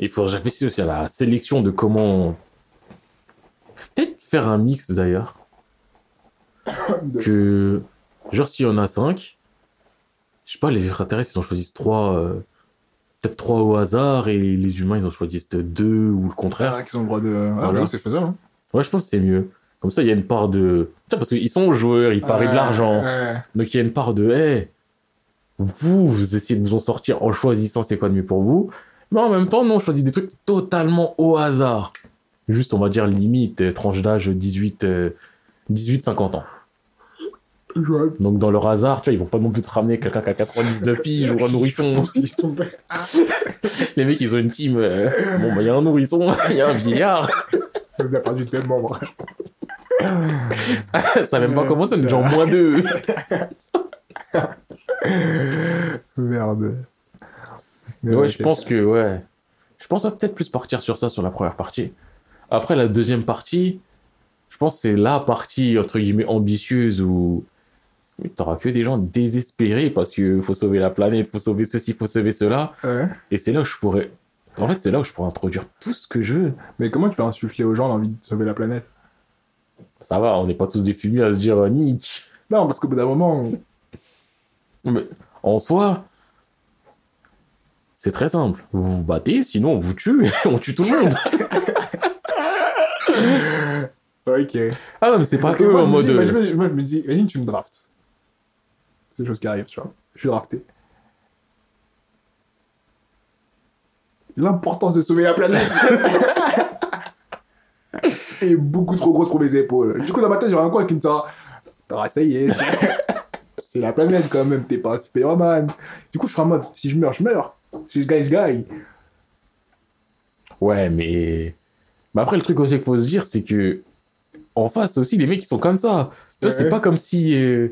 il faudrait que je réfléchisse aussi à la sélection de comment. Peut-être faire un mix d'ailleurs. Que. Genre, s'il y en a 5, je sais pas, les extraterrestres, ils en choisissent 3. Peut-être 3 au hasard, et les humains, ils en choisissent 2 ou le contraire. Ah, qu'ils ont le droit de. Ouais, Voilà. c'est faisable. Hein. Ouais, je pense que c'est mieux. Comme ça, il y a une part de. Tiens, parce qu'ils sont joueurs, ils parient de l'argent. Ouais. Donc il y a une part de hey, vous, vous essayez de vous en sortir en choisissant c'est quoi de mieux pour vous, mais en même temps, non, on choisit des trucs totalement au hasard. Juste, on va dire limite, euh, tranche d'âge 18, euh, 18-50 ans. Donc dans leur hasard, tu vois, ils vont pas non plus te ramener quelqu'un qui a 99 piges ou un nourrisson. Sont- Les mecs, ils ont une team. euh, bon, bah, il y a un nourrisson, il y a un vieillard. On a perdu deux membres. Ça même pas commencé, on est genre moins deux. Merde. Mais ouais, je pense que, ouais. Je pense peut-être plus partir sur ça sur la première partie. Après, la deuxième partie, je pense que c'est la partie, entre guillemets, ambitieuse où t'auras que des gens désespérés parce que faut sauver la planète, faut sauver ceci, faut sauver cela. Ouais. Et c'est là où je pourrais. En fait, c'est là où je pourrais introduire tout ce que je veux. Mais comment tu vas insuffler aux gens l'envie de sauver la planète? Ça va, on n'est pas tous des fumiers à se dire euh, Nick. Non, parce qu'au bout d'un moment. Mais en soi, c'est très simple. Vous vous battez, sinon on vous tue, on tue tout le monde. Ok. Ah non, mais c'est pas que moi, en mode. moi, euh, je me, moi, je me dis, imagine, tu me draftes. C'est des choses qui arrivent, tu vois. Je suis drafté. L'importance de sauver la planète est beaucoup trop grosse pour mes épaules. Du coup, dans ma tête, j'aurais un coin qui me dira T'auras essayé. tu vois. C'est la planète quand même, t'es pas Superman. Du coup, je serai en mode Si je meurs, je meurs. Si je gagne, je gagne. Ouais, mais. Mais après, le truc aussi qu'il faut se dire, c'est que. En face aussi, les mecs, ils sont comme ça. Tu vois, c'est pas comme si. euh,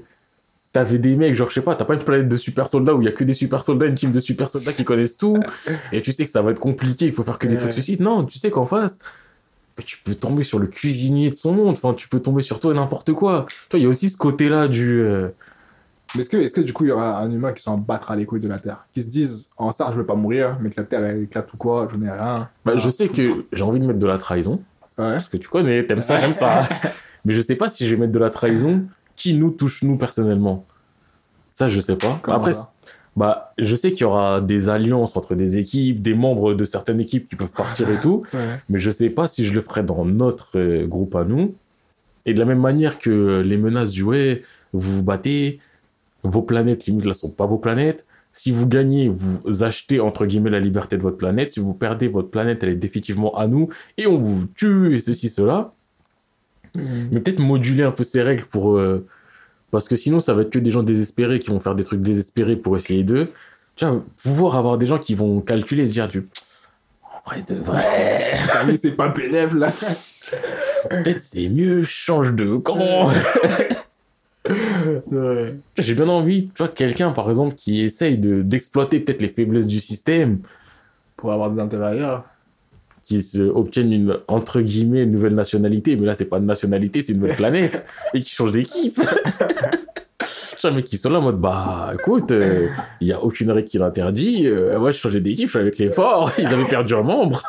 T'avais des mecs, genre, je sais pas, t'as pas une planète de super soldats où il y a que des super soldats, une team de super soldats qui connaissent tout, et tu sais que ça va être compliqué, qu'il faut faire que des Ouais. trucs suicides. Non, tu sais qu'en face, bah, tu peux tomber sur le cuisinier de son monde, enfin, tu peux tomber sur toi et n'importe quoi. Tu vois, il y a aussi ce côté-là du. euh, Mais est-ce que, est que du coup, il y aura un humain qui s'en battra les couilles de la Terre? Qui se disent En ça, je vais pas mourir, mais que la Terre elle éclate ou quoi, j'en ai rien. Bah, Ah, je sais foutre. que j'ai envie de mettre de la trahison. Ouais. parce que tu connais, t'aimes ça, j'aime ça. Mais je sais pas si je vais mettre de la trahison qui nous touche nous personnellement? Ça, je sais pas. Après, ça? Bah, je sais qu'il y aura des alliances entre des équipes, des membres de certaines équipes qui peuvent partir et tout, Ouais. mais je sais pas si je le ferai dans notre euh, groupe à nous. Et de la même manière que les menaces du ouais, vous vous battez, vos planètes limite là sont pas vos planètes. Si vous gagnez, vous achetez entre guillemets la liberté de votre planète. Si vous perdez, votre planète elle est définitivement à nous et on vous tue et ceci cela. Mais peut-être moduler un peu ces règles pour euh, parce que sinon ça va être que des gens désespérés qui vont faire des trucs désespérés pour essayer d'eux. Vois, pouvoir avoir des gens qui vont calculer et se dire du en vrai de vrai, Camille, c'est pas bénéf, là. peut-être c'est mieux, change de camp. Ouais. J'ai bien envie, tu vois, quelqu'un par exemple qui essaye de d'exploiter peut-être les faiblesses du système, Pour avoir des intérêts ailleurs. Qui obtiennent une entre guillemets nouvelle nationalité, mais là c'est pas une nationalité, c'est une nouvelle planète, et qui change d'équipe. Mais qui sont là en mode bah écoute, il y a aucune règle qui l'interdit. euh, moi je changeais d'équipe, je suis avec les forts, ils avaient perdu un membre.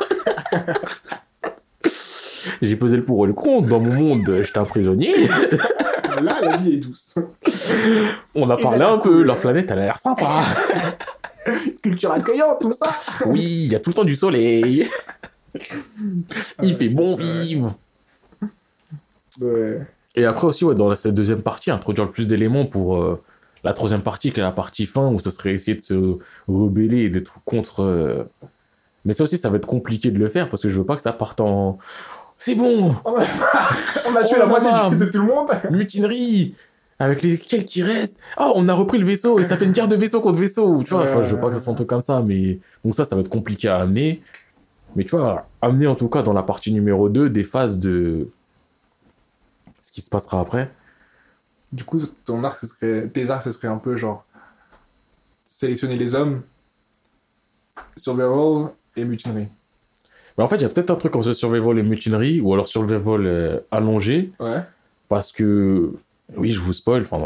J'ai pesé le pour et le contre. Dans mon monde, j'étais un prisonnier. Là, la vie est douce. On a parlé un cool. peu, leur planète elle a l'air sympa. Culture accueillante, tout ça. Oui, il y a tout le temps du soleil. Il fait bon vivre. Ouais. Et après aussi, ouais, dans cette deuxième partie, introduire le plus d'éléments pour euh, la troisième partie, qui est la partie fin, où ça serait essayer de se rebeller et d'être contre... euh, Mais ça aussi, ça va être compliqué de le faire, parce que je veux pas que ça parte en... C'est bon On a tué Oh la là moitié du- de tout le monde. Mutinerie Avec lesquels qui restent Oh, on a repris le vaisseau, et ça fait une guerre de vaisseau contre vaisseau Tu vois, enfin, je veux pas que ça soit un truc comme ça, mais... Donc ça, ça va être compliqué à amener. Mais tu vois, amener en tout cas dans la partie numéro 2 des phases de... Ce qui se passera après. Du coup, ton arc, ce serait... tes arcs, ce serait un peu genre sélectionner les hommes, survival et mutinerie. Mais en fait, il y a peut-être un truc entre survival et mutinerie, ou alors survival euh, allongé, Ouais. parce que, oui, je vous spoil, enfin,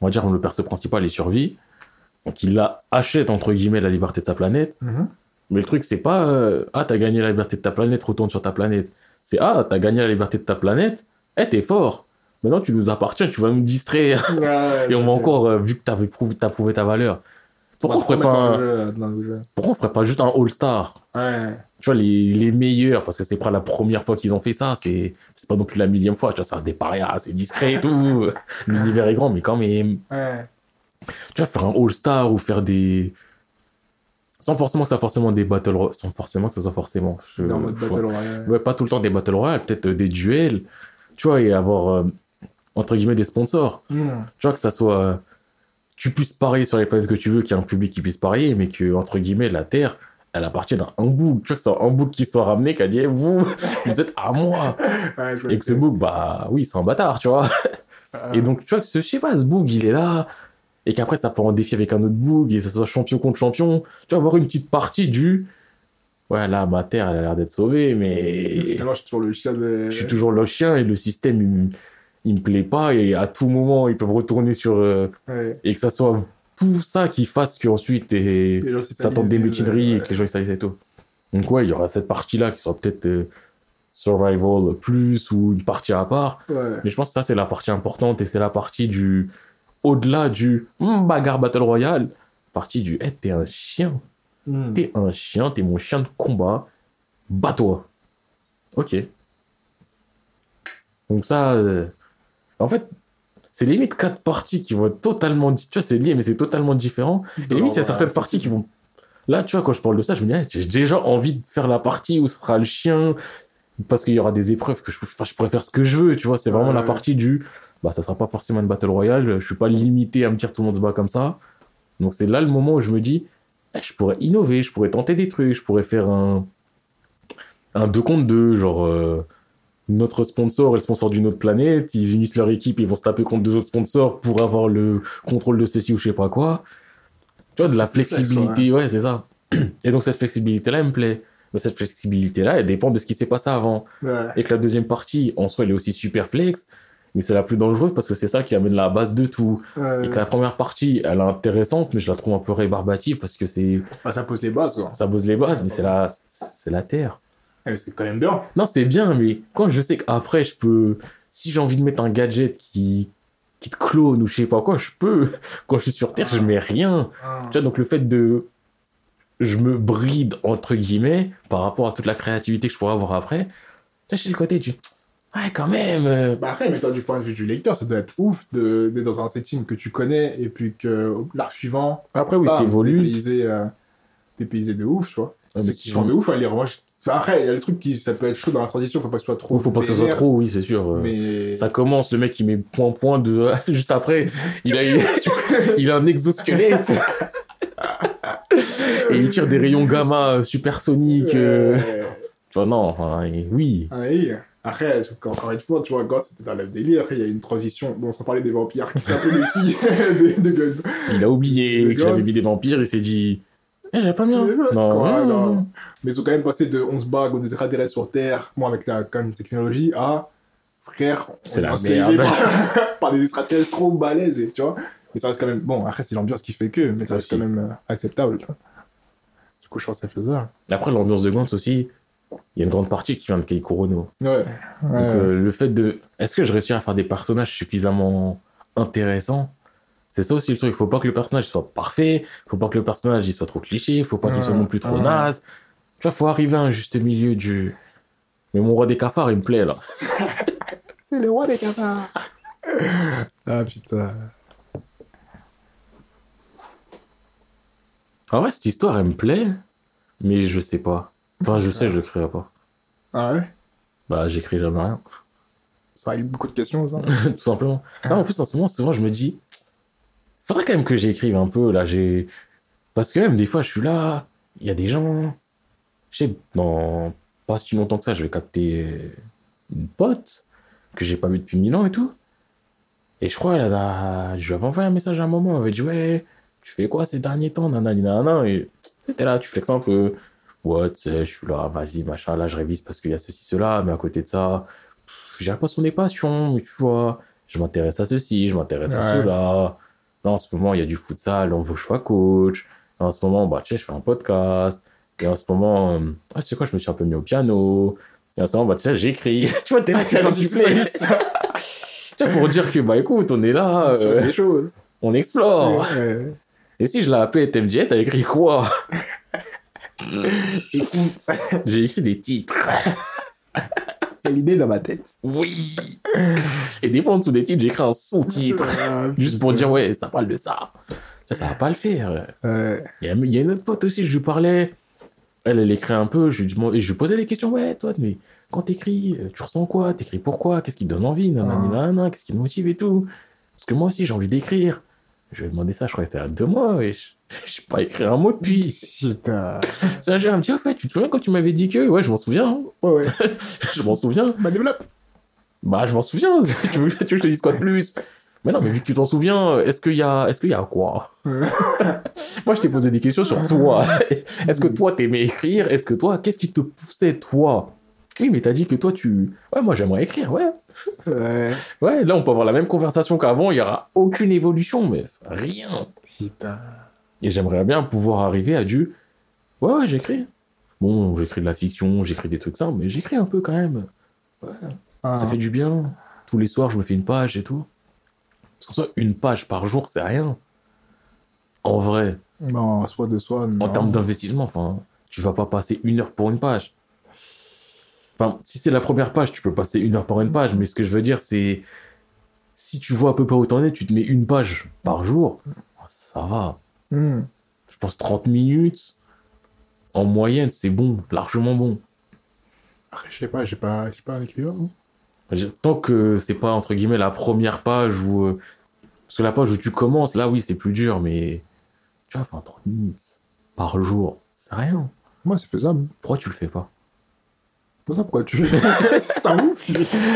on va dire le perso principal est survie, donc il achète, entre guillemets, la liberté de sa planète, Mhm. Mais le truc, c'est pas, euh, ah, t'as gagné la liberté de ta planète, retourne sur ta planète. C'est, ah, t'as gagné la liberté de ta planète, eh, t'es fort. Maintenant, tu nous appartiens, tu vas nous distraire. Ouais, Et on va ouais. encore, euh, vu que t'avais prouvé, t'as prouvé ta valeur. Pourquoi on, ferait pas un- jeu, pourquoi on ferait pas juste un All-Star? Ouais. tu vois, les, les meilleurs, parce que c'est pas la première fois qu'ils ont fait ça, c'est c'est pas non plus la millième fois, tu vois, ça se des parias, c'est discret et tout. L'univers est grand, mais quand même, Ouais. tu vois, faire un All-Star ou faire des. Sans forcément que ça soit forcément des Battle Royale, sans forcément que ça soit forcément. je- Dans mode Battle Royale. Ouais, pas tout le temps des Battle Royale, peut-être euh, des duels, tu vois, et avoir, euh, entre guillemets, des sponsors. Mhm. Tu vois, que ça soit. euh, Tu puisses parier sur les planètes que tu veux, qu'il y ait un public qui puisse parier, mais que, entre guillemets, la Terre, elle appartient à un bouc. Tu vois, que c'est un bouc qui soit ramené, qui a dit, Eh, vous, vous êtes à moi. Ouais, Et que ce bouc, bah oui, c'est un bâtard, tu vois. Ah. Et donc, tu vois, que ce, je sais pas, ce bouc, il est là, et qu'après, ça part en défi avec un autre bouc, et ça soit champion contre champion. Tu vas avoir une petite partie du. Ouais, là, ma terre, elle a l'air d'être sauvée, mais. Finalement, je suis toujours le chien de. Je suis toujours le chien, et le système, il, me- il me plaît pas, et à tout moment, ils peuvent retourner sur. euh, Ouais. et que ça soit tout ça qui fasse qu'ensuite, et ça tente des mutineries, et que les gens ils s'alisent et tout. Donc, ouais, il y aura cette partie-là qui sera peut-être. euh, survival plus ou une partie à part Ouais. mais je pense que ça, c'est la partie importante et c'est la partie du. Au-delà du hmm, bagarre Battle Royale, partie du. Eh, t'es un chien. Mhm. T'es un chien, t'es mon chien de combat. Bats-toi. Ok. Donc ça. euh, En fait, c'est limite quatre parties qui vont être totalement. Tu vois, c'est lié, mais c'est totalement différent. Et limite, il y a Alors, certaines parties qui vont. Là, tu vois, quand je parle de ça, je me dis, ah, j'ai déjà envie de faire la partie où ce sera le chien, parce qu'il y aura des épreuves que je, enfin, je pourrais faire ce que je veux, tu vois. C'est vraiment Ouais. la partie du. Bah, ça sera pas forcément une battle royale, je suis pas limité à me dire tout le monde se bat comme ça. Donc, c'est là le moment où je me dis, eh, je pourrais innover, je pourrais tenter des trucs, je pourrais faire un. Un 2 contre 2, genre. euh, notre sponsor et le sponsor d'une autre planète, ils unissent leur équipe, ils vont se taper contre deux autres sponsors pour avoir le contrôle de ceci ou je sais pas quoi. Tu vois, de la flexibilité, ouais, c'est ça. Et donc cette flexibilité-là, elle me plaît. Mais cette flexibilité-là, elle dépend de ce qui s'est passé avant. Ouais. Et que la deuxième partie, en soi, elle est aussi super flex, mais c'est la plus dangereuse parce que c'est ça qui amène la base de tout. Ouais. Et que la première partie, elle est intéressante, mais je la trouve un peu rébarbative parce que c'est, Bah, ça pose les bases, quoi. ça pose les bases, mais c'est la, c'est la terre. Eh, C'est quand même bien. Non, c'est bien, mais quand je sais qu'après, je peux. Si j'ai envie de mettre un gadget qui, qui te clone ou je sais pas quoi, je peux. Quand je suis sur Terre, je mets rien. Ah. Tu vois, donc le fait de. Je me bride, entre guillemets, par rapport à toute la créativité que je pourrais avoir après. Tu vois, j'ai le côté du. Ouais, quand même. euh, Bah après, mais toi, du point de vue du lecteur, ça doit être ouf de- d'être dans un setting que tu connais et puis que l'arc suivant, Après, oui, t'évolues. dépaysé, euh, dépaysé de ouf, tu vois. Mais c'est kiffant on- de ouf à lire. Moi, je- enfin, après, il y a le truc qui, ça peut être chaud dans la transition, faut pas que ce soit trop. Faut pas que ce soit trop, oui, c'est sûr. euh. Mais. Ça commence, le mec il met point point de juste après, il a, il a un exosquelette et il tire des rayons gamma supersoniques. euh. Ouais. Tu vois, non, enfin, et oui. Ah oui. Après, quand- encore une fois, tu vois, God, c'était dans le délire. Après, il y a une transition. Bon, sans parler des vampires qui s'appellent de qui de, de God. Il a oublié qu'il avait mis des vampires, il s'est dit, eh, j'avais pas bien. Mais ouais, Non, non. Mais ils ont quand même passé de 11 bagues ou des extraterrestres sur Terre, moi avec la quand même, technologie, à frère, on la lever merde. par, par des extraterrestres trop balèzes, et, tu vois. Mais ça reste quand même. Bon, après, c'est l'ambiance qui fait que, mais ça reste Aussi. quand même euh, acceptable, tu vois. Du coup, je pense que ça fait ça. Après, l'ambiance de Gantz aussi, il y a une grande partie qui vient de Kei Kurono. Ouais. ouais. Donc, euh, le fait de. Est-ce que je réussis à faire des personnages suffisamment intéressants? C'est ça aussi le truc. Faut pas que le personnage soit parfait. Faut pas que le personnage il soit trop cliché. Faut pas qu'il soit non plus trop naze. Tu vois, faut arriver à un juste milieu du. Mais mon roi des cafards, il me plaît là. C'est le roi des cafards. ah putain. En vrai, cette histoire, elle me plaît. Mais je sais pas. Enfin, je sais, je l'écrirai pas. Ah ouais? Bah, j'écris jamais rien. Ça règle beaucoup de questions, ça. tout simplement. Non, en plus, en ce moment, souvent, je me dis, faudrait quand même que j'écrive un peu, là, j'ai... Parce que même, des fois, je suis là, il y a des gens, je sais, dans pas si longtemps que ça, je vais capter une pote que j'ai pas vue depuis mille ans et tout. Et je crois, elle a... je lui avais envoyé un message à un moment, elle m'avait dit, ouais, tu fais quoi ces derniers temps, nanani, nanana, et t'es là, tu flexes un peu. Ouais, tu sais, je suis là, vas-y, machin, là, je révise parce qu'il y a ceci, cela, mais à côté de ça, je pas son passions, mais tu vois, je m'intéresse à ceci, je m'intéresse à cela. Là, en ce moment, il y a du futsal, on veut que je sois coach. Là, en ce moment, bah, tu sais, je fais un podcast. Et en ce moment, euh, ah, tu sais quoi, je me suis un peu mis au piano. Et en ce moment, bah, tu sais, j'écris. tu vois, t'es là, t'es dans du. Tu vois, pour dire que, bah, écoute, on est là, se euh, passe des choses. on explore. Ouais. Et si je l'ai appelé TMJ, t'as écrit quoi? Écoute, J'ai écrit des titres. a l'idée dans ma tête. Oui. Et des fois, en dessous des titres, j'écris un sous-titre. Ah, Juste pour dire, ouais, ça parle de ça. Ça, va pas le faire. Ouais. Il y, a, il y a une autre pote aussi, je lui parlais. Elle, elle écrit un peu, je lui, et je lui posais des questions. Ouais, toi, mais quand t'écris, euh, tu ressens quoi? T'écris pourquoi? Qu'est-ce qui te donne envie? Ah. Qu'est-ce qui te motive et tout? Parce que moi aussi, j'ai envie d'écrire. Je lui ai demandé ça, je crois que c'était a deux mois, et je n'ai pas écrit un mot depuis. Putain. C'est un jeu, elle me dit, au fait, tu te souviens quand tu m'avais dit que Ouais, je m'en souviens. hein. Ouais, ouais. je m'en souviens. Bah, développe. Bah, je m'en souviens. tu, veux, tu veux que je te dise quoi de plus? Mais non, mais vu que tu t'en souviens, est-ce qu'il y a, est-ce qu'il y a quoi? Moi, je t'ai posé des questions sur toi. Est-ce que toi, t'aimais écrire? Est-ce que toi, qu'est-ce qui te poussait, toi? Oui, mais t'as dit que toi, tu... Ouais, moi, j'aimerais écrire, ouais. Ouais. Ouais, là, on peut avoir la même conversation qu'avant, il y aura aucune évolution, mais rien. Putain. Et j'aimerais bien pouvoir arriver à du... Ouais, ouais, j'écris. Bon, j'écris de la fiction, j'écris des trucs simples, mais j'écris un peu quand même. Ouais, Ah. ça fait du bien. Tous les soirs, je me fais une page et tout. Parce qu'en soi, une page par jour, c'est rien. En vrai, Non, soit de soi. en non. termes d'investissement, enfin, tu vas pas passer une heure pour une page. Enfin, si c'est la première page, tu peux passer une heure par une page, mais ce que je veux dire, c'est si tu vois à peu près où t'en es, tu te mets une page par jour, ça va. Hmm. Je pense 30 minutes, en moyenne, c'est bon, largement bon. Après, je sais pas, j'ai pas, pas un écrivain. hein. Je- Tant que c'est pas entre guillemets la première page où. euh, Parce que la page où tu commences, là oui, c'est plus dur, mais. Tu vois, enfin, 30 minutes par jour, c'est rien. Moi, c'est faisable. Pourquoi tu le fais pas? Pour ça, pourquoi tu Ça? Ouf.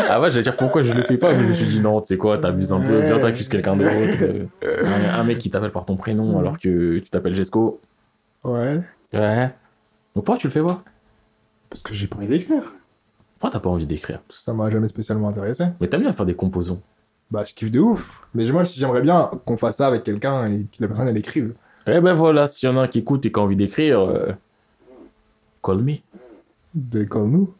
Ah ouais, j'allais dire pourquoi je le fais pas, mais je me suis dit non, tu sais quoi, t'abuses un peu, viens t'accuses quelqu'un d'autre. euh, un, un mec qui t'appelle par ton prénom alors que tu t'appelles Jesco. Ouais. Ouais. Donc pourquoi tu le fais pas? Parce que j'ai pas envie d'écrire. Pourquoi t'as pas envie d'écrire? Ça m'a jamais spécialement intéressé. Mais t'aimes bien faire des composants. Bah, je kiffe de ouf. Mais moi, j'aimerais bien qu'on fasse ça avec quelqu'un et que la personne, elle écrive. Eh ben voilà, s'il y en a un qui écoute et qui a envie d'écrire, euh, call me. De call nous.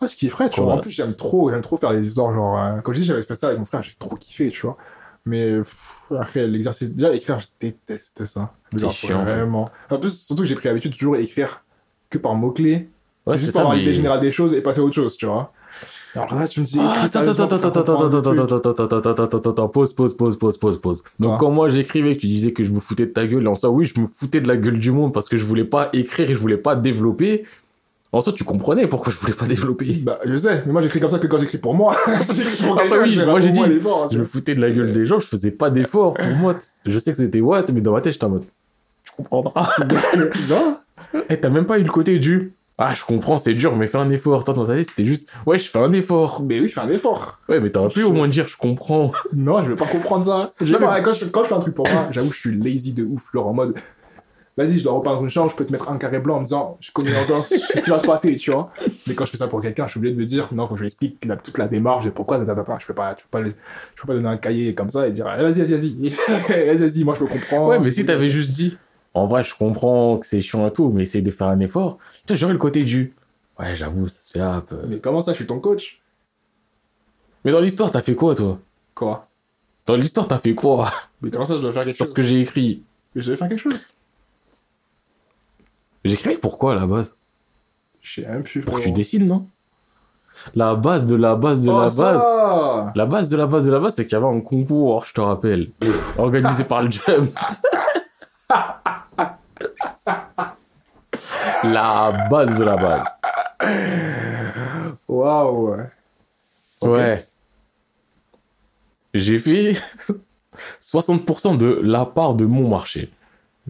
Moi, je kifferais, tu vois. En plus, j'aime trop, j'aime trop faire des histoires genre. euh, Comme je dis, j'avais fait ça avec mon frère, j'ai trop kiffé, tu vois. Mais pff, après, l'exercice. Déjà, écrire, je déteste ça. C'est chiant, Vraiment. En plus, surtout que j'ai pris l'habitude de toujours écrire que par mots-clés. Ouais, juste pour ça, avoir mais... l'idée générale des choses et passer à autre chose, tu vois. Alors là, tu me dis. Ah, attends, attends, attends, attends, comprendre attends, le attends, truc. attends, attends, attends, attends, attends, attends, attends, pause, pause, pause, pause, pause, pause. Donc, Quoi quand moi j'écrivais, que tu disais que je me foutais de ta gueule, et en soi, oui, je me foutais de la gueule du monde parce que je voulais pas écrire et je voulais pas développer. En soi, tu comprenais pourquoi je voulais pas développer. Bah, je sais, mais moi j'écris comme ça que quand j'écris pour moi. j'écris pour Ah, quelqu'un, bah oui, moi, j'ai dit, hein, Je me foutais de la gueule des gens, je faisais pas d'efforts pour moi. Je sais que c'était what, mais dans ma tête, j'étais en mode, tu comprendras. Non Et t'as même pas eu le côté du, ah, je comprends, c'est dur, mais fais un effort. Toi, dans ta tête, c'était juste, ouais, je fais un effort. Mais oui, je fais un effort. Ouais, mais t'aurais pu au moins dire, je comprends. Non, je vais pas comprendre ça. Non, pas- mais- quand, je, quand je fais un truc pour moi, j'avoue, je suis lazy de ouf. Genre en mode, vas-y, je dois repeindre une chambre, je peux te mettre un carré blanc en me disant, je connais sais ce qui va se passer, tu vois. Mais quand je fais ça pour quelqu'un, je suis obligé de me dire, non, faut que je lui explique la- toute la démarche et pourquoi, tata. je peux pas, je peux pas, je peux pas donner un cahier comme ça et dire, eh, vas-y, vas-y, vas-y, vas-y, moi je peux comprendre. Ouais, mais si t'avais juste dit, en vrai, je comprends que c'est chiant et tout, mais essaye de faire un effort, tu vois, j'aurais le côté du, ouais, j'avoue, ça se fait un peu. Mais comment ça, je suis ton coach? Mais dans l'histoire, t'as fait quoi, toi? Quoi? Dans l'histoire, t'as fait quoi? Mais comment ça, je dois faire quelque Sur chose? ce que j'ai écrit. Mais je devais faire quelque chose J'écrivais pourquoi, à la base? Je sais même plus. Pour que tu dessines, non? La base de la base de Oh, la ça base. La base de la base de la base, c'est qu'il y avait un concours, je te rappelle, organisé par le Jump. la base de la base. Waouh. Ouais. J'ai fait 60% de la part de mon marché.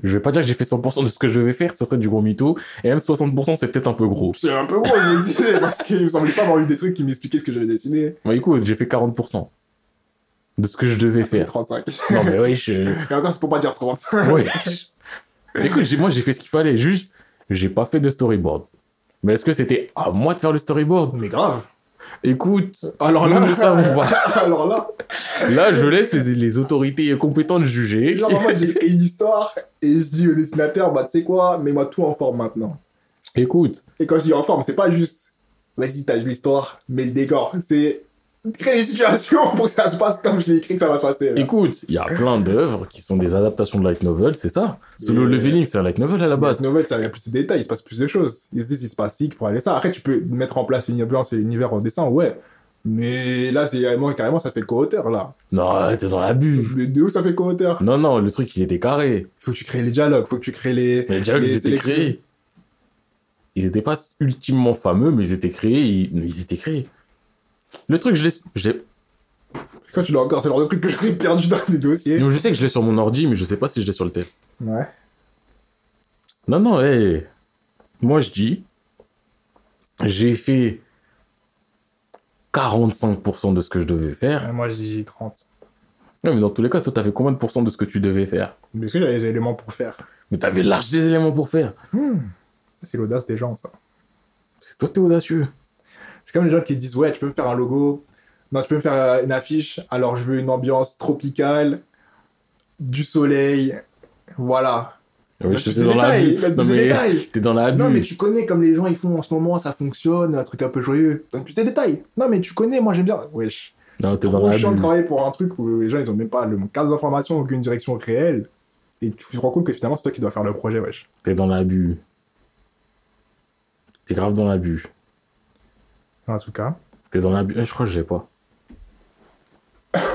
Je vais pas dire que j'ai fait 100% de ce que je devais faire, ça serait du gros mytho. Et même 60%, c'est peut-être un peu gros. C'est un peu gros, je me disais, parce qu'il me semblait pas avoir eu des trucs qui m'expliquaient ce que j'avais dessiné. Bah écoute, j'ai fait 40% de ce que je devais faire. 35. Non mais oui, je... Et encore, c'est pour pas dire 35. Ouais. Écoute, j'ai- moi j'ai fait ce qu'il fallait, juste j'ai pas fait de storyboard. Mais est-ce que c'était à moi de faire le storyboard? Mais grave. Écoute, Alors là, nous ne savons pas. alors là, Là, je laisse les, les autorités compétentes juger. genre, moi, j'ai écrit une histoire et je dis au dessinateur, bah, tu sais quoi, mets-moi tout en forme maintenant. Écoute, Et quand je dis en forme, c'est pas juste, vas-y, t'as l'histoire, mets le décor. C'est créer une situation pour que ça se passe comme je l'ai écrit que ça va se passer. là. écoute, il y a plein d'œuvres qui sont des adaptations de light novel, c'est ça. Solo Leveling, c'est un light novel à la base. cette nouvelle, ça, y a plus de détails, il se passe plus de choses. Ils se disent, il se passe ci pour aller ça. Après, tu peux mettre en place une ambiance et l'univers en dessin, ouais. Mais là, c'est carrément, carrément, ça fait co-auteur, là. Non, t'es dans l'abus. De, de où ça fait co-auteur Non, non, le truc, il était carré. Faut que tu crées les dialogues, faut que tu crées les. Mais les dialogues, les ils étaient créés. Ils étaient pas ultimement fameux, mais ils étaient créés. Ils, ils étaient créés. Le truc, je l'ai... je Quand tu l'as encore, c'est le genre de truc que j'aurais perdu dans des dossiers. Non, je sais que je l'ai sur mon ordi, mais je sais pas si je l'ai sur le tel. Ouais. Non, non, hé. Moi, je dis, j'ai fait 45% de ce que je devais faire. moi, je dis 30. Non, mais dans tous les cas, toi, t'avais combien de pourcents de ce que tu devais faire? Est-ce que j'avais les éléments pour faire? Mais t'avais large des éléments pour faire. Hmm. C'est l'audace des gens, ça. C'est toi, t'es audacieux. C'est comme les gens qui disent, ouais, tu peux me faire un logo. Non, tu peux me faire euh, une affiche. Alors, je veux une ambiance tropicale, du soleil. Voilà. Ouais, Mettre je plus suis dans détails, mettre Non, mais détails. t'es dans l'abus. Non, mais tu connais comme les gens ils font en ce moment, ça fonctionne, un truc un peu joyeux. Donne plus de détails. Non, mais tu connais, moi j'aime bien. Wesh. Non, t'es dans trop chiant de travailler pour un truc où les gens ils ont même pas le casse d'informations, aucune direction réelle. Et tu te rends compte que finalement c'est toi qui dois faire le projet, wesh. T'es dans l'abus. T'es grave dans l'abus. En tout cas. T'es dans l'abus. Eh, je crois que je l'ai pas.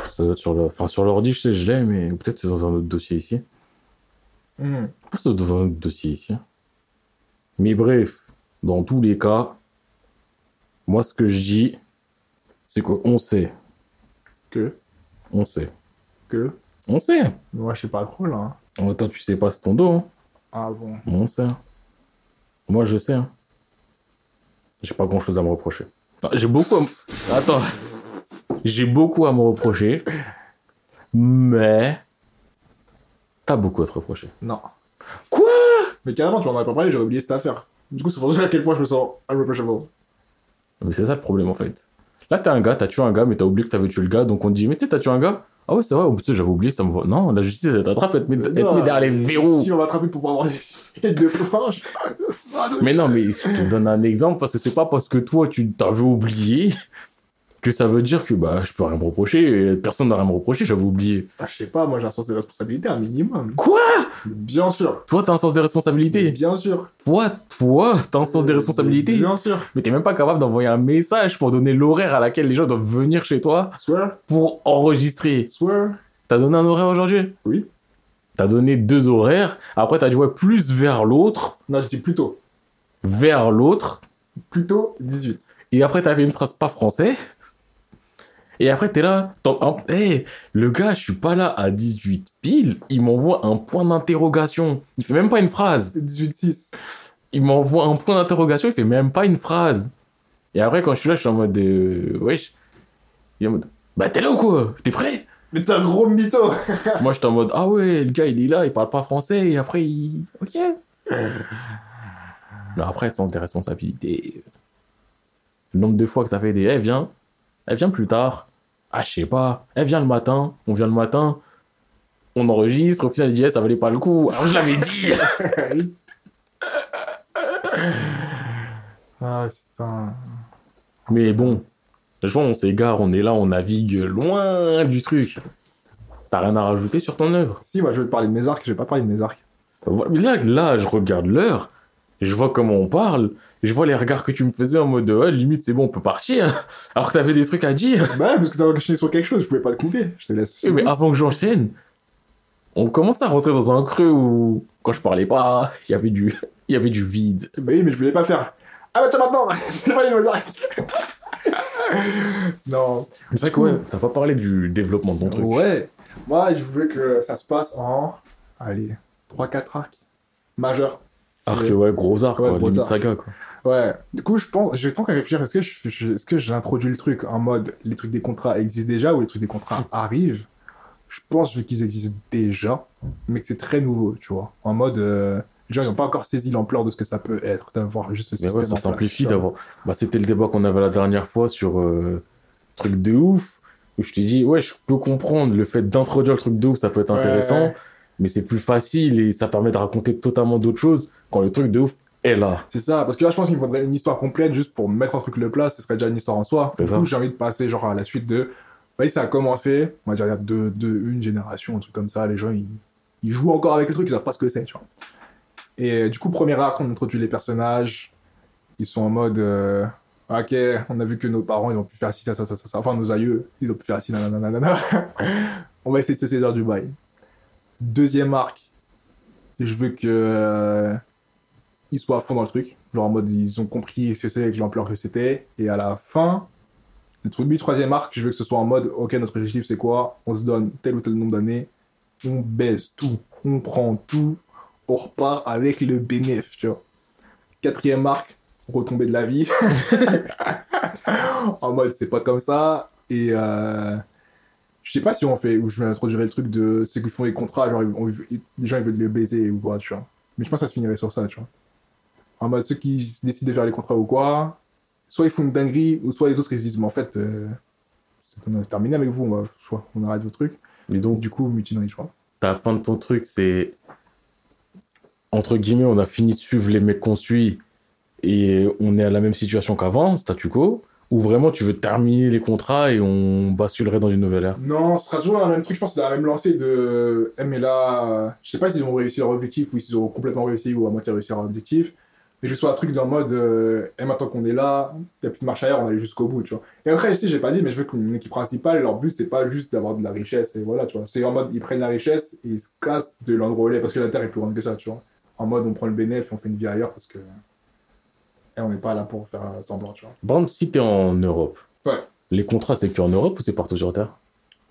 Ça doit être sur le... Enfin, sur l'ordi, je sais, je l'ai, mais peut-être c'est dans un autre dossier ici. Que c'est dans un autre dossier ici. Mais bref, dans tous les cas, moi, ce que je dis, c'est qu'on sait. Que, On sait. que? On sait. Moi je sais pas trop là. En temps, tu sais pas, c'est ton dos. hein. Ah bon. On sait. Moi, je sais. hein. J'ai pas grand chose à me reprocher. J'ai beaucoup à me... Attends. J'ai beaucoup à me reprocher. Mais. T'as beaucoup à te reprocher. Non. Quoi? Mais carrément, tu m'en as pas parlé, j'aurais oublié cette affaire. Du coup, c'est pour ça à quel point je me sens unreproachable. Mais c'est ça le problème en fait. Là, t'es un gars, t'as tué un gars, mais t'as oublié que t'avais tué le gars, donc on te dit, mais tu sais, t'as tué un gars? Ah ouais, c'est vrai, j'avais oublié, ça me va. Non, la justice, elle t'attrape, elle te met, elle te met Non, derrière les verrous. Si on va attraper pour pas avoir des de donc- Mais non, mais je te donne un exemple parce que c'est pas parce que toi tu t'avais oublié que ça veut dire que bah, je peux rien me reprocher, et personne n'a rien me reprocher, j'avais oublié. Ah, je sais pas, moi j'ai un sens des responsabilités, un minimum. Quoi? Bien sûr. Toi, t'as un sens des responsabilités? Bien sûr. Toi, toi, t'as un sens des responsabilités? Bien sûr. Mais t'es même pas capable d'envoyer un message pour donner l'horaire à laquelle les gens doivent venir chez toi Swear. pour enregistrer. Swear. T'as donné un horaire aujourd'hui? Oui. T'as donné deux horaires, après t'as dit ouais, plus vers l'autre, Non, je dis plutôt. vers l'autre, Plutôt 18. et après t'as fait une phrase pas français. Et après t'es là, hey, le gars, je suis pas là à 18 piles, il m'envoie un point d'interrogation. Il fait même pas une phrase. 18-6. Il m'envoie un point d'interrogation, il fait même pas une phrase. Et après quand je suis là, je suis en mode euh, wesh. Il est en mode bah t'es là ou quoi? T'es prêt? Mais t'es un gros mytho. Moi j'étais en mode ah ouais, le gars il est là, il parle pas français et après il OK. Mais après, sens des responsabilités. Le nombre de fois que ça fait des. Eh, viens. Eh, viens plus tard. Ah, je sais pas. Eh, viens le matin. On vient le matin. On enregistre. Au final, il dit, eh, ça valait pas le coup. Alors, je l'avais dit. ah, putain. Mais bon. Je vois, on s'égare. On est là. On navigue loin du truc. T'as rien à rajouter sur ton œuvre? Si, moi je vais te parler de mes arcs, je vais pas parler de mes arcs. Mais Là, là, je regarde l'heure. Je vois comment on parle. Je vois les regards que tu me faisais en mode, ouais, limite, c'est bon, on peut partir. Alors que t'avais des trucs à dire. Bah, parce que t'as enchaîné sur quelque chose, je pouvais pas te couper. Je te laisse. Oui, mais avant que j'enchaîne, on commence à rentrer dans un creux où, quand je parlais pas, il y avait du, il y avait du vide. Bah oui, mais je voulais pas faire. Ah bah tiens maintenant Non. C'est vrai que ouais, t'as pas parlé du développement de ton truc. Ouais. Moi, je voulais que ça se passe en. Allez, 3-4 arcs. Majeurs. Arc, ouais, gros arc, Ouais, quoi, gros arc. saga, quoi. Ouais. Du coup, je pense, j'ai temps à réfléchir. Est-ce que je, je- est-ce que j'introduis le truc en mode les trucs des contrats existent déjà ou les trucs des contrats arrivent? Je pense vu qu'ils existent déjà, mais que c'est très nouveau, tu vois. En mode, euh, les gens ils n'ont pas encore saisi l'ampleur de ce que ça peut être d'avoir juste ce Mais système. ouais, ça vois. d'avoir. Bah, c'était le débat qu'on avait la dernière fois sur euh, truc de ouf. Où je t'ai dit, ouais, je peux comprendre le fait d'introduire le truc de ouf, ça peut être Ouais. intéressant. Mais c'est plus facile et ça permet de raconter totalement d'autres choses quand le truc de ouf est là. C'est ça, parce que là, je pense qu'il me faudrait une histoire complète juste pour mettre un truc le plat, ce serait déjà une histoire en soi. Du coup, j'ai envie de passer genre à la suite de. Bah, ça a commencé, on va dire il y a deux, deux, une génération, un truc comme ça, les gens ils, ils jouent encore avec le truc, ils savent pas ce que c'est, tu vois. Et euh, du coup, premier arc, on introduit les personnages, ils sont en mode. euh, Ok, on a vu que nos parents ils ont pu faire ci, ça, ça, ça, ça, ça. enfin nos aïeux, ils ont pu faire ci, nanana, nanana. on va essayer de se saisir du bail. Deuxième arc, je veux que. Ils soient à fond dans le truc. Genre en mode, ils ont compris ce que c'est avec l'ampleur que c'était. Et à la fin, le truc du troisième arc, je veux que ce soit en mode, ok, notre objectif c'est quoi? On se donne tel ou tel nombre d'années, on baisse tout, on prend tout, on repart avec le bénéf, tu vois. Quatrième arc, retombée de la vie. en mode, c'est pas comme ça. Et euh, je sais pas si on fait, ou je vais introduire le truc de, c'est qu'ils font les contrats, genre on- les gens ils veulent les baiser ou quoi, tu vois. Mais je pense que ça se finirait sur ça, tu vois. En mode, ceux qui décident de faire les contrats ou quoi, soit ils font une dinguerie, ou soit les autres ils se disent, mais en fait, euh, c'est qu'on a terminé avec vous, on, va, on arrête vos trucs. Et Donc, du coup, mutinerie, je crois. ta fin de ton truc, c'est. Entre guillemets, on a fini de suivre les mecs qu'on suit et on est à la même situation qu'avant, statu quo. Ou vraiment tu veux terminer les contrats et on basculerait dans une nouvelle ère? Non, ce sera toujours dans le même truc, je pense, dans la même lancée de. Eh, mais là, euh, je sais pas s'ils ont réussi leur objectif ou s'ils ont complètement réussi ou à moitié réussi leur objectif. Mais juste un truc dans mode, euh, eh, maintenant qu'on est là, il n'y a plus de marche ailleurs, on va aller jusqu'au bout, tu vois. Et après, aussi, j'ai pas dit, mais je veux qu'une équipe principale, leur but, c'est pas juste d'avoir de la richesse, et voilà, tu vois. C'est en mode, ils prennent la richesse et ils se cassent de l'endroit où elle est, parce que la Terre est plus grande que ça, tu vois. En mode, on prend le bénéfice et on fait une vie ailleurs, parce que. Et on n'est pas là pour faire euh, semblant, tu vois. Par exemple, si t'es en Europe, Ouais. les contrats, c'est que tu es en Europe ou c'est partout sur Terre?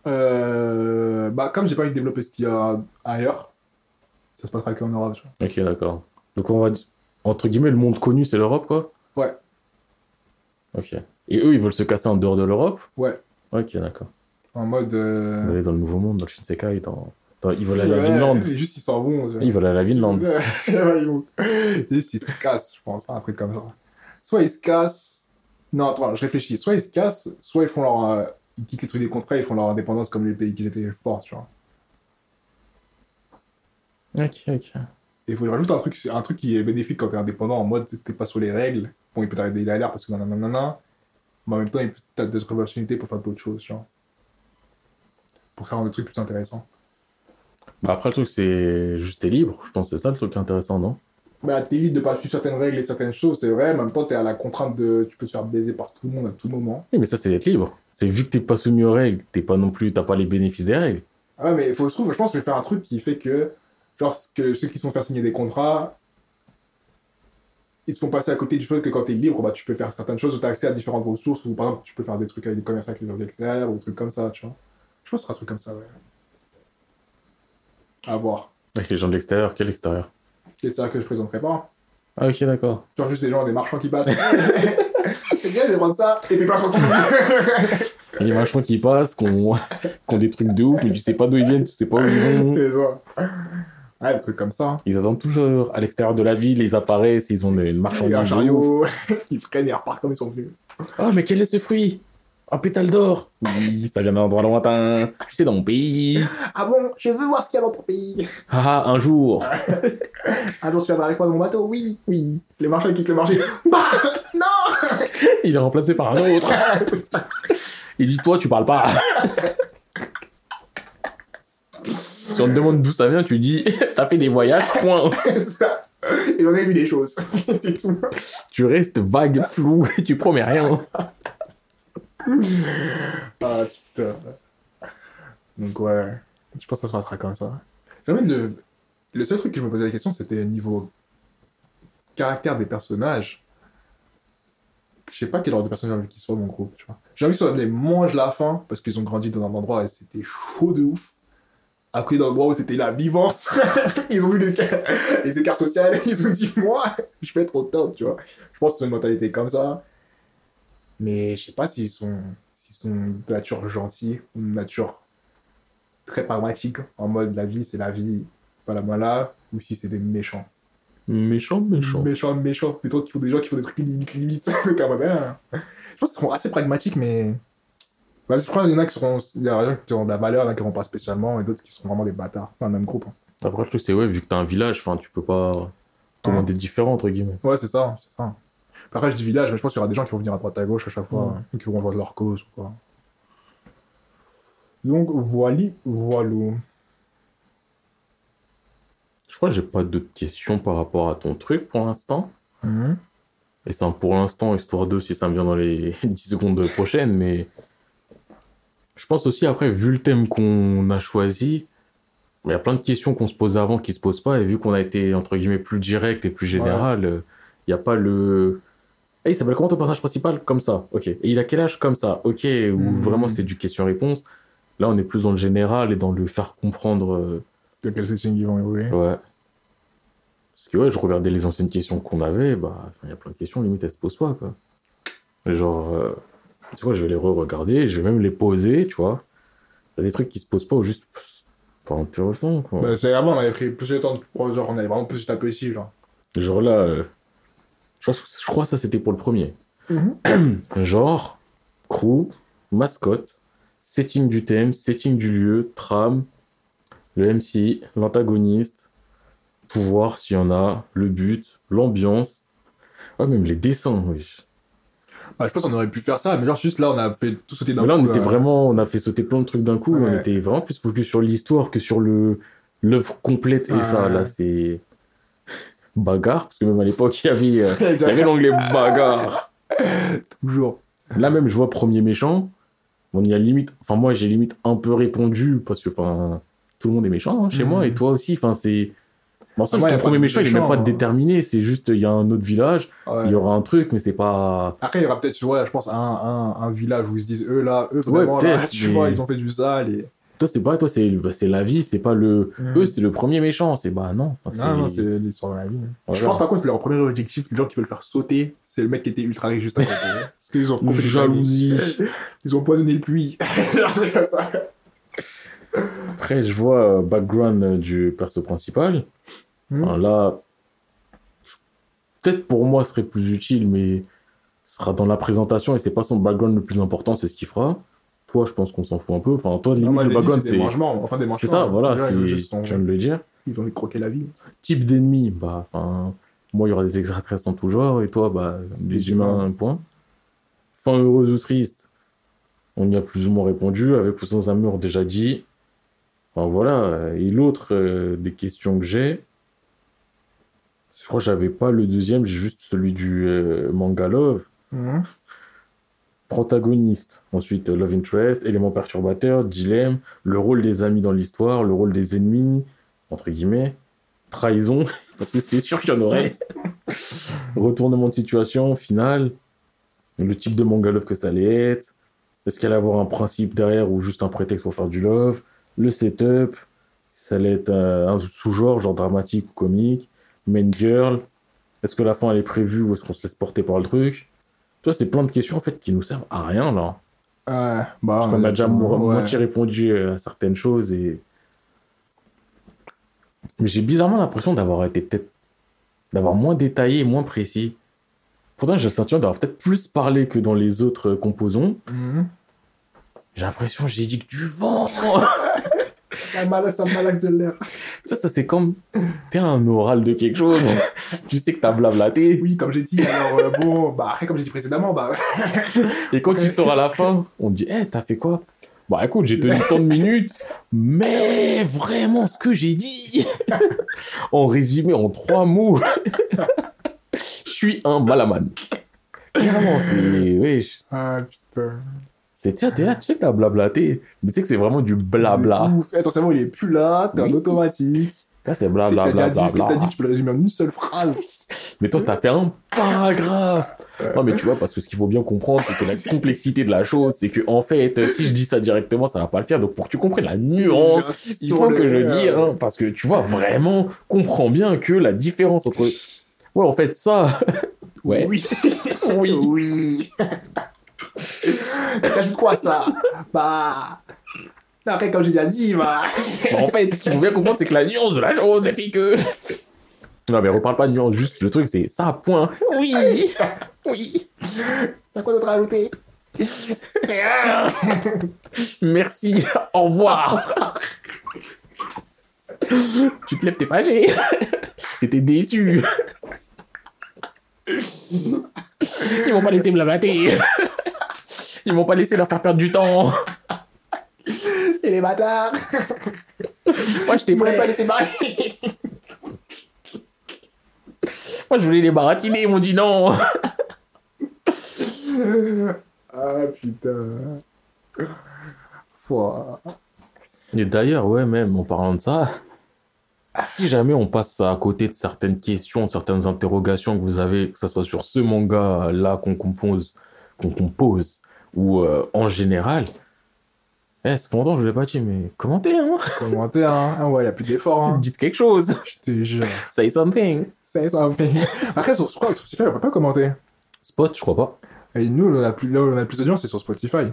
Euh, bah, comme j'ai pas envie de développer ce qu'il y a ailleurs, ça se passera qu'en Europe, tu vois. Ok, d'accord. Donc on va entre guillemets, le monde connu, c'est l'Europe, quoi Ouais. Ok. Et eux, ils veulent se casser en dehors de l'Europe Ouais. Ok, d'accord. En mode. Euh... aller dans le Nouveau Monde, dans le Shinsekai, dans... dans- ils veulent aller à la ouais, Vinland. c'est Juste, ils s'en vont. Ils veulent aller à la Vinland. Ouais, ils vont- Juste, ils se cassent, je pense, un truc comme ça. Soit ils se cassent. Non, attends, je réfléchis. Soit ils se cassent, soit ils font leur. euh, Ils quittent les trucs des contrats, ils font leur indépendance comme les pays qui étaient forts, tu vois. Ok, ok. Et il faut rajouter un truc, un truc qui est bénéfique quand t'es indépendant, en mode t'es pas sur les règles. Bon, il peut t'arriver des galères parce que nanana. Mais en même temps, tu as d'autres opportunités pour faire d'autres choses, genre. Pour faire des trucs plus intéressants. Bah après, le truc, c'est juste t'es libre. Je pense que c'est ça le truc intéressant, non? Bah, t'es libre de pas suivre certaines règles et certaines choses, c'est vrai. Mais en même temps, t'es à la contrainte de. Tu peux te faire baiser par tout le monde à tout moment. Oui, mais ça, c'est être libre. C'est vu que t'es pas soumis aux règles, t'es pas non plus, t'as pas les bénéfices des règles. Ah ouais, mais faut, je, trouve, je pense que je vais faire un truc qui fait que, genre, que ceux qui se font faire signer des contrats, ils te font passer à côté du fait que quand t'es libre, bah, tu peux faire certaines choses, tu as accès à différentes ressources, ou par exemple, tu peux faire des trucs avec des commerces avec les gens extérieurs, ou des trucs comme ça, tu vois. Je pense que ce sera un truc comme ça, ouais. À voir. Avec les gens de l'extérieur, quel extérieur? C'est ça que je présenterai pas. Ah, ok, d'accord. Genre juste des gens, des marchands qui passent. c'est bien, je prendre ça, et puis de Il y a des marchands qui passent, qui ont... qui ont des trucs de ouf, mais tu sais pas d'où ils viennent, tu sais pas où ils vont. C'est ça. Ouais, des trucs comme ça. Ils attendent toujours à l'extérieur de la ville, ils apparaissent, ils ont une marchandise. un chariot, ils prennent et repartent comme ils sont venus. Oh, mais quel est ce fruit? Un pétale d'or Oui, ça vient d'un endroit lointain. Sais, dans mon pays. Ah bon, je veux voir ce qu'il y a dans ton pays. Ah, un jour. Un jour, tu viendras avec moi dans mon bateau, oui. Oui. Les marchands quittent le marché. Bah Non Il est remplacé par un autre. Il dit, toi, tu parles pas. Si on te demande d'où ça vient, tu dis, t'as fait des voyages, point. Et j'en ai vu des choses. c'est tout. Tu restes vague, flou, et tu promets rien. Ah putain. Donc ouais, je pense que ça se passera comme ça. Jamais le... le seul truc que je me posais la question, c'était niveau caractère des personnages. Je sais pas quel genre de personnage j'ai envie qu'ils soient dans mon groupe, tu vois. J'ai envie qu'ils soient les mange la faim parce qu'ils ont grandi dans un endroit et c'était chaud de ouf. Après, dans l'endroit où c'était la vivance, ils ont vu les, les écarts sociaux, ils ont dit, moi, je vais être au top, tu vois. Je pense qu'ils ont une mentalité comme ça. Mais je sais pas s'ils sont, s'ils sont de nature gentille ou de nature très pragmatique, en mode la vie c'est la vie, pas la mala, ou si c'est des méchants. Méchant, méchant. Méchants, méchants. Plutôt qu'il faut des gens qui font des trucs limite, limite. Hein. Je pense qu'ils seront assez pragmatiques, mais. Vas-y, je crois qu'il y en a qui seront. Il y a des gens qui auront de la valeur, il y en a qui n'auront pas spécialement, et d'autres qui seront vraiment des bâtards dans le même groupe. hein. Après, le truc, c'est, ouais, vu que t'as un village, enfin, tu peux pas. Tout le monde est différent, entre guillemets. Ouais, c'est ça, c'est ça. Après, je dis village, mais je pense qu'il y aura des gens qui vont venir à droite à gauche à chaque fois, Ouais. hein, qui vont voir leur cause ou quoi. Donc, voilà, voilà. Je crois que j'ai pas d'autres questions par rapport à ton truc pour l'instant. Mhm. Et c'est un pour l'instant, histoire 2 si ça me vient dans les 10 secondes prochaines, mais je pense aussi après, vu le thème qu'on a choisi, il y a plein de questions qu'on se posait avant qui se posent pas, et vu qu'on a été entre guillemets plus direct et plus général, euh, il n'y a pas le. Eh, il s'appelle comment ton personnage principal? Comme ça, ok. Et il a quel âge? Comme ça, ok. Ou Mhm. vraiment c'était du question-réponse. Là, on est plus dans le général et dans le faire comprendre. euh, De quel setting ils vont évoluer. Ouais. Parce que ouais, je regardais les anciennes questions qu'on avait, bah, il y a plein de questions, limite, elles se posent pas, quoi. Genre, euh, tu vois, je vais les re-regarder, je vais même les poser, tu vois. Il y a des trucs qui se posent pas ou juste pas intéressant, quoi. Bah, c'est avant, on avait pris plus de temps, genre, on avait vraiment plus tapé ici, genre. Genre là, euh, je, je crois que ça c'était pour le premier. Genre, crew, mascotte, setting du thème, setting du lieu, trame, le MC, l'antagoniste, pouvoir s'il y en a, le but, l'ambiance. Ah, même les dessins, oui. Bah, je pense qu'on aurait pu faire ça, mais genre, juste là, on a fait tout sauter d'un Mais là, on coup, était euh, vraiment, on a fait sauter plein de trucs d'un coup, on était vraiment plus focus sur l'histoire que sur le l'œuvre complète. Et ça, là, c'est bagarre, parce que même à l'époque, il y avait, euh, il y avait l'onglet bagarre. toujours. Là même, je vois premier méchant. On y a limite. Enfin, moi, j'ai limite un peu répondu parce que, enfin, tout le monde est méchant hein, chez Mhm. moi et toi aussi. Enfin, c'est. Bon, ça, moi, y ton premier de méchant, il est même méchant, pas hein. déterminé. C'est juste, il y a un autre village, Ouais. il y aura un truc, mais c'est pas. Après, il y aura peut-être, tu vois, je pense, un, un, un village où ils se disent, eux là, eux Ouais, vraiment, là, tu mais- vois, ils ont fait du sale et. Toi, c'est pas. Toi, c'est bah, c'est la vie, c'est pas le. Eux, c'est le premier méchant. C'est bah non. Enfin, Non, non, c'est l'histoire de la vie. Je Voilà. pense par contre que leur premier objectif, les gens qui veulent faire sauter, c'est le mec qui était ultra riche juste côté. Parce qu'ils ont les jalousie. Ils ont poisonné le puits. Après, je vois euh, background euh, du perso principal. Enfin, là, peut-être pour moi, ce serait plus utile, mais ce sera dans la présentation et c'est pas son background le plus important, c'est ce qu'il fera. Toi, je pense qu'on s'en fout un peu. Enfin, toi, limite, Non, le background, c'est c'est. mangements. Enfin, des mangements. C'est ça, voilà, c'est. Tu viens de le dire. ils ont envie de croquer la vie. Type d'ennemi, bah, enfin, moi, il y aura des extraterrestres en tout genre, et toi, bah, des, Des humains, humains. un point. Fin heureuse ou triste On y a plus ou moins répondu, avec ou sans amour déjà dit. Enfin, voilà. Et l'autre euh, des questions que j'ai, je crois que j'avais pas le deuxième, j'ai juste celui du euh, manga Love. Mhm. Protagoniste, ensuite euh, Love Interest, élément perturbateur, dilemme, le rôle des amis dans l'histoire, le rôle des ennemis, entre guillemets, trahison, parce que c'était sûr qu'il y en aurait, retournement de situation, finale, le type de manga love que ça allait être, est-ce qu'il allait avoir un principe derrière ou juste un prétexte pour faire du love, le setup, ça allait être euh, un sous-genre, genre dramatique ou comique, main girl, est-ce que la fin elle est prévue ou est-ce qu'on se laisse porter par le truc? Toi, c'est plein de questions en fait qui nous servent à rien là. Ouais, bah, Parce qu'on a déjà mo- ouais. moitié répondu à certaines choses et. Mais j'ai bizarrement l'impression d'avoir été peut-être. d'avoir moins détaillé et moins précis. Pourtant, j'ai le sentiment d'avoir peut-être plus parlé que dans les autres composants. Mhm. J'ai l'impression j'ai dit que du vent Ça malaxe, ça malaxe de l'air. Ça, ça c'est comme. T'es un oral de quelque chose. tu sais que t'as blablaté. Oui, comme j'ai dit, alors euh, bon, bah après, comme j'ai dit précédemment, bah. Et quand tu sors à la fin, on te dit, Eh, t'as fait quoi? Bah écoute, j'ai tenu tant de minutes, mais vraiment ce que j'ai dit, en résumé en trois mots, je suis un malaman. Clairement, c'est. Wesh. Ah putain. C'est, tu t'es là, tu sais que t'as blablaté, mais tu sais que c'est vraiment du blabla. Ouf. Eh, ton cerveau, il est plus là, t'es en Oui. automatique. Ça, c'est T'as blablabla. déjà dit ce que t'as dit, tu peux le résumer en une seule phrase. Mais toi, t'as fait un paragraphe. Non, mais tu vois, parce que ce qu'il faut bien comprendre, c'est que la complexité de la chose, c'est que, en fait, si je dis ça directement, ça va pas le faire. Donc, pour que tu comprennes la nuance, il faut que je dise, hein, parce que tu vois, vraiment, comprends bien que la différence entre. Ouais, en fait, ça. ouais. Oui. Oui. oui. T'ajoutes quoi à ça? Bah. Après, comme j'ai déjà dit, bah. En fait, ce qu'il faut bien comprendre, c'est que la nuance de la chose, fait que. Non, mais reparle pas de nuance, juste le truc, c'est ça, point. Oui. Oui. T'as quoi d'autre à ajouter? Merci. Au revoir. tu te lèves, t'es fâché. T'étais déçu. Ils m'ont pas laissé blablater. Ils m'ont pas laissé leur faire perdre du temps. C'est les bâtards. Moi, voulaient prêt. pas laisser parler? Moi, je voulais les baratiner. Ils m'ont dit non. ah putain. Foi. Et d'ailleurs, ouais, même en parlant de ça, si jamais on passe à côté de certaines questions, de certaines interrogations que vous avez, que ce soit sur ce manga-là qu'on compose, qu'on compose, ou euh, en général, eh, cependant, je l'ai pas dit, mais commentez, hein Commentaire, hein. Ah ouais, y a plus d'efforts, hein. Dites quelque chose Je te jure. Say something me fait. Après, sur, je crois, sur Spotify, on peut pas commenter. Spot, je crois pas. Et nous, on a plus, là où on a plus d'audience, c'est sur Spotify.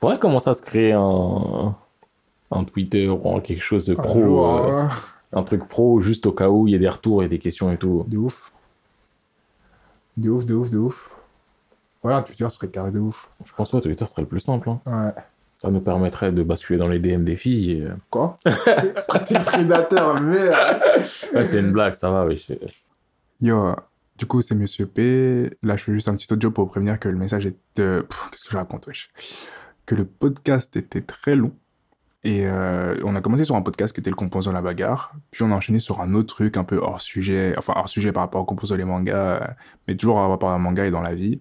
Faudrait commencer à se créer un, un Twitter ou un quelque chose de Un pro, euh, un truc pro, juste au cas où il y a des retours et des questions et tout. De ouf. De ouf, de ouf, de ouf. Ouais, un Twitter serait carré de ouf. Je pense que Twitter serait le plus simple. hein. Ouais. Ça nous permettrait de basculer dans les DM des filles. et, euh, Quoi? T'es prédateur, merde Ouais, c'est une blague, ça va, oui. Yo, du coup, c'est Monsieur P. Là, je fais juste un petit audio pour prévenir que le message est... euh, Qu'est-ce que je raconte, wesh Que le podcast était très long. Et euh, on a commencé sur un podcast qui était le composant la bagarre. Puis on a enchaîné sur un autre truc un peu hors sujet. Enfin, hors sujet par rapport au composant les mangas. euh, Mais toujours par rapport à un manga et dans la vie.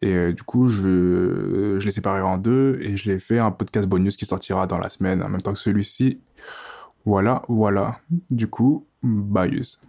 Et euh, du coup, je, je l'ai séparé en deux. Et je l'ai fait un podcast bonus qui sortira dans la semaine en même temps que celui-ci. Voilà, voilà. Du coup, bailleuse.